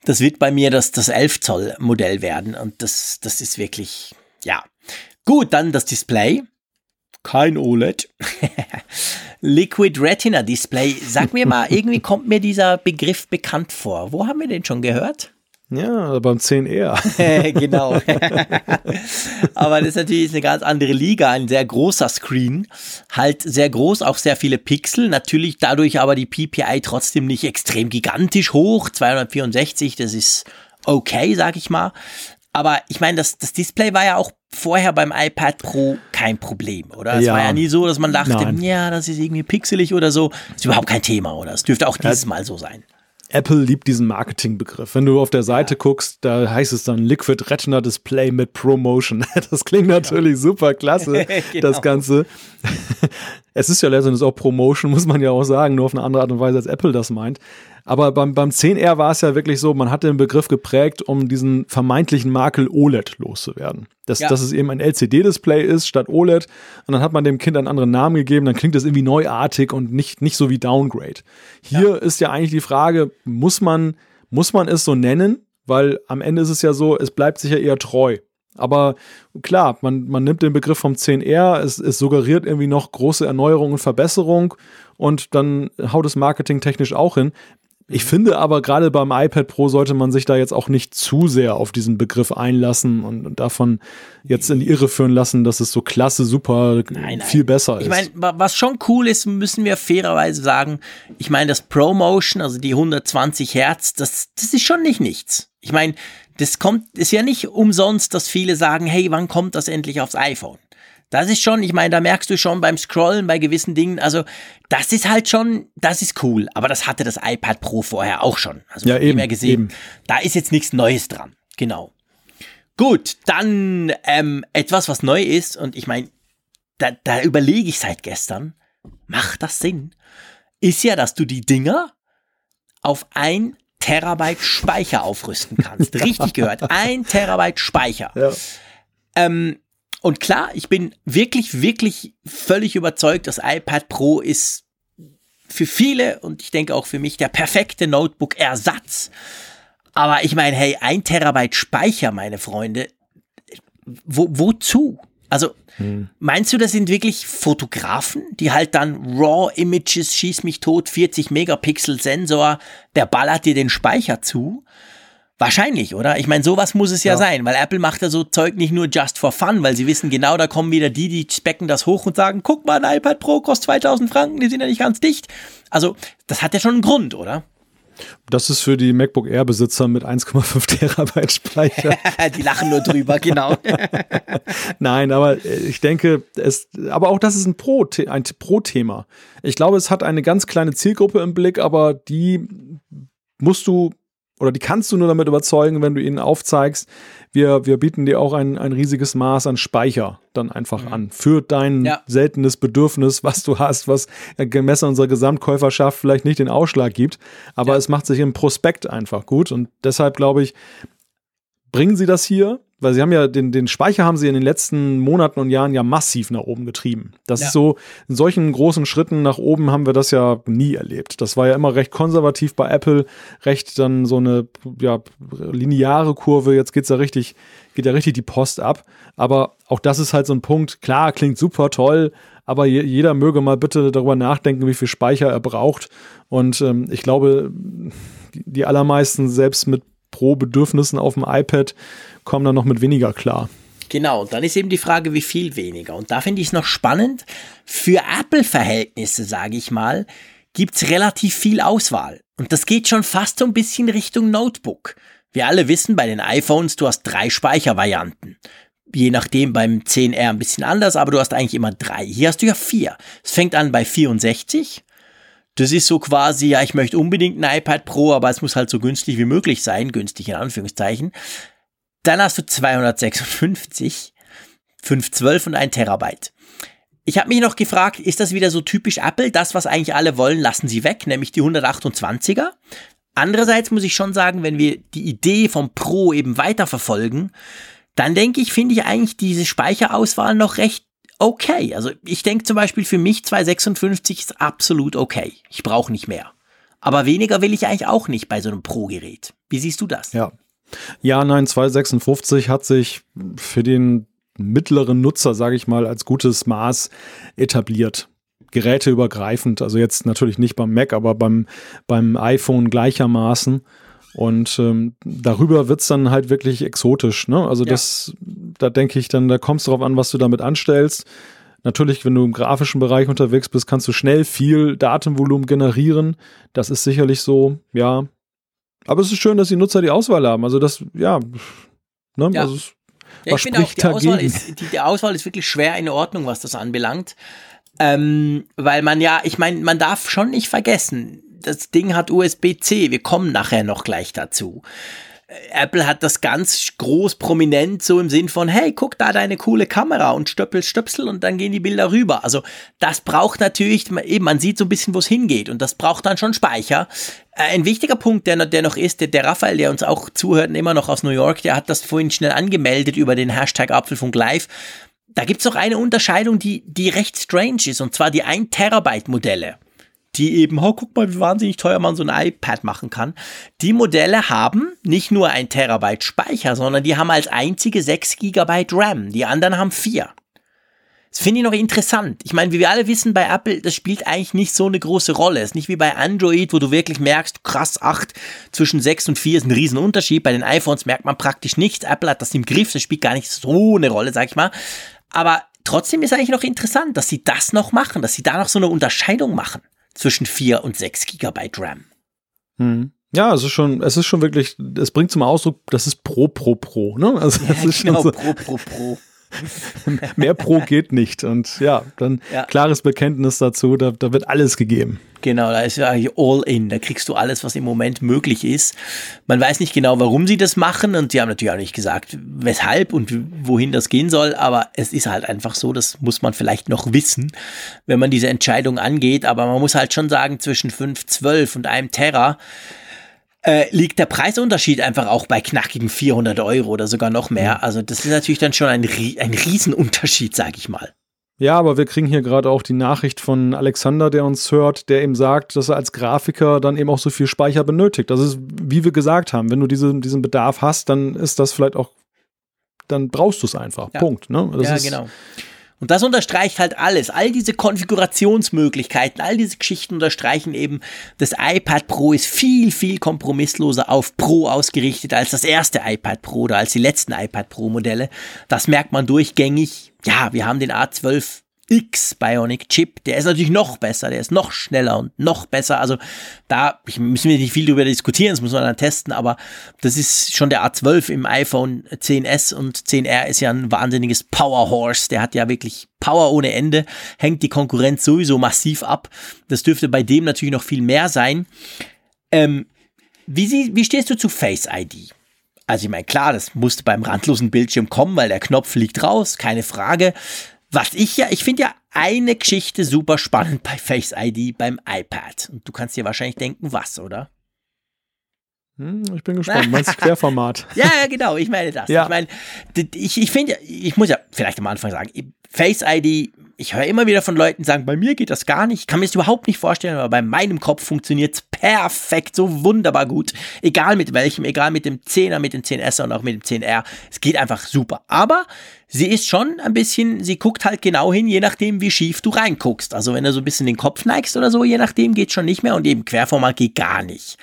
das wird bei mir das, das 11 Zoll Modell werden. Und das, das ist wirklich, ja. Gut, dann das Display. Kein OLED. Liquid Retina Display. Sag mir mal, irgendwie kommt mir dieser Begriff bekannt vor. Wo haben wir den schon gehört? Ja, beim 10R. genau. Aber das ist natürlich eine ganz andere Liga, ein sehr großer Screen. Halt sehr groß, auch sehr viele Pixel. Natürlich dadurch aber die PPI trotzdem nicht extrem gigantisch hoch. 264, das ist okay, sag ich mal. Aber ich meine, das, das Display war ja auch vorher beim iPad Pro kein Problem, oder? Es ja. war ja nie so, dass man dachte, Nein. ja, das ist irgendwie pixelig oder so. Das ist überhaupt kein Thema, oder? Es dürfte auch dieses Mal so sein. Apple liebt diesen Marketingbegriff. Wenn du auf der Seite ja. guckst, da heißt es dann Liquid Retina Display mit Promotion. Das klingt natürlich super klasse, genau. das Ganze. Es ist ja letztendlich auch Promotion, muss man ja auch sagen, nur auf eine andere Art und Weise, als Apple das meint. Aber beim, beim 10R war es ja wirklich so, man hat den Begriff geprägt, um diesen vermeintlichen Makel OLED loszuwerden. Dass, ja. dass es eben ein LCD-Display ist statt OLED. Und dann hat man dem Kind einen anderen Namen gegeben, dann klingt das irgendwie neuartig und nicht, nicht so wie Downgrade. Hier ja. ist ja eigentlich die Frage, muss man, muss man es so nennen? Weil am Ende ist es ja so, es bleibt sich ja eher treu Aber klar, man, man nimmt den Begriff vom 10R, es, es suggeriert irgendwie noch große Erneuerung und Verbesserung und dann haut es marketingtechnisch auch hin. Ich finde aber gerade beim iPad Pro sollte man sich da jetzt auch nicht zu sehr auf diesen Begriff einlassen und, und davon jetzt in die Irre führen lassen, dass es so klasse, super, nein, nein. viel besser ist. Ich meine, was schon cool ist, müssen wir fairerweise sagen, ich meine, das ProMotion, also die 120 Hertz, das, das ist schon nicht nichts. Ich meine, das kommt, ist ja nicht umsonst, dass viele sagen, hey, wann kommt das endlich aufs iPhone? Das ist schon, ich meine, da merkst du schon beim Scrollen bei gewissen Dingen, also das ist halt schon, das ist cool. Aber das hatte das iPad Pro vorher auch schon. Also ja, eben, gesehen, eben. da ist jetzt nichts Neues dran. Genau. Gut, dann ähm, etwas, was neu ist und ich meine, da, da überlege ich seit gestern, macht das Sinn? Ist ja, dass du die Dinger auf ein Terabyte Speicher aufrüsten kannst. Richtig gehört. Ein Terabyte Speicher. Ja. Ähm, und klar, ich bin wirklich, wirklich völlig überzeugt, das iPad Pro ist für viele und ich denke auch für mich der perfekte Notebook-Ersatz. Aber ich meine, hey, ein Terabyte Speicher, meine Freunde, wo, wozu? Also, hm. meinst du, das sind wirklich Fotografen, die halt dann Raw Images, schieß mich tot, 40 Megapixel Sensor, der ballert dir den Speicher zu? Wahrscheinlich, oder? Ich meine, sowas muss es ja, ja, sein, weil Apple macht ja so Zeug nicht nur just for fun, weil sie wissen genau, da kommen wieder die, die specken das hoch und sagen, guck mal, ein iPad Pro kostet 2000 Franken, die sind ja nicht ganz dicht. Also, das hat ja schon einen Grund, oder? Das ist für die MacBook Air Besitzer mit 1,5 Terabyte Speicher. die lachen nur drüber, genau. Nein, aber ich denke, es, aber auch das ist ein Pro, ein Pro-Thema. Ich glaube, es hat eine ganz kleine Zielgruppe im Blick, aber die musst du oder die kannst du nur damit überzeugen, wenn du ihnen aufzeigst, wir, wir bieten dir auch ein, ein riesiges Maß an Speicher dann einfach mhm. an. Für dein ja. seltenes Bedürfnis, was du hast, was gemessen unserer Gesamtkäuferschaft vielleicht nicht den Ausschlag gibt. Aber ja. es macht sich im Prospekt einfach gut. Und deshalb glaube ich, bringen sie das hier, weil sie haben ja den, den Speicher haben sie in den letzten Monaten und Jahren ja massiv nach oben getrieben. Das ja. ist so, in solchen großen Schritten nach oben haben wir das ja nie erlebt. Das war ja immer recht konservativ bei Apple, recht dann so eine ja, lineare Kurve. Jetzt geht's ja richtig, geht ja richtig die Post ab. Aber auch das ist halt so ein Punkt. Klar, klingt super toll, aber je, jeder möge mal bitte darüber nachdenken, wie viel Speicher er braucht. Und ähm, ich glaube, die allermeisten, selbst mit Pro-Bedürfnissen auf dem iPad kommen dann noch mit weniger klar. Genau, und dann ist eben die Frage, wie viel weniger. Und da finde ich es noch spannend. Für Apple-Verhältnisse, sage ich mal, gibt es relativ viel Auswahl. Und das geht schon fast so ein bisschen Richtung Notebook. Wir alle wissen, bei den iPhones, du hast drei Speichervarianten. Je nachdem beim 10R ein bisschen anders, aber du hast eigentlich immer drei. Hier hast du ja vier. Es fängt an bei 64, das ist so quasi, ja, ich möchte unbedingt ein iPad Pro, aber es muss halt so günstig wie möglich sein, günstig in Anführungszeichen. Dann hast du 256, 512 und ein Terabyte. Ich habe mich noch gefragt, ist das wieder so typisch Apple? Das, was eigentlich alle wollen, lassen sie weg, nämlich die 128er. Andererseits muss ich schon sagen, wenn wir die Idee vom Pro eben weiterverfolgen, dann denke ich, finde ich eigentlich diese Speicherauswahl noch recht okay. Also ich denke zum Beispiel für mich 256 ist absolut okay. Ich brauche nicht mehr. Aber weniger will ich eigentlich auch nicht bei so einem Pro-Gerät. Wie siehst du das? Ja. Ja, nein, 256 hat sich für den mittleren Nutzer, sage ich mal, als gutes Maß etabliert. Geräteübergreifend, also jetzt natürlich nicht beim Mac, aber beim, beim iPhone gleichermaßen. Und ähm, darüber wird's dann halt wirklich exotisch. Ne? Also ja. das, da denke ich dann, da kommst du drauf an, was du damit anstellst. Natürlich, wenn du im grafischen Bereich unterwegs bist, kannst du schnell viel Datenvolumen generieren. Das ist sicherlich so, ja. Aber es ist schön, dass die Nutzer die Auswahl haben. Also das, ja, ne? ja. Also es, ja, was spricht auch, die dagegen? Auswahl ist, die, die Auswahl ist wirklich schwer in Ordnung, was das anbelangt. Ähm, weil man ja, ich meine, man darf schon nicht vergessen, das Ding hat USB-C. Wir kommen nachher noch gleich dazu. Äh, Apple hat das ganz groß prominent so im Sinn von, hey, guck da deine coole Kamera und stöppel, stöpsel und dann gehen die Bilder rüber. Also das braucht natürlich, eben, man sieht so ein bisschen, wo es hingeht und das braucht dann schon Speicher. Äh, ein wichtiger Punkt, der, der noch ist, der, der Raphael, der uns auch zuhört, immer noch aus New York, der hat das vorhin schnell angemeldet über den Hashtag Apfelfunk Live. Da gibt's noch eine Unterscheidung, die, die recht strange ist, und zwar die 1 Terabyte Modelle die eben, oh, guck mal, wie wahnsinnig teuer man so ein iPad machen kann. Die Modelle haben nicht nur ein Terabyte Speicher, sondern die haben als einzige 6 Gigabyte RAM. Die anderen haben 4. Das finde ich noch interessant. Ich meine, wie wir alle wissen, bei Apple, das spielt eigentlich nicht so eine große Rolle. Es ist nicht wie bei Android, wo du wirklich merkst, krass, 8 zwischen 6 und 4 ist ein Riesenunterschied. Bei den iPhones merkt man praktisch nichts. Apple hat das im Griff, das spielt gar nicht so eine Rolle, sag ich mal. Aber trotzdem ist eigentlich noch interessant, dass sie das noch machen, dass sie da noch so eine Unterscheidung machen zwischen 4 und 6 Gigabyte RAM. Hm. Ja, es ist schon, es ist schon wirklich, es bringt zum Ausdruck, das ist Pro, Pro, Pro, ne? Also, ja, genau, schon so, Pro, Pro, Pro. mehr Pro geht nicht. Und ja, dann Ja. klares Bekenntnis dazu, da, da wird alles gegeben. Genau, da ist ja eigentlich all in. Da kriegst du alles, was im Moment möglich ist. Man weiß nicht genau, warum sie das machen und sie haben natürlich auch nicht gesagt, weshalb und wohin das gehen soll, aber es ist halt einfach so, das muss man vielleicht noch wissen, wenn man diese Entscheidung angeht. Aber man muss halt schon sagen, zwischen 512 und einem Terra äh, liegt der Preisunterschied einfach auch bei knackigen 400 Euro oder sogar noch mehr. Also das ist natürlich dann schon ein, ein Riesenunterschied, sag ich mal. Ja, aber wir kriegen hier gerade auch die Nachricht von Alexander, der uns hört, der eben sagt, dass er als Grafiker dann eben auch so viel Speicher benötigt. Das ist, wie wir gesagt haben, wenn du diese, diesen Bedarf hast, dann ist das vielleicht auch, dann brauchst du es einfach. Ja. Punkt. Ne? Das ja, ist, genau. Und das unterstreicht halt alles. All diese Konfigurationsmöglichkeiten, all diese Geschichten unterstreichen eben, das iPad Pro ist viel, viel kompromissloser auf Pro ausgerichtet als das erste iPad Pro oder als die letzten iPad Pro Modelle. Das merkt man durchgängig. Ja, wir haben den A12 X Bionic Chip, der ist natürlich noch besser, der ist noch schneller und noch besser. Also da müssen wir nicht viel darüber diskutieren, das muss man dann testen, aber das ist schon der A12 im iPhone 10s und 10R ist ja ein wahnsinniges Power Horse. Der hat ja wirklich Power ohne Ende, hängt die Konkurrenz sowieso massiv ab. Das dürfte bei dem natürlich noch viel mehr sein. Ähm, wie, sie, wie stehst du zu Face ID? Also ich meine, klar, das musste beim randlosen Bildschirm kommen, weil der Knopf liegt raus, keine Frage. Was ich ja, ich finde ja eine Geschichte super spannend bei Face ID beim iPad. Und du kannst dir wahrscheinlich denken, was, oder? Hm, ich bin gespannt. Meinst du Querformat? Ja, ja, genau, ich meine das. Ja. Ich meine, ich, ich finde, ich muss ja vielleicht am Anfang sagen, Face ID, ich höre immer wieder von Leuten sagen, bei mir geht das gar nicht. Ich kann mir das überhaupt nicht vorstellen, aber bei meinem Kopf funktioniert es perfekt, so wunderbar gut. Egal mit welchem, egal mit dem 10er, mit dem 10S und auch mit dem 10R. Es geht einfach super. Aber sie ist schon ein bisschen, sie guckt halt genau hin, je nachdem, wie schief du reinguckst. Also wenn du so ein bisschen den Kopf neigst oder so, je nachdem geht schon nicht mehr und eben Querformat geht gar nicht.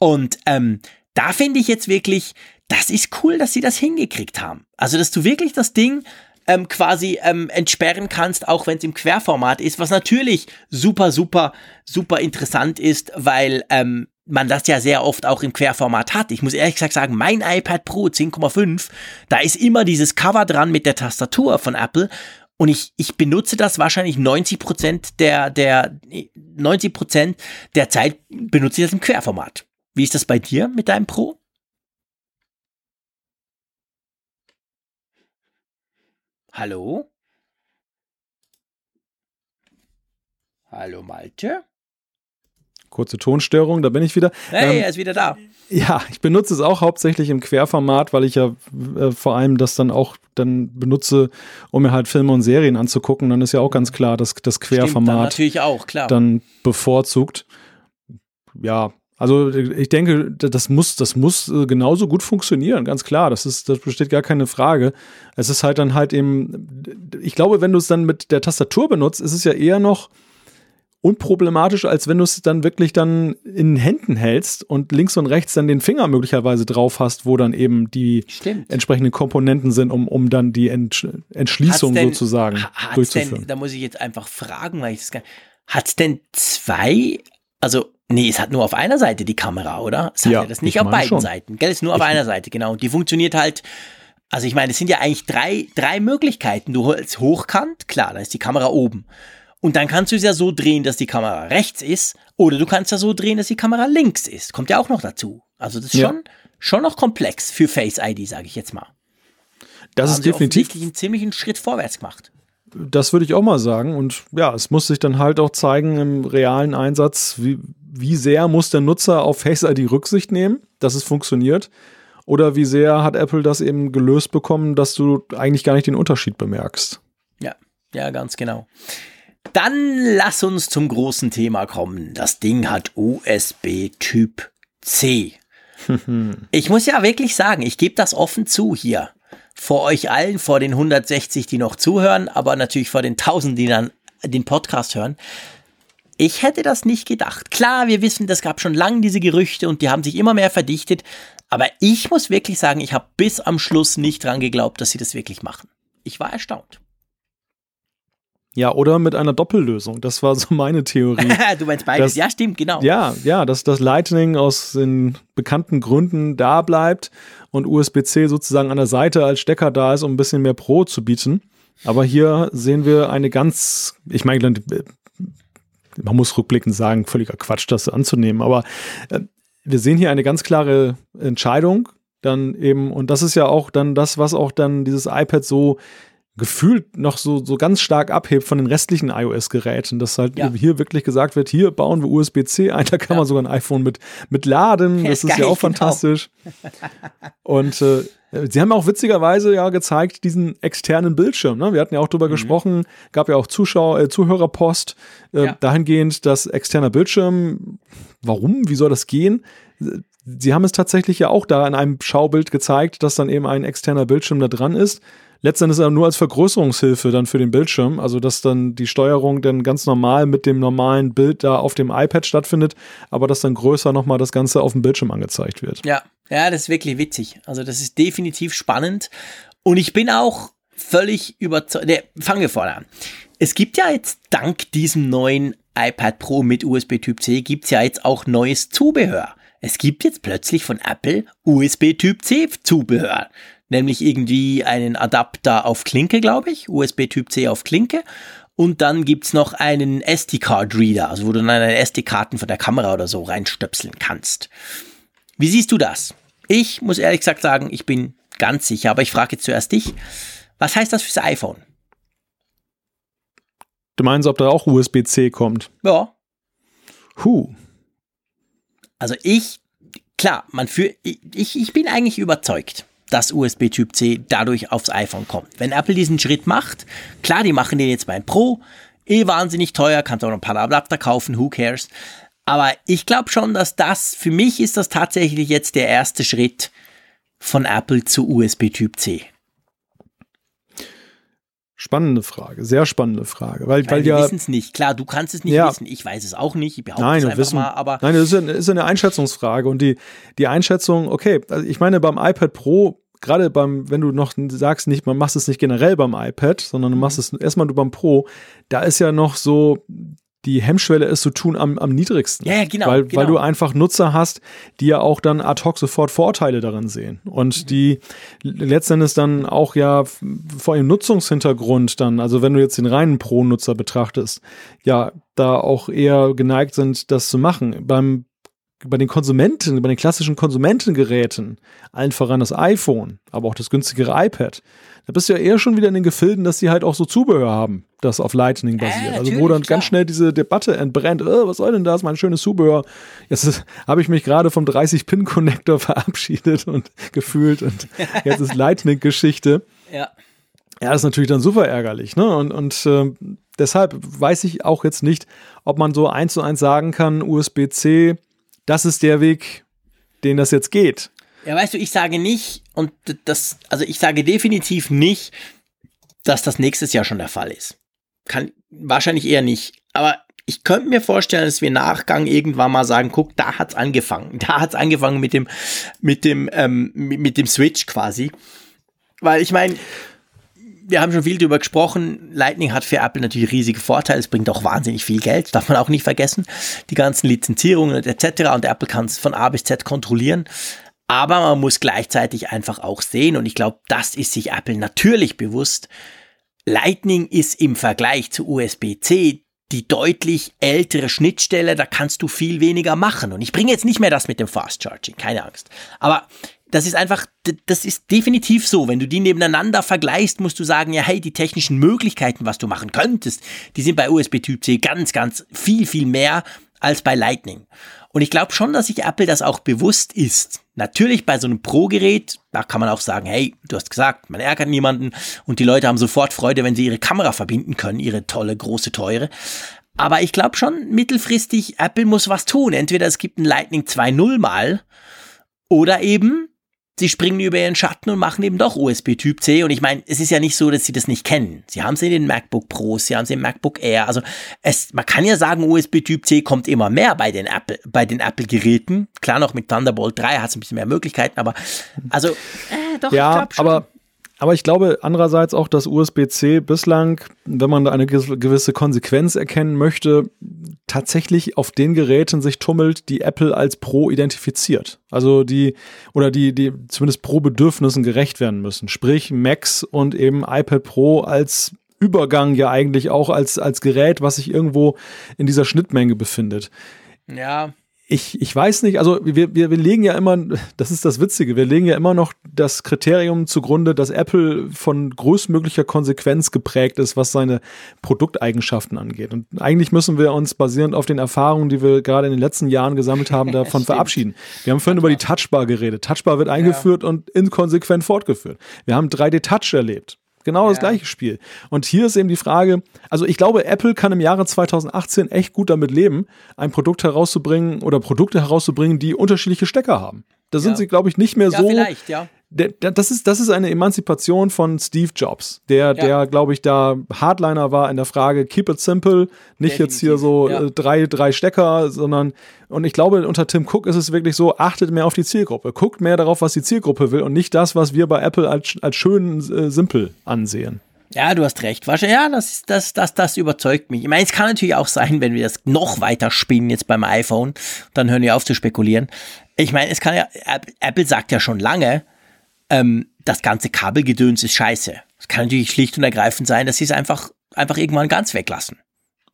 Und ähm, da finde ich jetzt wirklich, das ist cool, dass sie das hingekriegt haben. Also, dass du wirklich das Ding ähm, quasi ähm, entsperren kannst, auch wenn es im Querformat ist, was natürlich super, super, super interessant ist, weil ähm, man das ja sehr oft auch im Querformat hat. Ich muss ehrlich gesagt sagen, mein iPad Pro 10,5, da ist immer dieses Cover dran mit der Tastatur von Apple. Und ich, ich benutze das wahrscheinlich 90 Prozent der, der, 90 Prozent der Zeit benutze ich das im Querformat. Wie ist das bei dir mit deinem Pro? Hallo? Hallo Malte? Kurze Tonstörung, da bin ich wieder. Hey, Ähm, er ist wieder da. Ja, ich benutze es auch hauptsächlich im Querformat, weil ich ja äh, vor allem das dann auch dann benutze, um mir halt Filme und Serien anzugucken. Dann ist ja auch ganz klar, dass das Stimmt, Querformat natürlich auch, klar. dann bevorzugt. Ja, also ich denke, das muss, das muss äh, genauso gut funktionieren, ganz klar. Das ist, das besteht gar keine Frage. Es ist halt dann halt eben, ich glaube, wenn du es dann mit der Tastatur benutzt, ist es ja eher noch unproblematisch, als wenn du es dann wirklich dann in den Händen hältst und links und rechts dann den Finger möglicherweise drauf hast, wo dann eben die Stimmt. entsprechenden Komponenten sind, um, um dann die Entsch Entschließung denn- sozusagen durchzuführen. Denn, da muss ich jetzt einfach fragen, weil ich das gar Hat es denn zwei, also nee, es hat nur auf einer Seite die Kamera, oder? Es hat Ja, ja, das nicht ich auf beiden schon. Seiten, gell? Es ist nur auf einer Seite, genau. Und die funktioniert halt, also ich meine, es sind ja eigentlich drei, drei Möglichkeiten. Du holst hochkant, klar, da ist die Kamera oben. Und dann kannst du es ja so drehen, dass die Kamera rechts ist, oder du kannst ja so drehen, dass die Kamera links ist. Kommt ja auch noch dazu. Also das ist Ja. schon, schon noch komplex für Face ID, sage ich jetzt mal. Das Haben ist definitiv einen ziemlichen Schritt vorwärts gemacht. Das würde ich auch mal sagen. Und ja, es muss sich dann halt auch zeigen im realen Einsatz, wie, wie sehr muss der Nutzer auf Face ID Rücksicht nehmen, dass es funktioniert. Oder wie sehr hat Apple das eben gelöst bekommen, dass du eigentlich gar nicht den Unterschied bemerkst. Ja, ja, ganz genau. Dann lass uns zum großen Thema kommen. Das Ding hat USB Typ C. ich muss ja wirklich sagen, ich gebe das offen zu hier. Vor euch allen, vor den 160, die noch zuhören, aber natürlich vor den 1000, die dann den Podcast hören. Ich hätte das nicht gedacht. Klar, wir wissen, das gab schon lange diese Gerüchte und die haben sich immer mehr verdichtet. Aber ich muss wirklich sagen, ich habe bis am Schluss nicht dran geglaubt, dass sie das wirklich machen. Ich war erstaunt. Ja, oder mit einer Doppellösung. Das war so meine Theorie. du meinst beides? Dass, ja, stimmt, genau. Ja, ja, dass das Lightning aus den bekannten Gründen da bleibt und USB-C sozusagen an der Seite als Stecker da ist, um ein bisschen mehr Pro zu bieten. Aber hier sehen wir eine ganz, ich meine, man muss rückblickend sagen, völliger Quatsch, das anzunehmen. Aber äh, wir sehen hier eine ganz klare Entscheidung. Dann eben, und das ist ja auch dann das, was auch dann dieses iPad so gefühlt noch so, so ganz stark abhebt von den restlichen iOS-Geräten, dass halt ja. hier wirklich gesagt wird, hier bauen wir USB-C ein, da kann ja. man sogar ein iPhone mit, mit laden, das ist, ist ja auch genau. fantastisch. Und äh, sie haben auch witzigerweise ja gezeigt, diesen externen Bildschirm, ne? wir hatten ja auch drüber mhm. gesprochen, gab ja auch Zuschauer, äh, Zuhörerpost, äh, ja. dahingehend, dass externer Bildschirm, warum, wie soll das gehen? Sie haben es tatsächlich ja auch da in einem Schaubild gezeigt, dass dann eben ein externer Bildschirm da dran ist letztendlich aber nur als Vergrößerungshilfe dann für den Bildschirm, also dass dann die Steuerung dann ganz normal mit dem normalen Bild da auf dem iPad stattfindet, aber dass dann größer nochmal das Ganze auf dem Bildschirm angezeigt wird. Ja, ja, das ist wirklich witzig. Also das ist definitiv spannend und ich bin auch völlig überzeugt. Ne, fangen wir vorne an. Es gibt ja jetzt dank diesem neuen iPad Pro mit USB Typ C gibt's ja jetzt auch neues Zubehör. Es gibt jetzt plötzlich von Apple USB Typ C Zubehör nämlich irgendwie einen Adapter auf Klinke, glaube ich, USB Typ C auf Klinke. Und dann gibt's noch einen SD-Card-Reader, also wo du dann eine SD-Karten von der Kamera oder so reinstöpseln kannst. Wie siehst du das? Ich muss ehrlich gesagt sagen, ich bin ganz sicher, aber ich frage jetzt zuerst dich, was heißt das fürs iPhone? Du meinst, ob da auch USB-C kommt? Ja. Huh. Also ich, klar, man für, ich, ich bin eigentlich überzeugt dass USB Typ C dadurch aufs iPhone kommt. Wenn Apple diesen Schritt macht, klar, die machen den jetzt beim Pro, eh wahnsinnig teuer, kannst auch noch ein paar Adapter kaufen, who cares. Aber ich glaube schon, dass das, für mich ist das tatsächlich jetzt der erste Schritt von Apple zu USB Typ C. Spannende Frage, sehr spannende Frage. Weil, weil, weil wir ja, wissen es nicht. Klar, du kannst es nicht ja. wissen. Ich weiß es auch nicht. Ich behaupte nein, es einfach wissen, mal. Aber nein, das ist, eine, ist eine Einschätzungsfrage. Und die, die Einschätzung, okay, also ich meine, beim iPad Pro gerade beim, wenn du noch sagst, nicht, man macht es nicht generell beim iPad, sondern du machst mhm. es erstmal nur beim Pro, da ist ja noch so die Hemmschwelle es zu tun am, am niedrigsten. Ja, genau weil, genau. weil du einfach Nutzer hast, die ja auch dann ad hoc sofort Vorteile darin sehen. Und mhm. die letztendlich dann auch ja vor dem Nutzungshintergrund dann, also wenn du jetzt den reinen Pro-Nutzer betrachtest, ja, da auch eher geneigt sind, das zu machen. Beim bei den Konsumenten, bei den klassischen Konsumentengeräten, allen voran das iPhone, aber auch das günstigere iPad, da bist du ja eher schon wieder in den Gefilden, dass die halt auch so Zubehör haben, das auf Lightning basiert. Äh, also wo dann klar. ganz schnell diese Debatte entbrennt, oh, was soll denn das, mein schönes Zubehör. Jetzt habe ich mich gerade vom 30-Pin-Connector verabschiedet und gefühlt und jetzt ist Lightning-Geschichte. Ja. Ja, das ist natürlich dann super ärgerlich, ne? Und, und äh, deshalb weiß ich auch jetzt nicht, ob man so eins zu eins sagen kann, USB-C das ist der Weg, den das jetzt geht. Ja, weißt du, ich sage nicht, und das, also ich sage definitiv nicht, dass das nächstes Jahr schon der Fall ist. Kann, wahrscheinlich eher nicht. Aber ich könnte mir vorstellen, dass wir Nachgang irgendwann mal sagen, guck, da hat's angefangen. Da hat's angefangen mit dem, mit dem, ähm, mit dem Switch quasi. Weil ich meine, wir haben schon viel darüber gesprochen. Lightning hat für Apple natürlich riesige Vorteile. Es bringt auch wahnsinnig viel Geld, darf man auch nicht vergessen. Die ganzen Lizenzierungen etc. Und Apple kann es von A bis Z kontrollieren. Aber man muss gleichzeitig einfach auch sehen, und ich glaube, das ist sich Apple natürlich bewusst. Lightning ist im Vergleich zu USB-C die deutlich ältere Schnittstelle, da kannst du viel weniger machen. Und ich bringe jetzt nicht mehr das mit dem Fast Charging, keine Angst. Aber das ist einfach, das ist definitiv so. Wenn du die nebeneinander vergleichst, musst du sagen, ja, hey, die technischen Möglichkeiten, was du machen könntest, die sind bei USB Typ C ganz, ganz viel, viel mehr als bei Lightning. Und ich glaube schon, dass sich Apple das auch bewusst ist. Natürlich bei so einem Pro-Gerät, da kann man auch sagen, hey, du hast gesagt, man ärgert niemanden und die Leute haben sofort Freude, wenn sie ihre Kamera verbinden können, ihre tolle, große, teure. Aber ich glaube schon, mittelfristig, Apple muss was tun. Entweder es gibt ein Lightning 2.0 mal oder eben sie springen über ihren Schatten und machen eben doch USB Typ C. Und ich meine, es ist ja nicht so, dass sie das nicht kennen. Sie haben es in den MacBook Pros, sie haben es im MacBook Air. Also es, man kann ja sagen, USB Typ C kommt immer mehr bei den Apple, bei den Apple Geräten. Klar, noch mit Thunderbolt 3 hat es ein bisschen mehr Möglichkeiten, aber also äh, doch, ja, ich schon. aber aber ich glaube andererseits auch, dass USB-C bislang, wenn man da eine gewisse Konsequenz erkennen möchte, tatsächlich auf den Geräten sich tummelt, die Apple als Pro identifiziert. Also die, oder die, die zumindest Pro-Bedürfnissen gerecht werden müssen. Sprich Macs und eben iPad Pro als Übergang ja eigentlich auch als, als Gerät, was sich irgendwo in dieser Schnittmenge befindet. Ja ich, ich weiß nicht, also wir, wir, wir legen ja immer, das ist das Witzige, wir legen ja immer noch das Kriterium zugrunde, dass Apple von größtmöglicher Konsequenz geprägt ist, was seine Produkteigenschaften angeht. Und eigentlich müssen wir uns basierend auf den Erfahrungen, die wir gerade in den letzten Jahren gesammelt haben, davon verabschieden. Wir haben vorhin über die Touchbar geredet. Touchbar wird eingeführt ja. und inkonsequent fortgeführt. Wir haben 3D-Touch erlebt. Genau das gleiche Spiel. Und hier ist eben die Frage, also ich glaube, Apple kann im Jahre 2018 echt gut damit leben, ein Produkt herauszubringen oder Produkte herauszubringen, die unterschiedliche Stecker haben. Da sind ja. sie, glaube ich, nicht mehr ja, so. Vielleicht, ja das, ist, das ist eine Emanzipation von Steve Jobs, der, ja. der glaube ich, da Hardliner war in der Frage, keep it simple, nicht Definitiv. jetzt hier so ja. äh, drei, drei Stecker, sondern, und ich glaube, unter Tim Cook ist es wirklich so, achtet mehr auf die Zielgruppe, guckt mehr darauf, was die Zielgruppe will und nicht das, was wir bei Apple als, als schön äh, simpel ansehen. Ja, du hast recht. Ja, das, das, das, das überzeugt mich. Ich meine, es kann natürlich auch sein, wenn wir das noch weiter spinnen jetzt beim iPhone, dann hören wir auf zu spekulieren. Ich meine, es kann ja, Apple sagt ja schon lange, ähm, das ganze Kabelgedöns ist scheiße. Es kann natürlich schlicht und ergreifend sein, dass sie es einfach, einfach irgendwann ganz weglassen.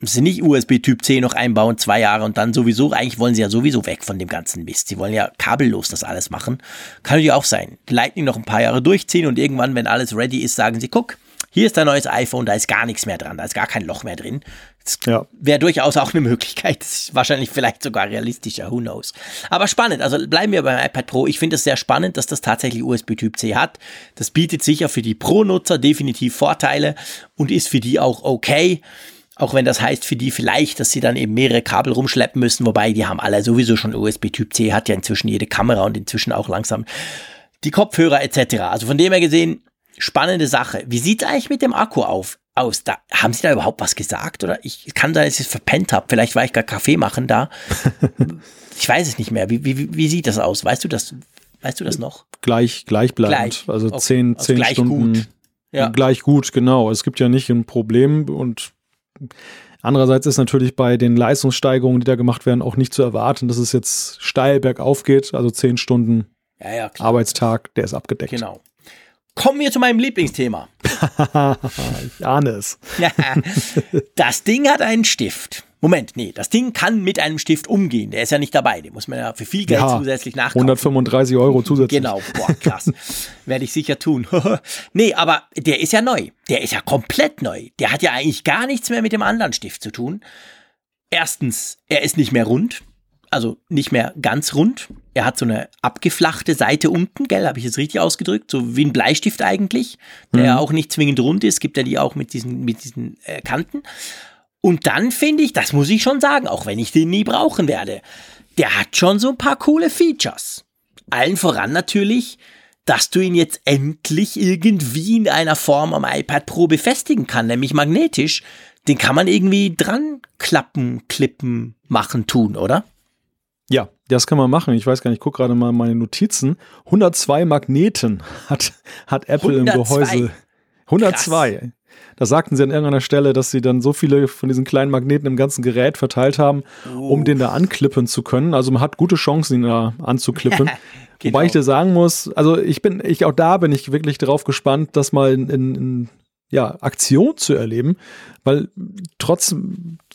Sie nicht USB Typ C noch einbauen, zwei Jahre und dann sowieso, eigentlich wollen sie ja sowieso weg von dem ganzen Mist. Sie wollen ja kabellos das alles machen. Kann natürlich auch sein. Lightning noch ein paar Jahre durchziehen und irgendwann, wenn alles ready ist, sagen sie, guck, hier ist dein neues iPhone, da ist gar nichts mehr dran, da ist gar kein Loch mehr drin. Ja. wäre durchaus auch eine Möglichkeit. Das ist wahrscheinlich vielleicht sogar realistischer, who knows. Aber spannend, also bleiben wir beim iPad Pro. Ich finde es sehr spannend, dass das tatsächlich USB Typ C hat. Das bietet sicher für die Pro-Nutzer definitiv Vorteile und ist für die auch okay. Auch wenn das heißt für die vielleicht, dass sie dann eben mehrere Kabel rumschleppen müssen, wobei die haben alle sowieso schon USB Typ C, hat ja inzwischen jede Kamera und inzwischen auch langsam die Kopfhörer etc. Also von dem her gesehen, spannende Sache. Wie sieht es eigentlich mit dem Akku auf, aus? Da, haben Sie da überhaupt was gesagt? Oder ich kann sein, dass ich es verpennt habe. Vielleicht war ich gar Kaffee machen da. ich weiß es nicht mehr. Wie, wie, wie sieht das aus? Weißt du das? Weißt du das noch? Gleich, gleichbleibend. Gleich. Also okay. zehn, also zehn gleich Stunden. Gut. Ja. Gleich gut, genau. Es gibt ja nicht ein Problem und Andererseits ist natürlich bei den Leistungssteigerungen, die da gemacht werden, auch nicht zu erwarten, dass es jetzt steil bergauf geht. Also zehn Stunden ja, ja, Arbeitstag, der ist abgedeckt. Genau. Kommen wir zu meinem Lieblingsthema. ich ahne es. das Ding hat einen Stift. Moment, nee, das Ding kann mit einem Stift umgehen. Der ist ja nicht dabei. Den muss man ja für viel Geld ja, zusätzlich nachkaufen. 135 Euro zusätzlich. Genau, boah, krass. Werde ich sicher tun. nee, aber der ist ja neu. Der ist ja komplett neu. Der hat ja eigentlich gar nichts mehr mit dem anderen Stift zu tun. Erstens, er ist nicht mehr rund also nicht mehr ganz rund. Er hat so eine abgeflachte Seite unten, gell, habe ich es richtig ausgedrückt, so wie ein Bleistift eigentlich, der mhm. auch nicht zwingend rund ist, gibt er die auch mit diesen mit diesen äh, Kanten. Und dann finde ich, das muss ich schon sagen, auch wenn ich den nie brauchen werde, der hat schon so ein paar coole Features. Allen voran natürlich, dass du ihn jetzt endlich irgendwie in einer Form am iPad Pro befestigen kann, nämlich magnetisch. Den kann man irgendwie dran klappen, klippen, machen, tun, oder? Ja, das kann man machen. Ich weiß gar nicht, ich gucke gerade mal meine Notizen. 102 Magneten hat, hat Apple 102. im Gehäuse. 102. Krass. Da sagten sie an irgendeiner Stelle, dass sie dann so viele von diesen kleinen Magneten im ganzen Gerät verteilt haben, oh. um den da anklippen zu können. Also man hat gute Chancen, ihn da anzuklippen. genau. Wobei ich dir sagen muss, also ich bin, ich auch da bin ich wirklich drauf gespannt, das mal in, in, ja, Aktion zu erleben, weil trotz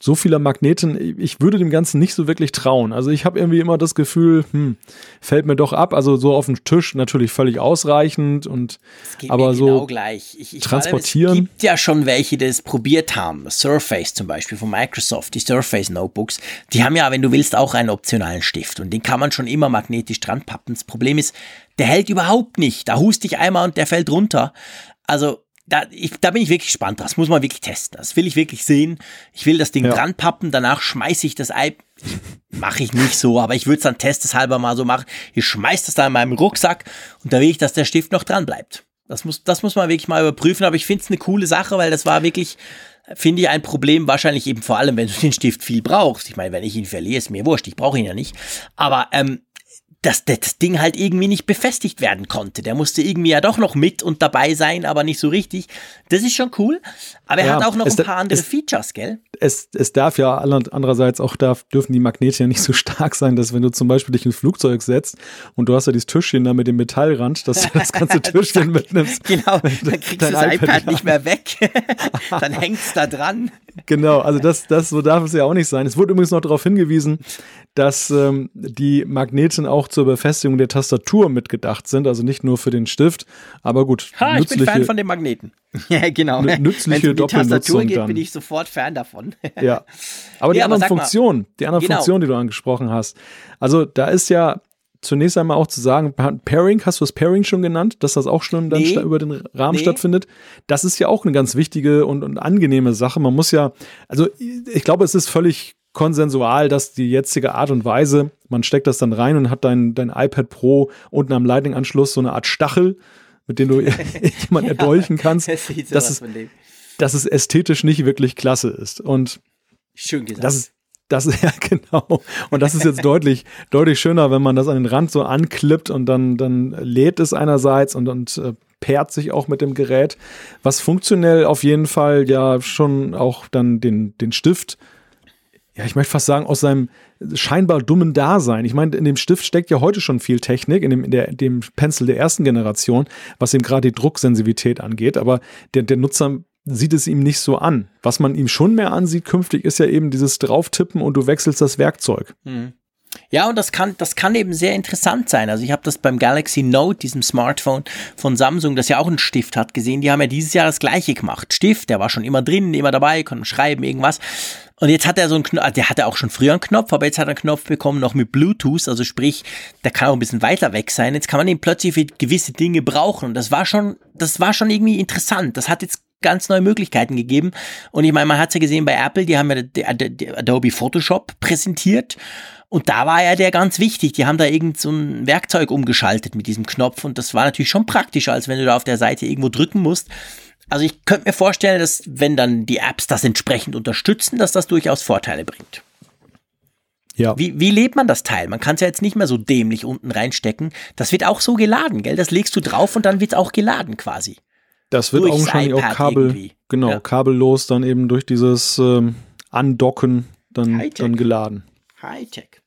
so vieler Magneten, ich würde dem Ganzen nicht so wirklich trauen. Also ich habe irgendwie immer das Gefühl, hm, fällt mir doch ab. Also so auf dem Tisch natürlich völlig ausreichend und aber so genau gleich. Ich, ich transportieren. Allem, es gibt ja schon welche, die das probiert haben. Surface zum Beispiel von Microsoft, die Surface Notebooks, die haben ja, wenn du willst, auch einen optionalen Stift und den kann man schon immer magnetisch dran pappen. Das Problem ist, der hält überhaupt nicht. Da hust ich einmal und der fällt runter. Also da, ich, da bin ich wirklich gespannt. Das muss man wirklich testen. Das will ich wirklich sehen. Ich will das Ding ja. dran pappen, danach schmeiße ich das Ei. Mache ich nicht so, aber ich würde es dann testeshalber mal so machen. Ich schmeiße das da in meinem Rucksack und da will ich, dass der Stift noch dran bleibt. Das muss, das muss man wirklich mal überprüfen, aber ich finde es eine coole Sache, weil das war wirklich, finde ich, ein Problem, wahrscheinlich eben vor allem, wenn du den Stift viel brauchst. Ich meine, wenn ich ihn verliere, ist mir wurscht, ich brauche ihn ja nicht. Aber ähm, dass das Ding halt irgendwie nicht befestigt werden konnte. Der musste irgendwie ja doch noch mit und dabei sein, aber nicht so richtig. Das ist schon cool. Aber er ja, hat auch noch ein paar andere es, Features, gell? Es, es darf ja andererseits auch darf, dürfen die Magnete ja nicht so stark sein, dass wenn du zum Beispiel dich ins Flugzeug setzt und du hast ja dieses Tischchen da mit dem Metallrand, dass du das ganze Tischchen mitnimmst. Genau, dann kriegst du das iPad, iPad nicht mehr weg. dann hängt es da dran. Genau, also das, das so darf es ja auch nicht sein. Es wurde übrigens noch darauf hingewiesen, dass ähm, die Magneten auch zur Befestigung der Tastatur mitgedacht sind, also nicht nur für den Stift. Aber gut, ha, ich bin Fan von den Magneten. ja, genau. Nützliche Wenn es um die Tastatur geht, dann. bin ich sofort Fan davon. ja. Aber die ja, anderen Funktionen, die anderen genau. Funktionen, die du angesprochen hast. Also da ist ja zunächst einmal auch zu sagen, Pairing, hast du das Pairing schon genannt, dass das auch schon dann nee, über den Rahmen nee. stattfindet? Das ist ja auch eine ganz wichtige und, und angenehme Sache. Man muss ja, also ich glaube, es ist völlig konsensual, dass die jetzige Art und Weise, man steckt das dann rein und hat dein, dein iPad Pro unten am Lightning-Anschluss so eine Art Stachel, mit dem du jemanden erdolchen kannst, das dass, es, dass es ästhetisch nicht wirklich klasse ist. Und Schön gesagt. Das ist, das ist ja genau. Und das ist jetzt deutlich, deutlich schöner, wenn man das an den Rand so anklippt und dann, dann lädt es einerseits und, und äh, paart sich auch mit dem Gerät, was funktionell auf jeden Fall ja schon auch dann den, den Stift ja, ich möchte fast sagen, aus seinem scheinbar dummen Dasein. Ich meine, in dem Stift steckt ja heute schon viel Technik, in dem, in der, dem Pencil der ersten Generation, was eben gerade die Drucksensitivität angeht, aber der, der Nutzer sieht es ihm nicht so an. Was man ihm schon mehr ansieht künftig, ist ja eben dieses Drauftippen und du wechselst das Werkzeug. Mhm. Ja, und das kann, das kann eben sehr interessant sein. Also ich habe das beim Galaxy Note, diesem Smartphone von Samsung, das ja auch einen Stift hat, gesehen. Die haben ja dieses Jahr das gleiche gemacht. Stift, der war schon immer drin, immer dabei, konnte schreiben, irgendwas. Und jetzt hat er so einen Knopf, der hatte auch schon früher einen Knopf, aber jetzt hat er einen Knopf bekommen, noch mit Bluetooth, also sprich, der kann auch ein bisschen weiter weg sein. Jetzt kann man ihn plötzlich für gewisse Dinge brauchen. Und das war schon, das war schon irgendwie interessant. Das hat jetzt ganz neue Möglichkeiten gegeben. Und ich meine, man hat es ja gesehen bei Apple, die haben ja Adobe Photoshop präsentiert. Und da war ja der ganz wichtig. Die haben da irgend so ein Werkzeug umgeschaltet mit diesem Knopf. Und das war natürlich schon praktischer, als wenn du da auf der Seite irgendwo drücken musst. Also ich könnte mir vorstellen, dass wenn dann die Apps das entsprechend unterstützen, dass das durchaus Vorteile bringt. Ja. Wie, wie lebt man das Teil? Man kann es ja jetzt nicht mehr so dämlich unten reinstecken. Das wird auch so geladen, gell? Das legst du drauf und dann wird es auch geladen quasi. Das wird augenscheinlich auch Kabel, irgendwie. genau, ja. kabellos dann eben durch dieses ähm, Andocken dann, dann geladen. Hightech.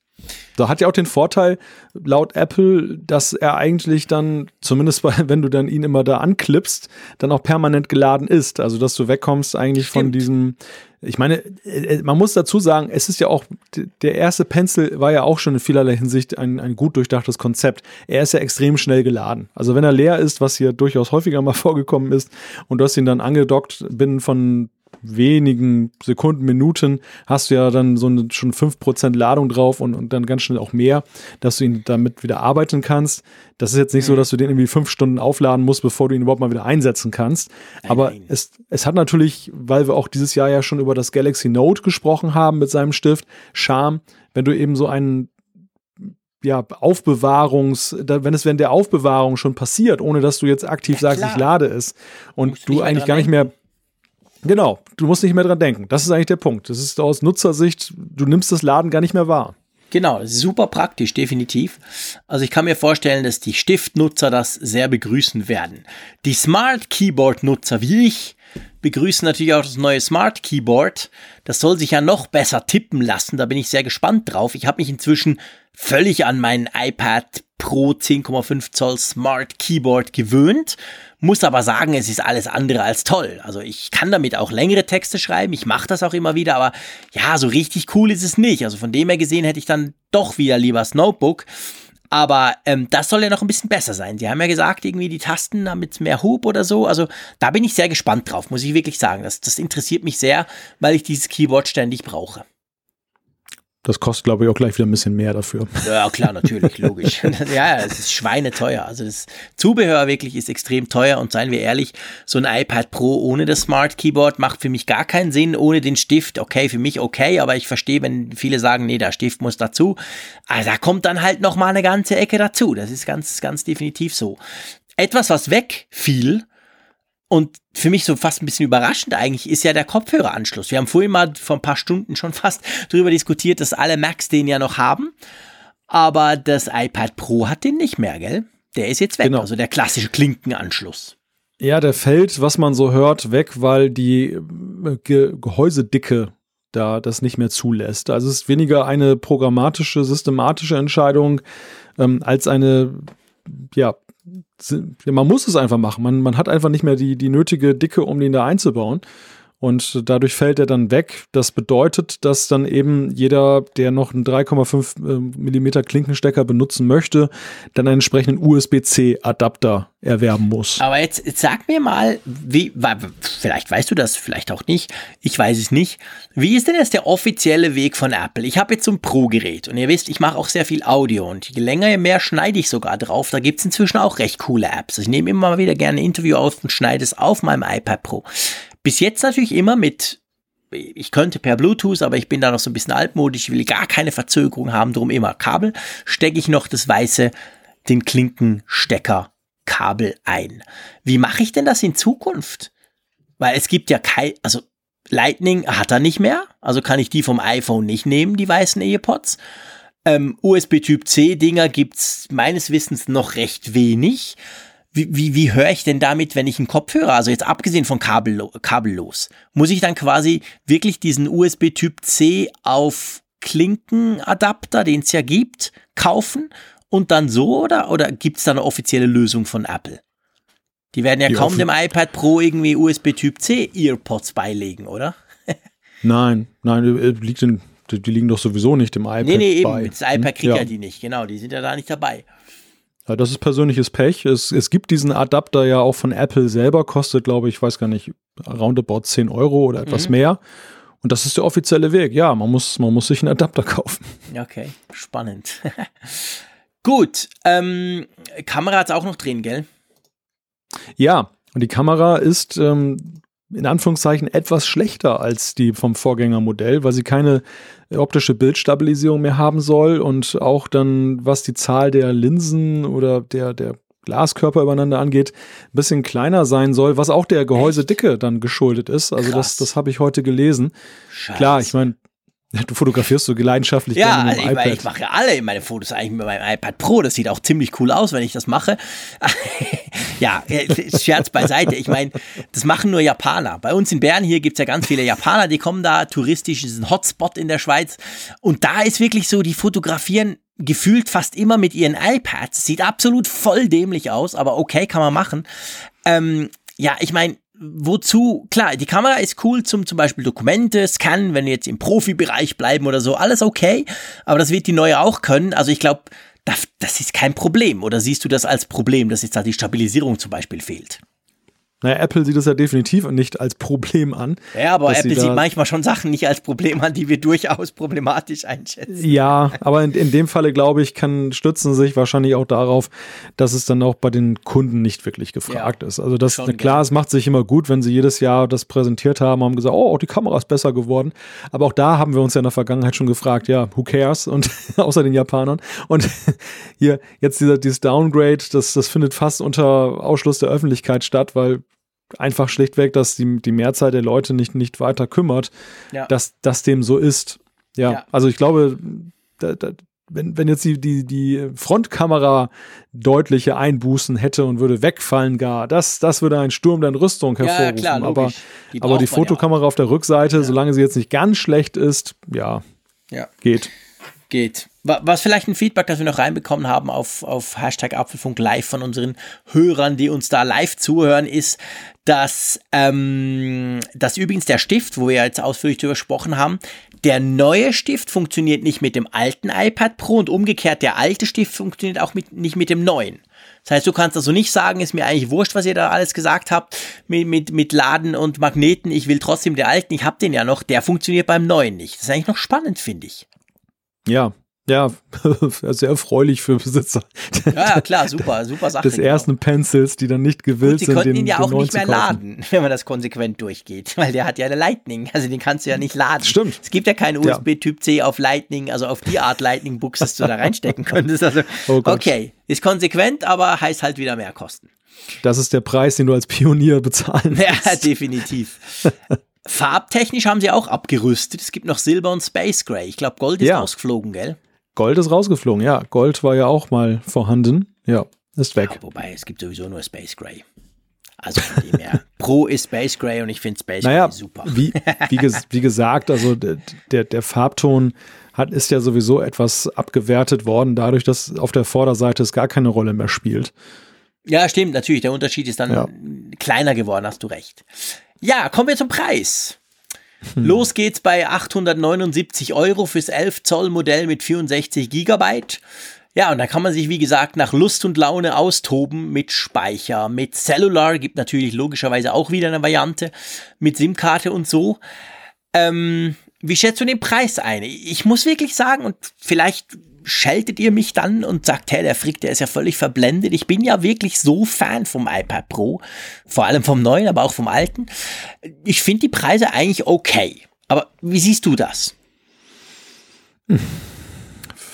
Da hat ja auch den Vorteil, laut Apple, dass er eigentlich dann, zumindest bei, wenn du dann ihn immer da anklippst, dann auch permanent geladen ist. Also, dass du wegkommst eigentlich Stimmt. von diesem, ich meine, äh, man muss dazu sagen, es ist ja auch, der erste Pencil war ja auch schon in vielerlei Hinsicht ein, ein gut durchdachtes Konzept. Er ist ja extrem schnell geladen. Also, wenn er leer ist, was hier durchaus häufiger mal vorgekommen ist, und du hast ihn dann angedockt binnen von wenigen Sekunden, Minuten hast du ja dann so eine, schon 5% Ladung drauf und, und dann ganz schnell auch mehr, dass du ihn damit wieder arbeiten kannst. Das ist jetzt nicht so, mhm. dass du den irgendwie fünf Stunden aufladen musst, bevor du ihn überhaupt mal wieder einsetzen kannst. Aber es, es hat natürlich, weil wir auch dieses Jahr ja schon über das Galaxy Note gesprochen haben mit seinem Stift, Charme, wenn du eben so einen ja, Aufbewahrungs, wenn es während der Aufbewahrung schon passiert, ohne dass du jetzt aktiv ja, sagst, ich lade es und du eigentlich gar nicht mehr Genau, du musst nicht mehr dran denken. Das ist eigentlich der Punkt. Das ist aus Nutzersicht, du nimmst das Laden gar nicht mehr wahr. Genau, super praktisch, definitiv. Also ich kann mir vorstellen, dass die Stiftnutzer das sehr begrüßen werden. Die Smart Keyboard Nutzer wie ich, begrüßen natürlich auch das neue Smart Keyboard. Das soll sich ja noch besser tippen lassen. Da bin ich sehr gespannt drauf. Ich habe mich inzwischen völlig an mein iPad Pro 10,5 Zoll Smart Keyboard gewöhnt. Muss aber sagen, es ist alles andere als toll. Also ich kann damit auch längere Texte schreiben. Ich mache das auch immer wieder. Aber ja, so richtig cool ist es nicht. Also von dem her gesehen hätte ich dann doch wieder lieber das Notebook. Aber ähm, das soll ja noch ein bisschen besser sein. Die haben ja gesagt, irgendwie die Tasten damit mehr Hub oder so. Also da bin ich sehr gespannt drauf, muss ich wirklich sagen. Das, das interessiert mich sehr, weil ich dieses Keyboard ständig brauche. Das kostet, glaube ich, auch gleich wieder ein bisschen mehr dafür. Ja, klar, natürlich, logisch. ja, es ist schweineteuer. Also das Zubehör wirklich ist extrem teuer und seien wir ehrlich, so ein iPad Pro ohne das Smart Keyboard macht für mich gar keinen Sinn. Ohne den Stift, okay, für mich okay, aber ich verstehe, wenn viele sagen, nee, der Stift muss dazu. Also da kommt dann halt noch mal eine ganze Ecke dazu. Das ist ganz, ganz definitiv so. Etwas, was wegfiel, und für mich so fast ein bisschen überraschend eigentlich ist ja der Kopfhöreranschluss. Wir haben vorhin mal vor ein paar Stunden schon fast darüber diskutiert, dass alle Macs den ja noch haben. Aber das iPad Pro hat den nicht mehr, gell? Der ist jetzt weg. Genau. Also der klassische Klinkenanschluss. Ja, der fällt, was man so hört, weg, weil die äh, Ge Gehäusedicke da das nicht mehr zulässt. Also es ist weniger eine programmatische, systematische Entscheidung ähm, als eine ja, man muss es einfach machen. Man, man hat einfach nicht mehr die, die nötige Dicke, um den da einzubauen. Und dadurch fällt er dann weg. Das bedeutet, dass dann eben jeder, der noch einen 3,5 äh, Millimeter Klinkenstecker benutzen möchte, dann einen entsprechenden USB-C-Adapter erwerben muss. Aber jetzt, jetzt sag mir mal, wie, vielleicht weißt du das, vielleicht auch nicht. Ich weiß es nicht. Wie ist denn jetzt der offizielle Weg von Apple? Ich habe jetzt so ein Pro-Gerät und ihr wisst, ich mache auch sehr viel Audio und je länger, je mehr schneide ich sogar drauf. Da gibt es inzwischen auch recht coole Apps. Ich nehme immer mal wieder gerne ein Interview auf und schneide es auf meinem iPad Pro. Bis jetzt natürlich immer mit, ich könnte per Bluetooth, aber ich bin da noch so ein bisschen altmodisch, ich will gar keine Verzögerung haben, drum immer Kabel, stecke ich noch das weiße, den Klinkenstecker Kabel ein. Wie mache ich denn das in Zukunft? Weil es gibt ja kein, also Lightning hat er nicht mehr, also kann ich die vom iPhone nicht nehmen, die weißen EarPods. Ähm, USB Typ C Dinger gibt's meines Wissens noch recht wenig wie, wie, wie höre ich denn damit, wenn ich einen Kopfhörer, also jetzt abgesehen von kabello kabellos, muss ich dann quasi wirklich diesen USB-Typ C auf Klinkenadapter, den es ja gibt, kaufen und dann so oder, oder gibt es da eine offizielle Lösung von Apple? Die werden ja Die kaum dem iPad Pro irgendwie USB-Typ C Earpods beilegen, oder? nein, nein, äh, liegt in, die liegen doch sowieso nicht im iPad. Nee, nee, eben. Bei. Das iPad kriegt hm? ja. ja die nicht, genau. Die sind ja da nicht dabei. Ja, das ist persönliches Pech. Es, es gibt diesen Adapter ja auch von Apple selber, kostet, glaube ich, weiß gar nicht, roundabout 10 Euro oder etwas mhm. mehr. Und das ist der offizielle Weg. Ja, man muss, man muss sich einen Adapter kaufen. Okay, spannend. Gut, ähm, Kamera hat es auch noch drin, gell? Ja, und die Kamera ist ähm, in Anführungszeichen etwas schlechter als die vom Vorgängermodell, weil sie keine optische Bildstabilisierung mehr haben soll und auch dann, was die Zahl der Linsen oder der, der Glaskörper übereinander angeht, ein bisschen kleiner sein soll, was auch der Gehäusedicke dann geschuldet ist. Also Krass. das, das habe ich heute gelesen. Scheiße. Klar, ich meine, Du fotografierst so leidenschaftlich ja, gerne mit dem ich, iPad. ich mache ja alle meine Fotos eigentlich mit meinem iPad Pro. Das sieht auch ziemlich cool aus, wenn ich das mache. ja, Scherz beiseite. Ich meine, das machen nur Japaner. Bei uns in Bern hier gibt es ja ganz viele Japaner, die kommen da touristisch, das ist ein Hotspot in der Schweiz. Und da ist wirklich so, die fotografieren gefühlt fast immer mit ihren iPads. Sieht absolut voll dämlich aus, aber okay, kann man machen. Ähm, ja, ich meine, wozu, klar, die Kamera ist cool zum zum Beispiel Dokumente scannen, wenn wir jetzt im Profibereich bleiben oder so, alles okay, aber das wird die neue auch können. Also ich glaube, das, das ist kein Problem. Oder siehst du das als Problem, dass jetzt da die Stabilisierung zum Beispiel fehlt? Naja, Apple sieht das ja definitiv nicht als Problem an. Ja, aber Apple sieht manchmal schon Sachen nicht als Problem an, die wir durchaus problematisch einschätzen. Ja, aber in, in dem Falle, glaube ich, kann, stützen sich wahrscheinlich auch darauf, dass es dann auch bei den Kunden nicht wirklich gefragt ja, ist. Also das, klar, gerne. es macht sich immer gut, wenn sie jedes Jahr das präsentiert haben, haben gesagt, oh, die Kamera ist besser geworden. Aber auch da haben wir uns ja in der Vergangenheit schon gefragt, ja, who cares? Und außer den Japanern. Und hier, jetzt dieser, dieses Downgrade, das, das findet fast unter Ausschluss der Öffentlichkeit statt, weil einfach schlichtweg, dass die, die Mehrzahl der Leute nicht, nicht weiter kümmert, ja. dass das dem so ist. Ja, ja. also ich glaube, da, da, wenn, wenn jetzt die, die, die Frontkamera deutliche Einbußen hätte und würde wegfallen gar, das, das würde einen Sturm der Rüstung hervorrufen. Ja, klar, aber die, aber die Fotokamera ja auf der Rückseite, solange sie jetzt nicht ganz schlecht ist, ja, ja. geht. Geht. Was vielleicht ein Feedback, das wir noch reinbekommen haben auf, auf Hashtag Apfelfunk Live von unseren Hörern, die uns da live zuhören, ist, dass, ähm, dass übrigens der Stift, wo wir jetzt ausführlich darüber gesprochen haben, der neue Stift funktioniert nicht mit dem alten iPad Pro und umgekehrt der alte Stift funktioniert auch mit, nicht mit dem neuen. Das heißt, du kannst also nicht sagen, ist mir eigentlich wurscht, was ihr da alles gesagt habt mit, mit, mit Laden und Magneten. Ich will trotzdem den alten, ich habe den ja noch, der funktioniert beim neuen nicht. Das ist eigentlich noch spannend, finde ich. Ja, ja, sehr erfreulich für Besitzer. Ja, klar, super, super Sache. Des genau. ersten Pencils, die dann nicht gewillt sind. Sie könnten ihn ja auch nicht mehr laden, wenn man das konsequent durchgeht, weil der hat ja eine Lightning, also den kannst du ja nicht laden. Stimmt. Es gibt ja keinen USB-Typ C auf Lightning, also auf die Art Lightning-Buchs, dass du da reinstecken könntest. Also, oh okay, ist konsequent, aber heißt halt wieder mehr Kosten. Das ist der Preis, den du als Pionier bezahlen musst. Ja, definitiv. Farbtechnisch haben sie auch abgerüstet. Es gibt noch Silber und Space Gray. Ich glaube, Gold ist ja. rausgeflogen, gell? Gold ist rausgeflogen, ja. Gold war ja auch mal vorhanden. Ja, ist weg. Ja, wobei, es gibt sowieso nur Space Gray. Also von dem her. Pro ist Space Gray und ich finde Space naja, Gray super. Wie, wie, wie gesagt, also der, der Farbton hat, ist ja sowieso etwas abgewertet worden, dadurch, dass auf der Vorderseite es gar keine Rolle mehr spielt. Ja, stimmt, natürlich. Der Unterschied ist dann ja. kleiner geworden, hast du recht. Ja, kommen wir zum Preis. Hm. Los geht's bei 879 Euro fürs 11 Zoll Modell mit 64 Gigabyte. Ja, und da kann man sich, wie gesagt, nach Lust und Laune austoben mit Speicher, mit Cellular, gibt natürlich logischerweise auch wieder eine Variante, mit SIM-Karte und so. Ähm, wie schätzt du den Preis ein? Ich muss wirklich sagen, und vielleicht scheltet ihr mich dann und sagt, hey, der Frick, der ist ja völlig verblendet. Ich bin ja wirklich so Fan vom iPad Pro, vor allem vom neuen, aber auch vom alten. Ich finde die Preise eigentlich okay. Aber wie siehst du das? Hm.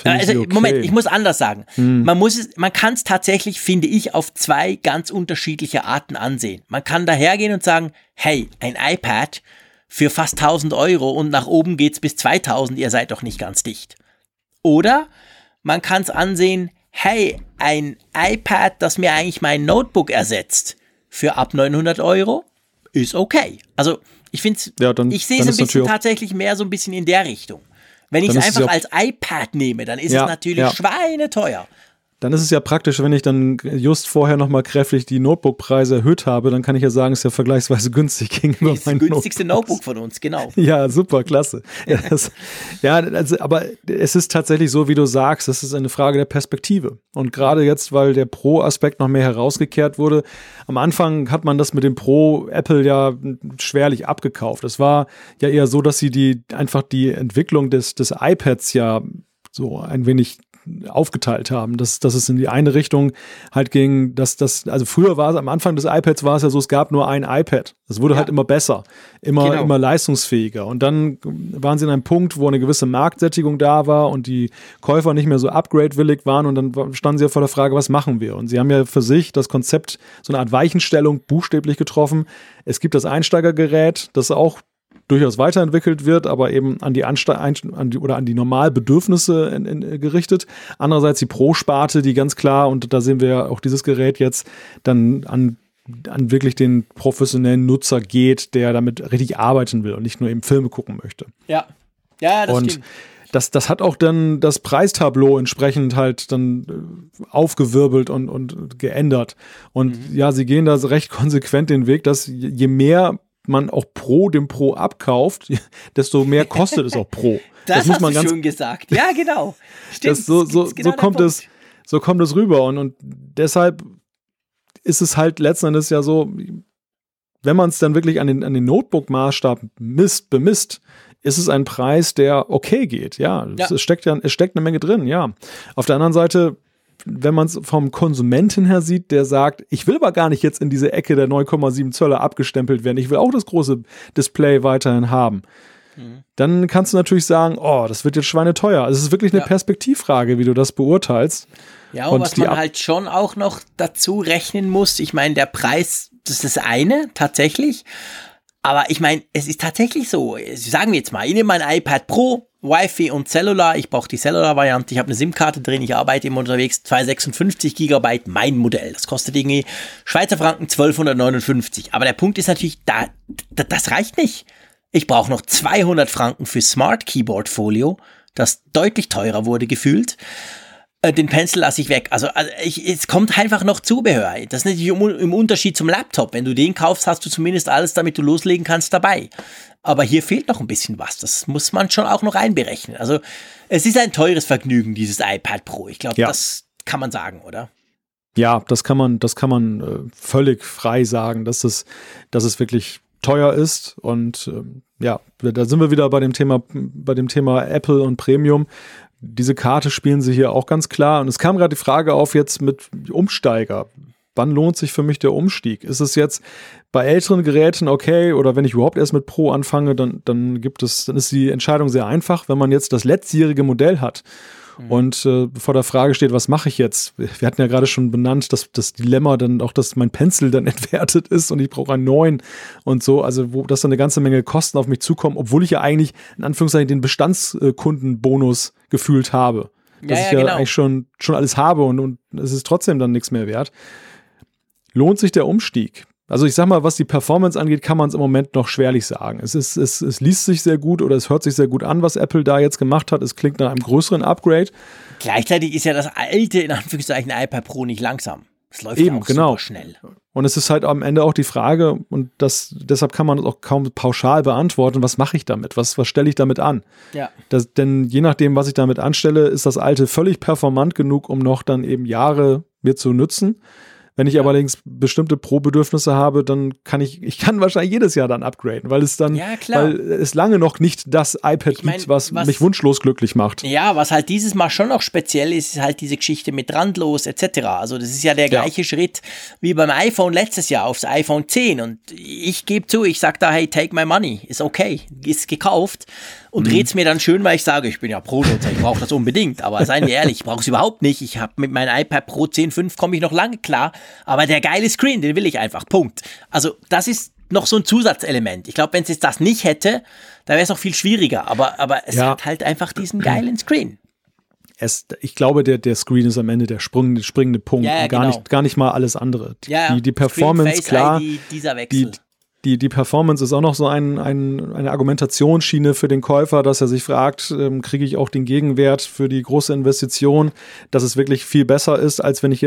Also, okay. Moment, ich muss anders sagen. Hm. Man muss es, man kann es tatsächlich, finde ich, auf zwei ganz unterschiedliche Arten ansehen. Man kann dahergehen und sagen, hey, ein iPad für fast 1000 Euro und nach oben geht's bis 2000, ihr seid doch nicht ganz dicht. Oder man kann es ansehen, hey, ein iPad, das mir eigentlich mein Notebook ersetzt, für ab 900 Euro, ist okay. Also ich finde ja, ich sehe es ein bisschen tatsächlich mehr so ein bisschen in der Richtung. Wenn ich es einfach als iPad nehme, dann ist ja, es natürlich ja. schweineteuer dann ist es ja praktisch, wenn ich dann just vorher nochmal kräftig die Notebook-Preise erhöht habe, dann kann ich ja sagen, es ist ja vergleichsweise günstig gegenüber Das ist das günstigste Notebook. Von uns, genau. Ja, super, klasse. Ja, das, ja also, aber es ist tatsächlich so, wie du sagst, das ist eine Frage der Perspektive. Und gerade jetzt, weil der Pro-Aspekt noch mehr herausgekehrt wurde, am Anfang hat man das mit dem Pro Apple ja schwerlich abgekauft. Es war ja eher so, dass sie die einfach die Entwicklung des, des iPads ja so ein wenig aufgeteilt haben, dass, dass es in die eine Richtung halt ging, dass das, also früher war es am Anfang des iPads war es ja so, es gab nur ein iPad. Es wurde ja. halt immer besser, immer, genau. immer leistungsfähiger. Und dann waren sie in einem Punkt, wo eine gewisse Marktsättigung da war und die Käufer nicht mehr so upgrade-willig waren und dann standen sie ja vor der Frage, was machen wir? Und sie haben ja für sich das Konzept, so eine Art Weichenstellung buchstäblich getroffen. Es gibt das Einsteigergerät, das auch durchaus weiterentwickelt wird, aber eben an die, Anste an die oder an die Normalbedürfnisse in, in, gerichtet. Andererseits die Pro-Sparte, die ganz klar, und da sehen wir ja auch dieses Gerät jetzt, dann an an wirklich den professionellen Nutzer geht, der damit richtig arbeiten will und nicht nur eben Filme gucken möchte. Ja, ja, das und stimmt. Das, das hat auch dann das Preistableau entsprechend halt dann äh, aufgewirbelt und, und geändert. Und mhm. ja, sie gehen da recht konsequent den Weg, dass je mehr man auch pro dem Pro abkauft, desto mehr kostet es auch pro. das, das muss man ganz schön gesagt. Ja, genau. Stimmt. Das so, so, genau so kommt es, so kommt es rüber und, und deshalb ist es halt letzten Endes ja so, wenn man es dann wirklich an den, an den Notebook-Maßstab misst, bemisst, ist es ein Preis, der okay geht. Ja, ja. Es, steckt ja, es steckt eine Menge drin, ja. Auf der anderen Seite wenn man es vom Konsumenten her sieht, der sagt, ich will aber gar nicht jetzt in diese Ecke der 9,7 Zöller abgestempelt werden, ich will auch das große Display weiterhin haben. Mhm. Dann kannst du natürlich sagen, oh, das wird jetzt schweineteuer. Also es ist wirklich eine ja. Perspektivfrage, wie du das beurteilst. Ja, und, und was man halt schon auch noch dazu rechnen muss, ich meine, der Preis, das ist das eine, tatsächlich. Aber ich meine, es ist tatsächlich so, sagen wir jetzt mal, ich nehme mein iPad Pro, Wi-Fi und Cellular. Ich brauche die Cellular-Variante. Ich habe eine SIM-Karte drin. Ich arbeite immer unterwegs. 256 Gigabyte, mein Modell. Das kostet irgendwie Schweizer Franken 1259. Aber der Punkt ist natürlich, da, da das reicht nicht. Ich brauche noch 200 Franken für Smart Keyboard Folio, das deutlich teurer wurde gefühlt. Äh, den Pencil lasse ich weg. Also, also ich, es kommt einfach noch Zubehör. Das ist natürlich im Unterschied zum Laptop. Wenn du den kaufst, hast du zumindest alles, damit du loslegen kannst, dabei. Aber hier fehlt noch ein bisschen was. Das muss man schon auch noch einberechnen. Also es ist ein teures Vergnügen, dieses iPad Pro. Ich glaube, ja. das kann man sagen, oder? Ja, das kann man, das kann man äh, völlig frei sagen, dass es, dass es wirklich teuer ist. Und ähm, ja, da sind wir wieder bei dem Thema, bei dem Thema Apple und Premium diese Karte spielen sie hier auch ganz klar. Und es kam gerade die Frage auf jetzt mit Umsteiger. Wann lohnt sich für mich der Umstieg? Ist es jetzt bei älteren Geräten okay oder wenn ich überhaupt erst mit Pro anfange, dann, dann gibt es, dann ist die Entscheidung sehr einfach. Wenn man jetzt das letztjährige Modell hat Mhm. Und äh, vor der Frage steht, was mache ich jetzt? Wir hatten ja gerade schon benannt, dass das Dilemma dann auch, dass mein Pencil dann entwertet ist und ich brauche einen neuen und so. Also, wo das dann eine ganze Menge Kosten auf mich zukommen, obwohl ich ja eigentlich in Anführungszeichen den Bestandskundenbonus gefühlt habe. Dass ja, ja, ich ja genau. eigentlich schon, schon alles habe und, und es ist trotzdem dann nichts mehr wert. Lohnt sich der Umstieg? Also ich sag mal, was die Performance angeht, kann man es im Moment noch schwerlich sagen. Es, ist, es, es liest sich sehr gut oder es hört sich sehr gut an, was Apple da jetzt gemacht hat. Es klingt nach einem größeren Upgrade. Gleichzeitig ist ja das alte, in Anführungszeichen, iPad Pro nicht langsam. Es läuft Eben, ja auch genau. super schnell. Und es ist halt am Ende auch die Frage, und das, deshalb kann man es auch kaum pauschal beantworten, was mache ich damit? Was, was stelle ich damit an? Ja. Das, denn je nachdem, was ich damit anstelle, ist das alte völlig performant genug, um noch dann eben Jahre mir zu nützen. Wenn ich ja. allerdings bestimmte Pro-Bedürfnisse habe, dann kann ich, ich kann wahrscheinlich jedes Jahr dann upgraden, weil es dann, ja, weil es lange noch nicht das iPad ich mein, gibt, was, was, mich wunschlos glücklich macht. Ja, was halt dieses Mal schon noch speziell ist, ist halt diese Geschichte mit randlos etc. Also das ist ja der gleiche ja. Schritt wie beim iPhone letztes Jahr aufs iPhone 10 und ich gebe zu, ich sage da, hey, take my money, ist okay, ist gekauft und mhm. es mir dann schön, weil ich sage, ich bin ja Pro-Nutzer, ich brauche das unbedingt. Aber seien wir ehrlich, ich brauche es überhaupt nicht. Ich habe mit meinem iPad Pro 10.5 komme ich noch lange klar. Aber der geile Screen, den will ich einfach. Punkt. Also das ist noch so ein Zusatzelement. Ich glaube, wenn es jetzt das nicht hätte, dann wäre es noch viel schwieriger. Aber, aber es ja. hat halt einfach diesen geilen Screen. Es, ich glaube, der, der Screen ist am Ende der springende, springende Punkt. Ja, ja, gar, genau. nicht, gar nicht mal alles andere. Die, ja, die, die Performance, klar. ID, dieser Wechsel. Die, die, die Performance ist auch noch so ein, ein, eine Argumentationsschiene für den Käufer, dass er sich fragt, ähm, kriege ich auch den Gegenwert für die große Investition, dass es wirklich viel besser ist, als wenn ich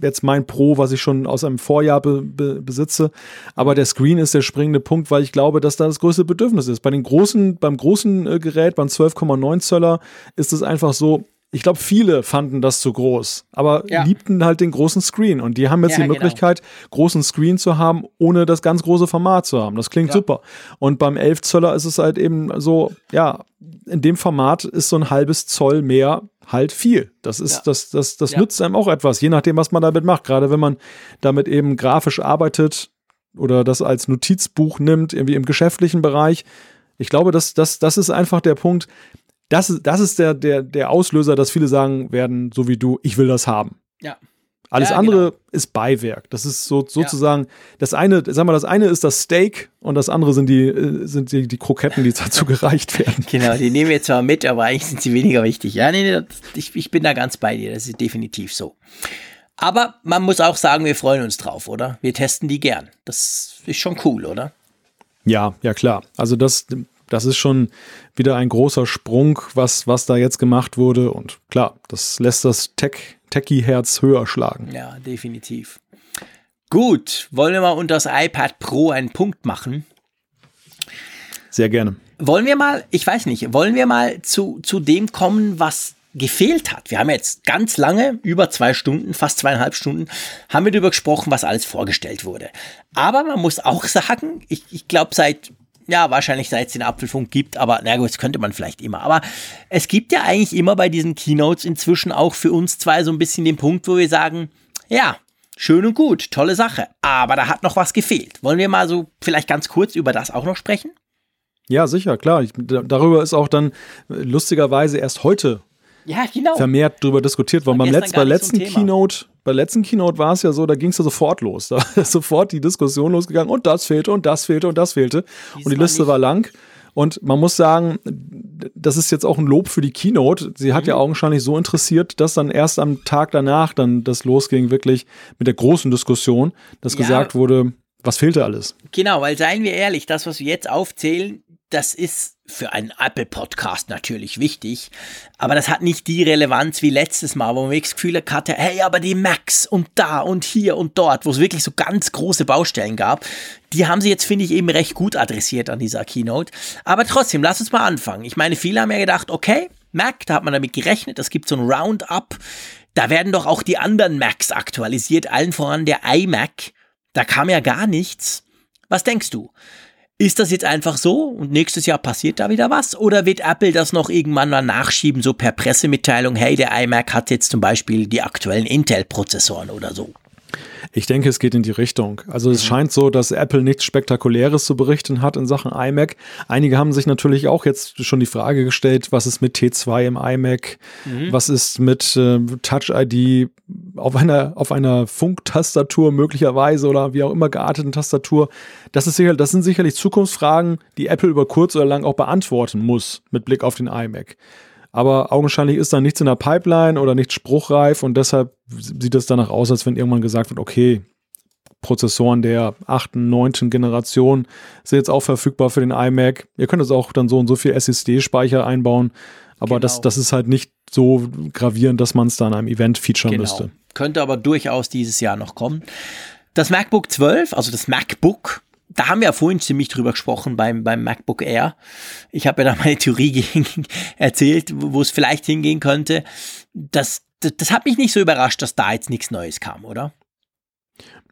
jetzt mein Pro, was ich schon aus einem Vorjahr be, be, besitze. Aber der Screen ist der springende Punkt, weil ich glaube, dass da das größte Bedürfnis ist. Bei den großen, beim großen äh, Gerät, beim 12,9 Zöller, ist es einfach so, ich glaube, viele fanden das zu groß, aber ja. liebten halt den großen Screen. Und die haben jetzt ja, die genau. Möglichkeit, genau. großen Screen zu haben, ohne das ganz große Format zu haben. Das klingt ja. super. Und beim 11 Zöller ist es halt eben so, ja, in dem Format ist so ein halbes Zoll mehr halt viel. Das ist, das, das, das nützt einem auch etwas, je nachdem, was man damit macht. Gerade wenn man damit eben grafisch arbeitet oder das als Notizbuch nimmt, irgendwie im geschäftlichen Bereich. Ich glaube, das, das, das ist einfach der Punkt das, das ist der, der, der Auslöser, dass viele sagen werden, so wie du, ich will das haben. Ja. Alles ja, andere genau. ist Beiwerk. Das ist so, sozusagen, ja. das eine, sag mal, das eine ist das Steak und das andere sind die, äh, sind die, die Kroketten, die dazu gereicht werden. Genau, die nehmen wir zwar mit, aber eigentlich sind sie weniger wichtig. Ja, nee, nee, ich, ich bin da ganz bei dir. Das ist definitiv so. Aber man muss auch sagen, wir freuen uns drauf, oder? Wir testen die gern. Das ist schon cool, oder? Ja, ja klar. Also das, das ist schon wieder ein großer Sprung, was, was da jetzt gemacht wurde. Und klar, das lässt das Tech, Techie-Herz höher schlagen. Ja, definitiv. Gut, wollen wir mal unter das iPad Pro einen Punkt machen? Sehr gerne. Wollen wir mal, ich weiß nicht, wollen wir mal zu, zu dem kommen, was gefehlt hat. Wir haben jetzt ganz lange, über zwei Stunden, fast zweieinhalb Stunden, haben wir darüber gesprochen, was alles vorgestellt wurde. Aber man muss auch sagen, ich, ich glaube, seit ja, wahrscheinlich seit es den Apfelfunk gibt, aber na gut, das könnte man vielleicht immer. Aber es gibt ja eigentlich immer bei diesen Keynotes inzwischen auch für uns zwei so ein bisschen den Punkt, wo wir sagen, ja, schön und gut, tolle Sache, aber da hat noch was gefehlt. Wollen wir mal so vielleicht ganz kurz über das auch noch sprechen? Ja, sicher, klar. Ich, darüber ist auch dann lustigerweise erst heute ja, genau. vermehrt drüber diskutiert worden. Beim Letz-, bei letzten Keynote, bei letzten Keynote war es ja so, da ging es ja sofort los. Da ist sofort die Diskussion losgegangen und das fehlte und das fehlte und das fehlte. Diesmal und die Liste nicht. war lang. Und man muss sagen, das ist jetzt auch ein Lob für die Keynote. Sie hat mhm. ja augenscheinlich so interessiert, dass dann erst am Tag danach dann das losging, wirklich mit der großen Diskussion, dass ja. gesagt wurde, was fehlte alles? Genau, weil seien wir ehrlich, das, was wir jetzt aufzählen, das ist für einen Apple-Podcast natürlich wichtig, aber das hat nicht die Relevanz wie letztes Mal, wo man das Gefühl hatte, hey, aber die Macs und da und hier und dort, wo es wirklich so ganz große Baustellen gab, die haben sie jetzt, finde ich, eben recht gut adressiert an dieser Keynote. Aber trotzdem, lass uns mal anfangen. Ich meine, viele haben ja gedacht, okay, Mac, da hat man damit gerechnet, es gibt so ein Roundup, da werden doch auch die anderen Macs aktualisiert, allen voran der iMac. Da kam ja gar nichts. Was denkst du? Ist das jetzt einfach so und nächstes Jahr passiert da wieder was? Oder wird Apple das noch irgendwann mal nachschieben, so per Pressemitteilung, hey, der iMac hat jetzt zum Beispiel die aktuellen Intel-Prozessoren oder so? Ich denke, es geht in die Richtung. Also es mhm. scheint so, dass Apple nichts Spektakuläres zu berichten hat in Sachen iMac. Einige haben sich natürlich auch jetzt schon die Frage gestellt, was ist mit T2 im iMac? Mhm. Was ist mit äh, Touch ID auf einer, auf einer Funktastatur möglicherweise oder wie auch immer gearteten Tastatur? Das, ist sicher, das sind sicherlich Zukunftsfragen, die Apple über kurz oder lang auch beantworten muss mit Blick auf den iMac aber augenscheinlich ist da nichts in der Pipeline oder nichts spruchreif und deshalb sieht es danach aus, als wenn irgendwann gesagt wird, okay, Prozessoren der achten, neunten Generation sind jetzt auch verfügbar für den iMac. Ihr könnt es auch dann so und so viel SSD-Speicher einbauen, aber genau. das, das ist halt nicht so gravierend, dass man es da in einem Event featuren genau. müsste. Könnte aber durchaus dieses Jahr noch kommen. Das MacBook 12, also das MacBook, da haben wir ja vorhin ziemlich drüber gesprochen beim, beim MacBook Air. Ich habe ja da meine Theorie erzählt, wo es vielleicht hingehen könnte. Das, das, das hat mich nicht so überrascht, dass da jetzt nichts Neues kam, oder?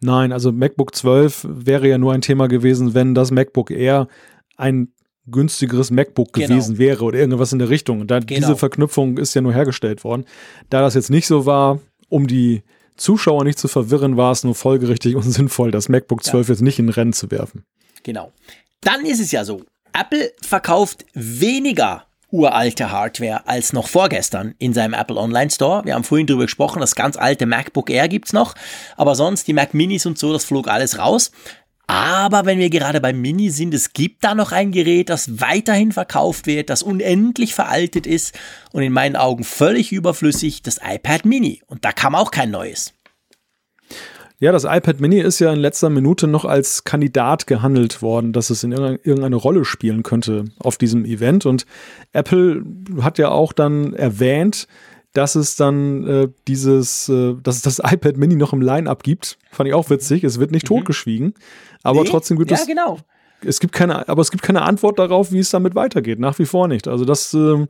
Nein, also MacBook 12 wäre ja nur ein Thema gewesen, wenn das MacBook Air ein günstigeres MacBook genau. gewesen wäre oder irgendwas in der Richtung. Und da, genau. diese Verknüpfung ist ja nur hergestellt worden. Da das jetzt nicht so war, um die Zuschauer nicht zu verwirren, war es nur folgerichtig und sinnvoll, das MacBook 12 ja. jetzt nicht in Rennen zu werfen. Genau. Dann ist es ja so, Apple verkauft weniger uralte Hardware als noch vorgestern in seinem Apple Online Store. Wir haben vorhin drüber gesprochen, das ganz alte MacBook Air gibt's noch, aber sonst die Mac Minis und so, das flog alles raus. Aber wenn wir gerade beim Mini sind, es gibt da noch ein Gerät, das weiterhin verkauft wird, das unendlich veraltet ist und in meinen Augen völlig überflüssig, das iPad Mini. Und da kam auch kein neues. Ja, das iPad Mini ist ja in letzter Minute noch als Kandidat gehandelt worden, dass es in irgendeine Rolle spielen könnte auf diesem Event. Und Apple hat ja auch dann erwähnt, dass es dann äh, dieses, äh, dass es das iPad Mini noch im Line-Up gibt. Fand ich auch witzig. Es wird nicht mhm. totgeschwiegen, aber nee, trotzdem gibt ja, es. Ja, genau. Es gibt keine, aber es gibt keine Antwort darauf, wie es damit weitergeht. Nach wie vor nicht. Also das, ähm,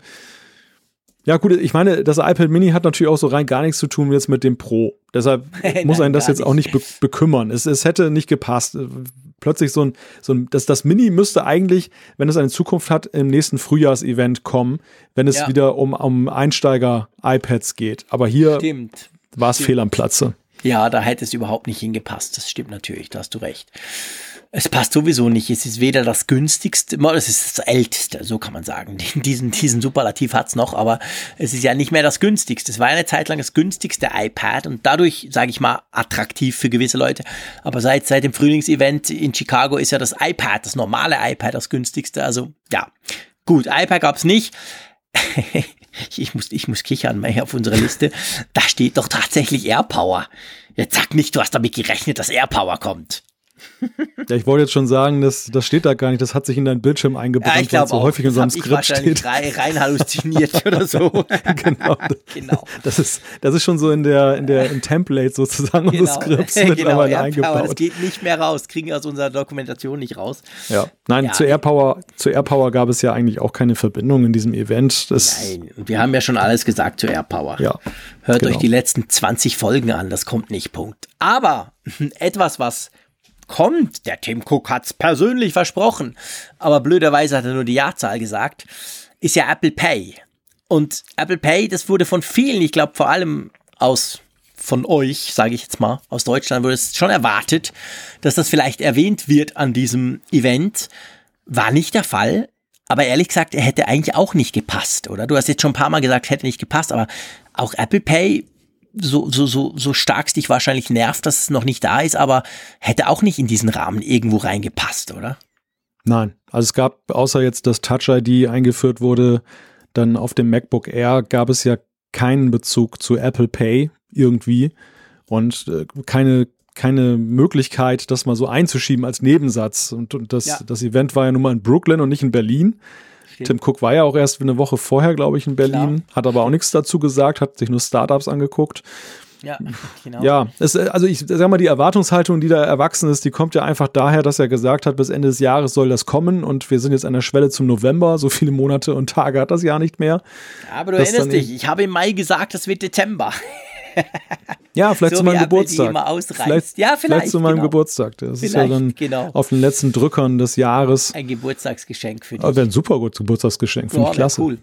ja gut, ich meine, das iPad Mini hat natürlich auch so rein gar nichts zu tun jetzt mit dem Pro. Deshalb muss einen das jetzt nicht. auch nicht be bekümmern. Es, es hätte nicht gepasst plötzlich so ein, so ein das, das Mini müsste eigentlich, wenn es eine Zukunft hat, im nächsten Frühjahrsevent kommen, wenn es ja. wieder um, um Einsteiger-iPads geht. Aber hier war es fehl am Platze. Ja, da hätte es überhaupt nicht hingepasst. Das stimmt natürlich, da hast du recht. Es passt sowieso nicht. Es ist weder das günstigste, es ist das älteste, so kann man sagen. Diesen, diesen Superlativ hat's noch, aber es ist ja nicht mehr das günstigste. Es war eine Zeit lang das günstigste iPad und dadurch, sage ich mal, attraktiv für gewisse Leute. Aber seit, seit dem Frühlingsevent in Chicago ist ja das iPad, das normale iPad, das günstigste. Also ja, gut, iPad gab's nicht. ich muss, ich muss kichern auf unserer Liste. Da steht doch tatsächlich AirPower. Jetzt sag nicht, du hast damit gerechnet, dass AirPower kommt. Ja, ich wollte jetzt schon sagen, das, das steht da gar nicht, das hat sich in deinen Bildschirm eingebrannt, ja, ich weil es so auch. häufig in so einem Skript steht. Rein, rein halluziniert oder so. genau. genau. Das ist, das ist schon so in der, in der, im Template sozusagen genau. unseres Skripts genau. mittlerweile eingebaut. Das geht nicht mehr raus, kriegen wir aus unserer Dokumentation nicht raus. Ja. Nein, ja. zu AirPower, zu AirPower gab es ja eigentlich auch keine Verbindung in diesem Event. Das Nein, wir haben ja schon alles gesagt zu AirPower. Ja. Hört genau. euch die letzten 20 Folgen an, das kommt nicht, Punkt. Aber etwas, was kommt. Der Tim Cook hat's persönlich versprochen. Aber blöderweise hat er nur die Jahrzahl gesagt. Ist ja Apple Pay. Und Apple Pay, das wurde von vielen, ich glaube vor allem aus von euch, sage ich jetzt mal, aus Deutschland wurde es schon erwartet, dass das vielleicht erwähnt wird an diesem Event. War nicht der Fall. Aber ehrlich gesagt, er hätte eigentlich auch nicht gepasst, oder? Du hast jetzt schon ein paar Mal gesagt, hätte nicht gepasst, aber auch Apple Pay so, so, so, so stark es dich wahrscheinlich nervt, dass es noch nicht da ist, aber hätte auch nicht in diesen Rahmen irgendwo reingepasst, oder? Nein, also es gab, außer jetzt das Touch ID eingeführt wurde, dann auf dem MacBook Air gab es ja keinen Bezug zu Apple Pay irgendwie und äh, keine keine Möglichkeit, das mal so einzuschieben als Nebensatz. Und, und das, ja. das Event war ja nun mal in Brooklyn und nicht in Berlin. Stimmt. Tim Cook war ja auch erst eine Woche vorher, glaube ich, in Berlin, Klar. hat aber auch nichts dazu gesagt, hat sich nur Startups angeguckt. Ja, genau. Ja, es, also ich sag mal, die Erwartungshaltung, die da erwachsen ist, die kommt ja einfach daher, dass er gesagt hat, bis Ende des Jahres soll das kommen und wir sind jetzt an der Schwelle zum November. So viele Monate und Tage hat das Jahr nicht mehr. Ja, aber du erinnerst dich, ich habe im Mai gesagt, es wird Dezember. ja, vielleicht so zu meinem Geburtstag. Vielleicht, ja, vielleicht, vielleicht zu meinem genau. Geburtstag. Das vielleicht, ist ja dann genau. auf den letzten Drückern des Jahres. Ein Geburtstagsgeschenk für dich. Aber wäre ein super gutes Geburtstagsgeschenk, finde ich klasse. Cool.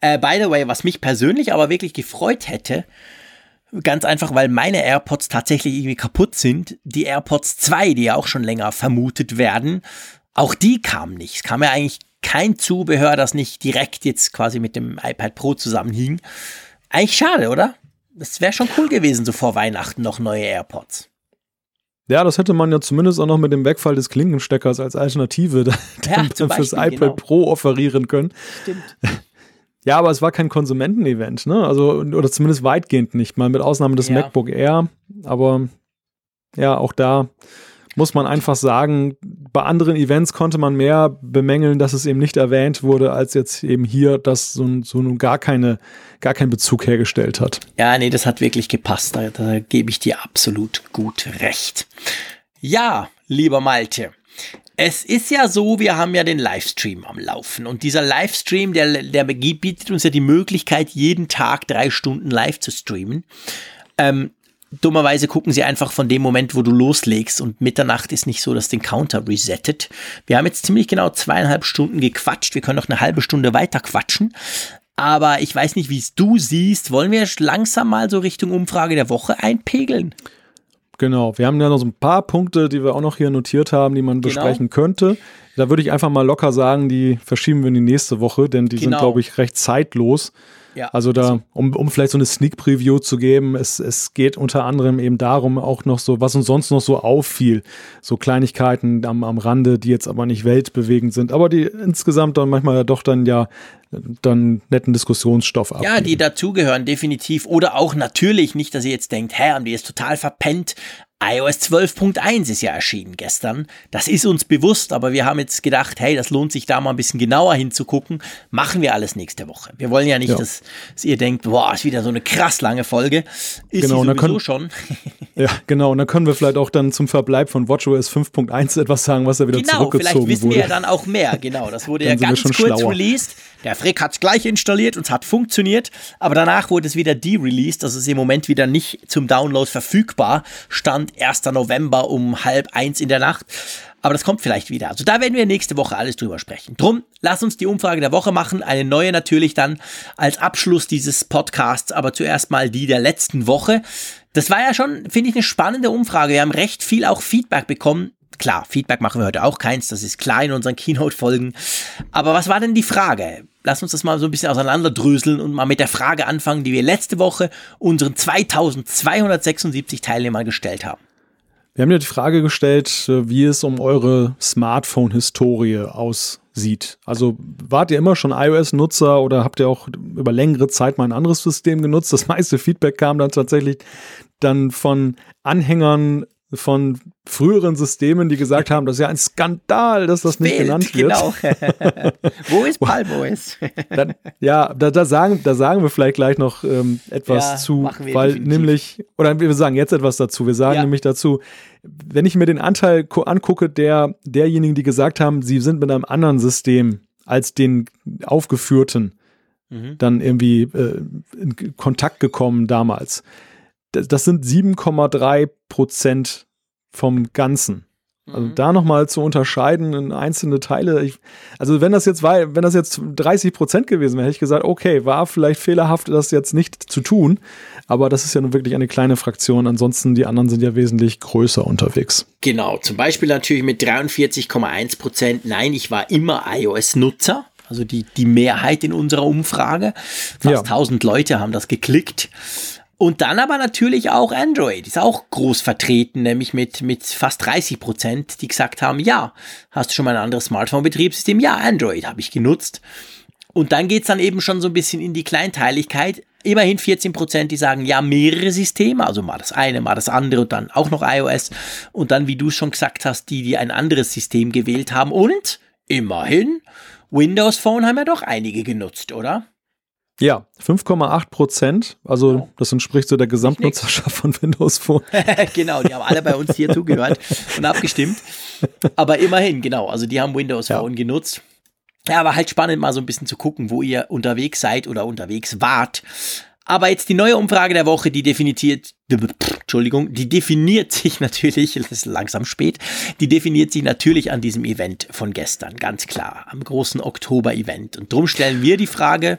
Äh, by the way, was mich persönlich aber wirklich gefreut hätte, Ganz einfach, weil meine AirPods tatsächlich irgendwie kaputt sind. Die AirPods 2, die ja auch schon länger vermutet werden, auch die kamen nicht. Es kam ja eigentlich kein Zubehör, das nicht direkt jetzt quasi mit dem iPad Pro zusammenhing. Eigentlich schade, oder? Das wäre schon cool gewesen, so vor Weihnachten noch neue AirPods. Ja, das hätte man ja zumindest auch noch mit dem Wegfall des Klinkensteckers als Alternative dann, ja, fürs iPad genau. Pro offerieren können. Stimmt. Ja, aber es war kein Konsumentenevent, ne? Also, oder zumindest weitgehend nicht, mal mit Ausnahme des ja. MacBook Air. Aber ja, auch da muss man einfach sagen, bei anderen Events konnte man mehr bemängeln, dass es eben nicht erwähnt wurde, als jetzt eben hier, dass so, so nun gar keine, gar keinen Bezug hergestellt hat. Ja, nee, das hat wirklich gepasst. Da, da gebe ich dir absolut gut recht. Ja, lieber Malte. Es ist ja so, wir haben ja den Livestream am Laufen und dieser Livestream, der, der bietet uns ja die Möglichkeit, jeden Tag drei Stunden live zu streamen. Ähm, dummerweise gucken sie einfach von dem Moment, wo du loslegst und Mitternacht ist nicht so, dass den Counter resettet. Wir haben jetzt ziemlich genau zweieinhalb Stunden gequatscht. Wir können noch eine halbe Stunde weiter quatschen. Aber ich weiß nicht, wie es du siehst. Wollen wir langsam mal so Richtung Umfrage der Woche einpegeln? Genau, wir haben ja noch so ein paar Punkte, die wir auch noch hier notiert haben, die man genau. besprechen könnte. Da würde ich einfach mal locker sagen, die verschieben wir in die nächste Woche, denn die genau. sind, glaube ich, recht zeitlos. Ja, also da, also um, um vielleicht so eine Sneak Preview zu geben, es, es geht unter anderem eben darum, auch noch so, was uns sonst noch so auffiel. So Kleinigkeiten am, am Rande, die jetzt aber nicht weltbewegend sind, aber die insgesamt dann manchmal doch dann ja dann netten Diskussionsstoff ab. Ja, die dazugehören, definitiv. Oder auch natürlich nicht, dass ihr jetzt denkt, hä, haben die jetzt total verpennt iOS 12.1 ist ja erschienen gestern. Das ist uns bewusst, aber wir haben jetzt gedacht, hey, das lohnt sich da mal ein bisschen genauer hinzugucken. Machen wir alles nächste Woche. Wir wollen ja nicht, ja. Dass, dass, ihr denkt, boah, ist wieder so eine krass lange Folge. Ist genau, sowieso können, schon. ja, genau. Und dann können wir vielleicht auch dann zum Verbleib von WatchOS 5.1 etwas sagen, was er wieder genau, zurückgezogen wurde. Genau, vielleicht wissen wir ja dann auch mehr. Genau, das wurde ja ganz kurz schlauer. released. Der Frick hat es gleich installiert und es hat funktioniert, aber danach wurde es wieder de-released, also ist im Moment wieder nicht zum Download verfügbar. Stand 1. November um halb eins in der Nacht. Aber das kommt vielleicht wieder. Also da werden wir nächste Woche alles drüber sprechen. Drum, lass uns die Umfrage der Woche machen. Eine neue natürlich dann als Abschluss dieses Podcasts, aber zuerst mal die der letzten Woche. Das war ja schon, finde ich, eine spannende Umfrage. Wir haben recht viel auch Feedback bekommen Klar, Feedback machen wir heute auch keins, das ist klar in unseren Keynote-Folgen. Aber was war denn die Frage? Lass uns das mal so ein bisschen auseinanderdröseln und mal mit der Frage anfangen, die wir letzte Woche unseren 2276 Teilnehmern gestellt haben. Wir haben ja die Frage gestellt, wie es um eure Smartphone-Historie aussieht. Also wart ihr immer schon iOS-Nutzer oder habt ihr auch über längere Zeit mal ein anderes System genutzt? Das meiste Feedback kam dann tatsächlich dann von Anhängern von früheren Systemen, die gesagt haben, das ist ja ein Skandal, dass das nicht Bild, genannt wird. Genau. Wo ist Palmois? Ja, da, da, sagen, da sagen wir vielleicht gleich noch ähm, etwas ja, zu, weil definitiv. nämlich, oder wir sagen jetzt etwas dazu, wir sagen ja. nämlich dazu, wenn ich mir den Anteil angucke, der derjenigen, die gesagt haben, sie sind mit einem anderen System als den aufgeführten, mhm. dann irgendwie äh, in Kontakt gekommen damals das sind 7,3 Prozent vom Ganzen. Also mhm. da nochmal zu unterscheiden in einzelne Teile. Ich, also wenn das jetzt war, wenn das jetzt 30 Prozent gewesen wäre, hätte ich gesagt, okay, war vielleicht fehlerhaft, das jetzt nicht zu tun. Aber das ist ja nun wirklich eine kleine Fraktion. Ansonsten die anderen sind ja wesentlich größer unterwegs. Genau. Zum Beispiel natürlich mit 43,1 Prozent. Nein, ich war immer iOS-Nutzer. Also die, die Mehrheit in unserer Umfrage. Fast ja. 1000 Leute haben das geklickt. Und dann aber natürlich auch Android, ist auch groß vertreten, nämlich mit, mit fast 30 Prozent, die gesagt haben, ja, hast du schon mal ein anderes Smartphone-Betriebssystem? Ja, Android habe ich genutzt. Und dann geht's dann eben schon so ein bisschen in die Kleinteiligkeit. Immerhin 14 Prozent, die sagen, ja, mehrere Systeme, also mal das eine, mal das andere und dann auch noch iOS. Und dann, wie du schon gesagt hast, die, die ein anderes System gewählt haben. Und immerhin, Windows Phone haben ja doch einige genutzt, oder? Ja, 5,8 Prozent. Also das entspricht so der Gesamtnutzerschaft von Windows Phone. genau, die haben alle bei uns hier zugehört und abgestimmt. Aber immerhin, genau, also die haben Windows Phone ja. genutzt. Ja, aber halt spannend mal so ein bisschen zu gucken, wo ihr unterwegs seid oder unterwegs wart. Aber jetzt die neue Umfrage der Woche, die definiert, Entschuldigung, die definiert sich natürlich, es ist langsam spät, die definiert sich natürlich an diesem Event von gestern, ganz klar, am großen Oktober-Event. Und drum stellen wir die Frage,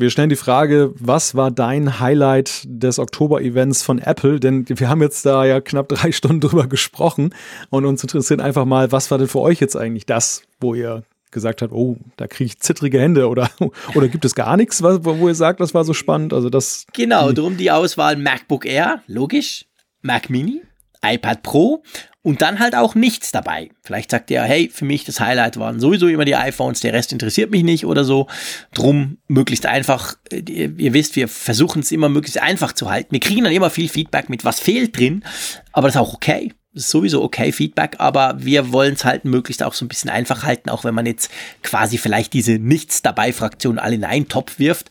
wir stellen die Frage, was war dein Highlight des Oktober-Events von Apple? Denn wir haben jetzt da ja knapp drei Stunden drüber gesprochen und uns interessiert einfach mal, was war denn für euch jetzt eigentlich das, wo ihr gesagt habt, oh, da kriege ich zittrige Hände oder, oder gibt es gar nichts, wo ihr sagt, das war so spannend? Also das. Genau, drum die Auswahl MacBook Air, logisch, Mac Mini, iPad Pro und dann halt auch nichts dabei. Vielleicht sagt ihr, hey, für mich das Highlight waren sowieso immer die iPhones, der Rest interessiert mich nicht oder so. Drum möglichst einfach, äh, ihr wisst, wir versuchen es immer möglichst einfach zu halten. Wir kriegen dann immer viel Feedback mit, was fehlt drin, aber das ist auch okay. Das ist sowieso okay Feedback, aber wir wollen es halt möglichst auch so ein bisschen einfach halten, auch wenn man jetzt quasi vielleicht diese Nichts dabei Fraktion alle in einen Topf wirft.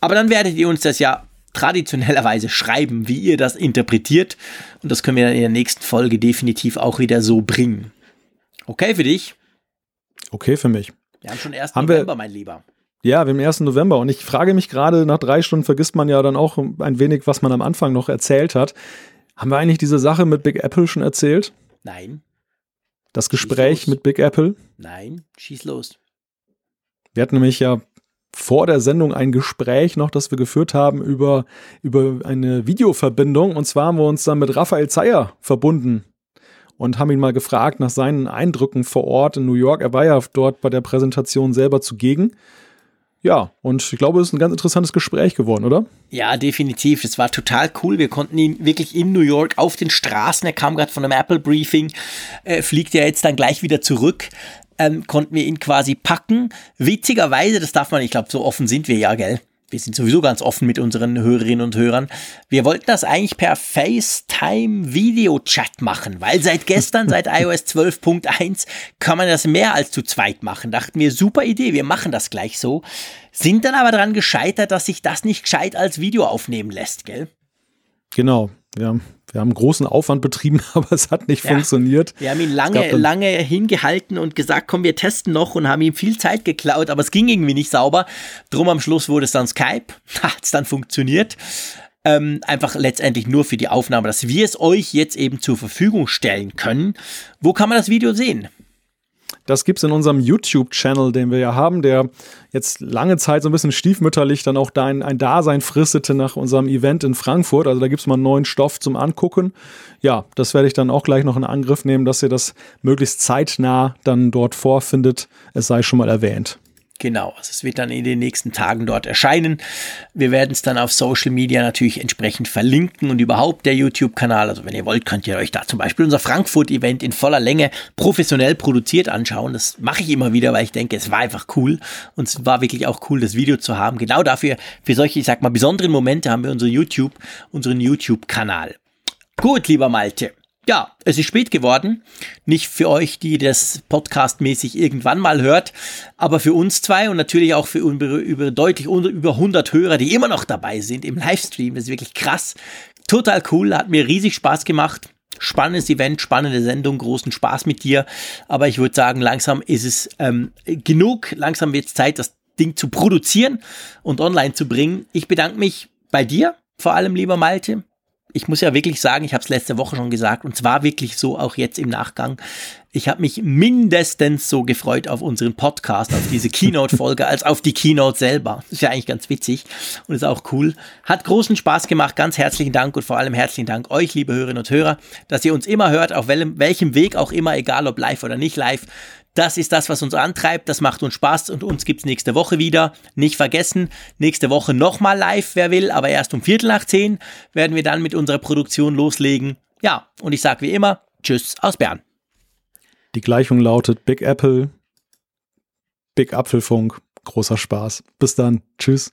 Aber dann werdet ihr uns das ja traditionellerweise schreiben, wie ihr das interpretiert. Und das können wir dann in der nächsten Folge definitiv auch wieder so bringen. Okay für dich? Okay für mich. Wir haben schon 1. Haben November, mein Lieber. Ja, wir haben 1. November und ich frage mich gerade, nach drei Stunden vergisst man ja dann auch ein wenig, was man am Anfang noch erzählt hat. Haben wir eigentlich diese Sache mit Big Apple schon erzählt? Nein. Das Gespräch mit Big Apple? Nein, schieß los. Wir hatten nämlich ja vor der Sendung ein Gespräch noch, das wir geführt haben über, über eine Videoverbindung. Und zwar haben wir uns dann mit Raphael Zeyer verbunden und haben ihn mal gefragt nach seinen Eindrücken vor Ort in New York. Er war ja dort bei der Präsentation selber zugegen. Ja, und ich glaube, es ist ein ganz interessantes Gespräch geworden, oder? Ja, definitiv. Es war total cool. Wir konnten ihn wirklich in New York auf den Straßen, er kam gerade von einem Apple-Briefing, äh, fliegt ja jetzt dann gleich wieder zurück ähm, konnten wir ihn quasi packen. Witzigerweise, das darf man, ich glaube, so offen sind wir ja, gell? Wir sind sowieso ganz offen mit unseren Hörerinnen und Hörern. Wir wollten das eigentlich per FaceTime Video Chat machen, weil seit gestern, seit iOS 12.1, kann man das mehr als zu zweit machen. Dachten wir, super Idee, wir machen das gleich so. Sind dann aber daran gescheitert, dass sich das nicht gescheit als Video aufnehmen lässt, gell? Genau. Ja, wir haben großen Aufwand betrieben, aber es hat nicht ja. funktioniert. Wir haben ihn lange, lange hingehalten und gesagt, komm, wir testen noch und haben ihm viel Zeit geklaut, aber es ging irgendwie nicht sauber. Drum am Schluss wurde es dann Skype, hat es dann funktioniert. Ähm, einfach letztendlich nur für die Aufnahme, dass wir es euch jetzt eben zur Verfügung stellen können. Wo kann man das Video sehen? Das gibt es in unserem YouTube-Channel, den wir ja haben, der jetzt lange Zeit so ein bisschen stiefmütterlich dann auch da ein, ein Dasein fristete nach unserem Event in Frankfurt. Also da gibt es mal neuen Stoff zum Angucken. Ja, das werde ich dann auch gleich noch in Angriff nehmen, dass ihr das möglichst zeitnah dann dort vorfindet. Es sei schon mal erwähnt. Genau, also es wird dann in den nächsten Tagen dort erscheinen. Wir werden es dann auf Social Media natürlich entsprechend verlinken und überhaupt der YouTube-Kanal. Also wenn ihr wollt, könnt ihr euch da zum Beispiel unser Frankfurt-Event in voller Länge professionell produziert anschauen. Das mache ich immer wieder, weil ich denke, es war einfach cool und es war wirklich auch cool, das Video zu haben. Genau dafür, für solche, ich sag mal, besonderen Momente haben wir unsere YouTube, unseren YouTube-Kanal. Gut, lieber Malte ja, es ist spät geworden. Nicht für euch, die das podcastmäßig irgendwann mal hört, aber für uns zwei und natürlich auch für über, über deutlich über 100 Hörer, die immer noch dabei sind im Livestream. Das ist wirklich krass. Total cool, hat mir riesig Spaß gemacht. Spannendes Event, spannende Sendung, großen Spaß mit dir. Aber ich würde sagen, langsam ist es ähm, genug. Langsam wird es Zeit, das Ding zu produzieren und online zu bringen. Ich bedanke mich bei dir, vor allem lieber Malte ich muss ja wirklich sagen, ich habe es letzte Woche schon gesagt, und zwar wirklich so auch jetzt im Nachgang. Ich habe mich mindestens so gefreut auf unseren Podcast, auf diese Keynote-Folge, als auf die Keynote selber. Das ist ja eigentlich ganz witzig und ist auch cool. Hat großen Spaß gemacht. Ganz herzlichen Dank und vor allem herzlichen Dank euch, liebe Hörerinnen und Hörer, dass ihr uns immer hört, auf welchem Weg auch immer, egal ob live oder nicht live. Das ist das, was uns antreibt. Das macht uns Spaß und uns gibt's nächste Woche wieder. Nicht vergessen, nächste Woche nochmal live, wer will, aber erst um Viertel nach zehn werden wir dann mit unserer Produktion loslegen. Ja, und ich sage wie immer, Tschüss aus Bern. Die Gleichung lautet Big Apple, Big Apfelfunk, großer Spaß. Bis dann. Tschüss.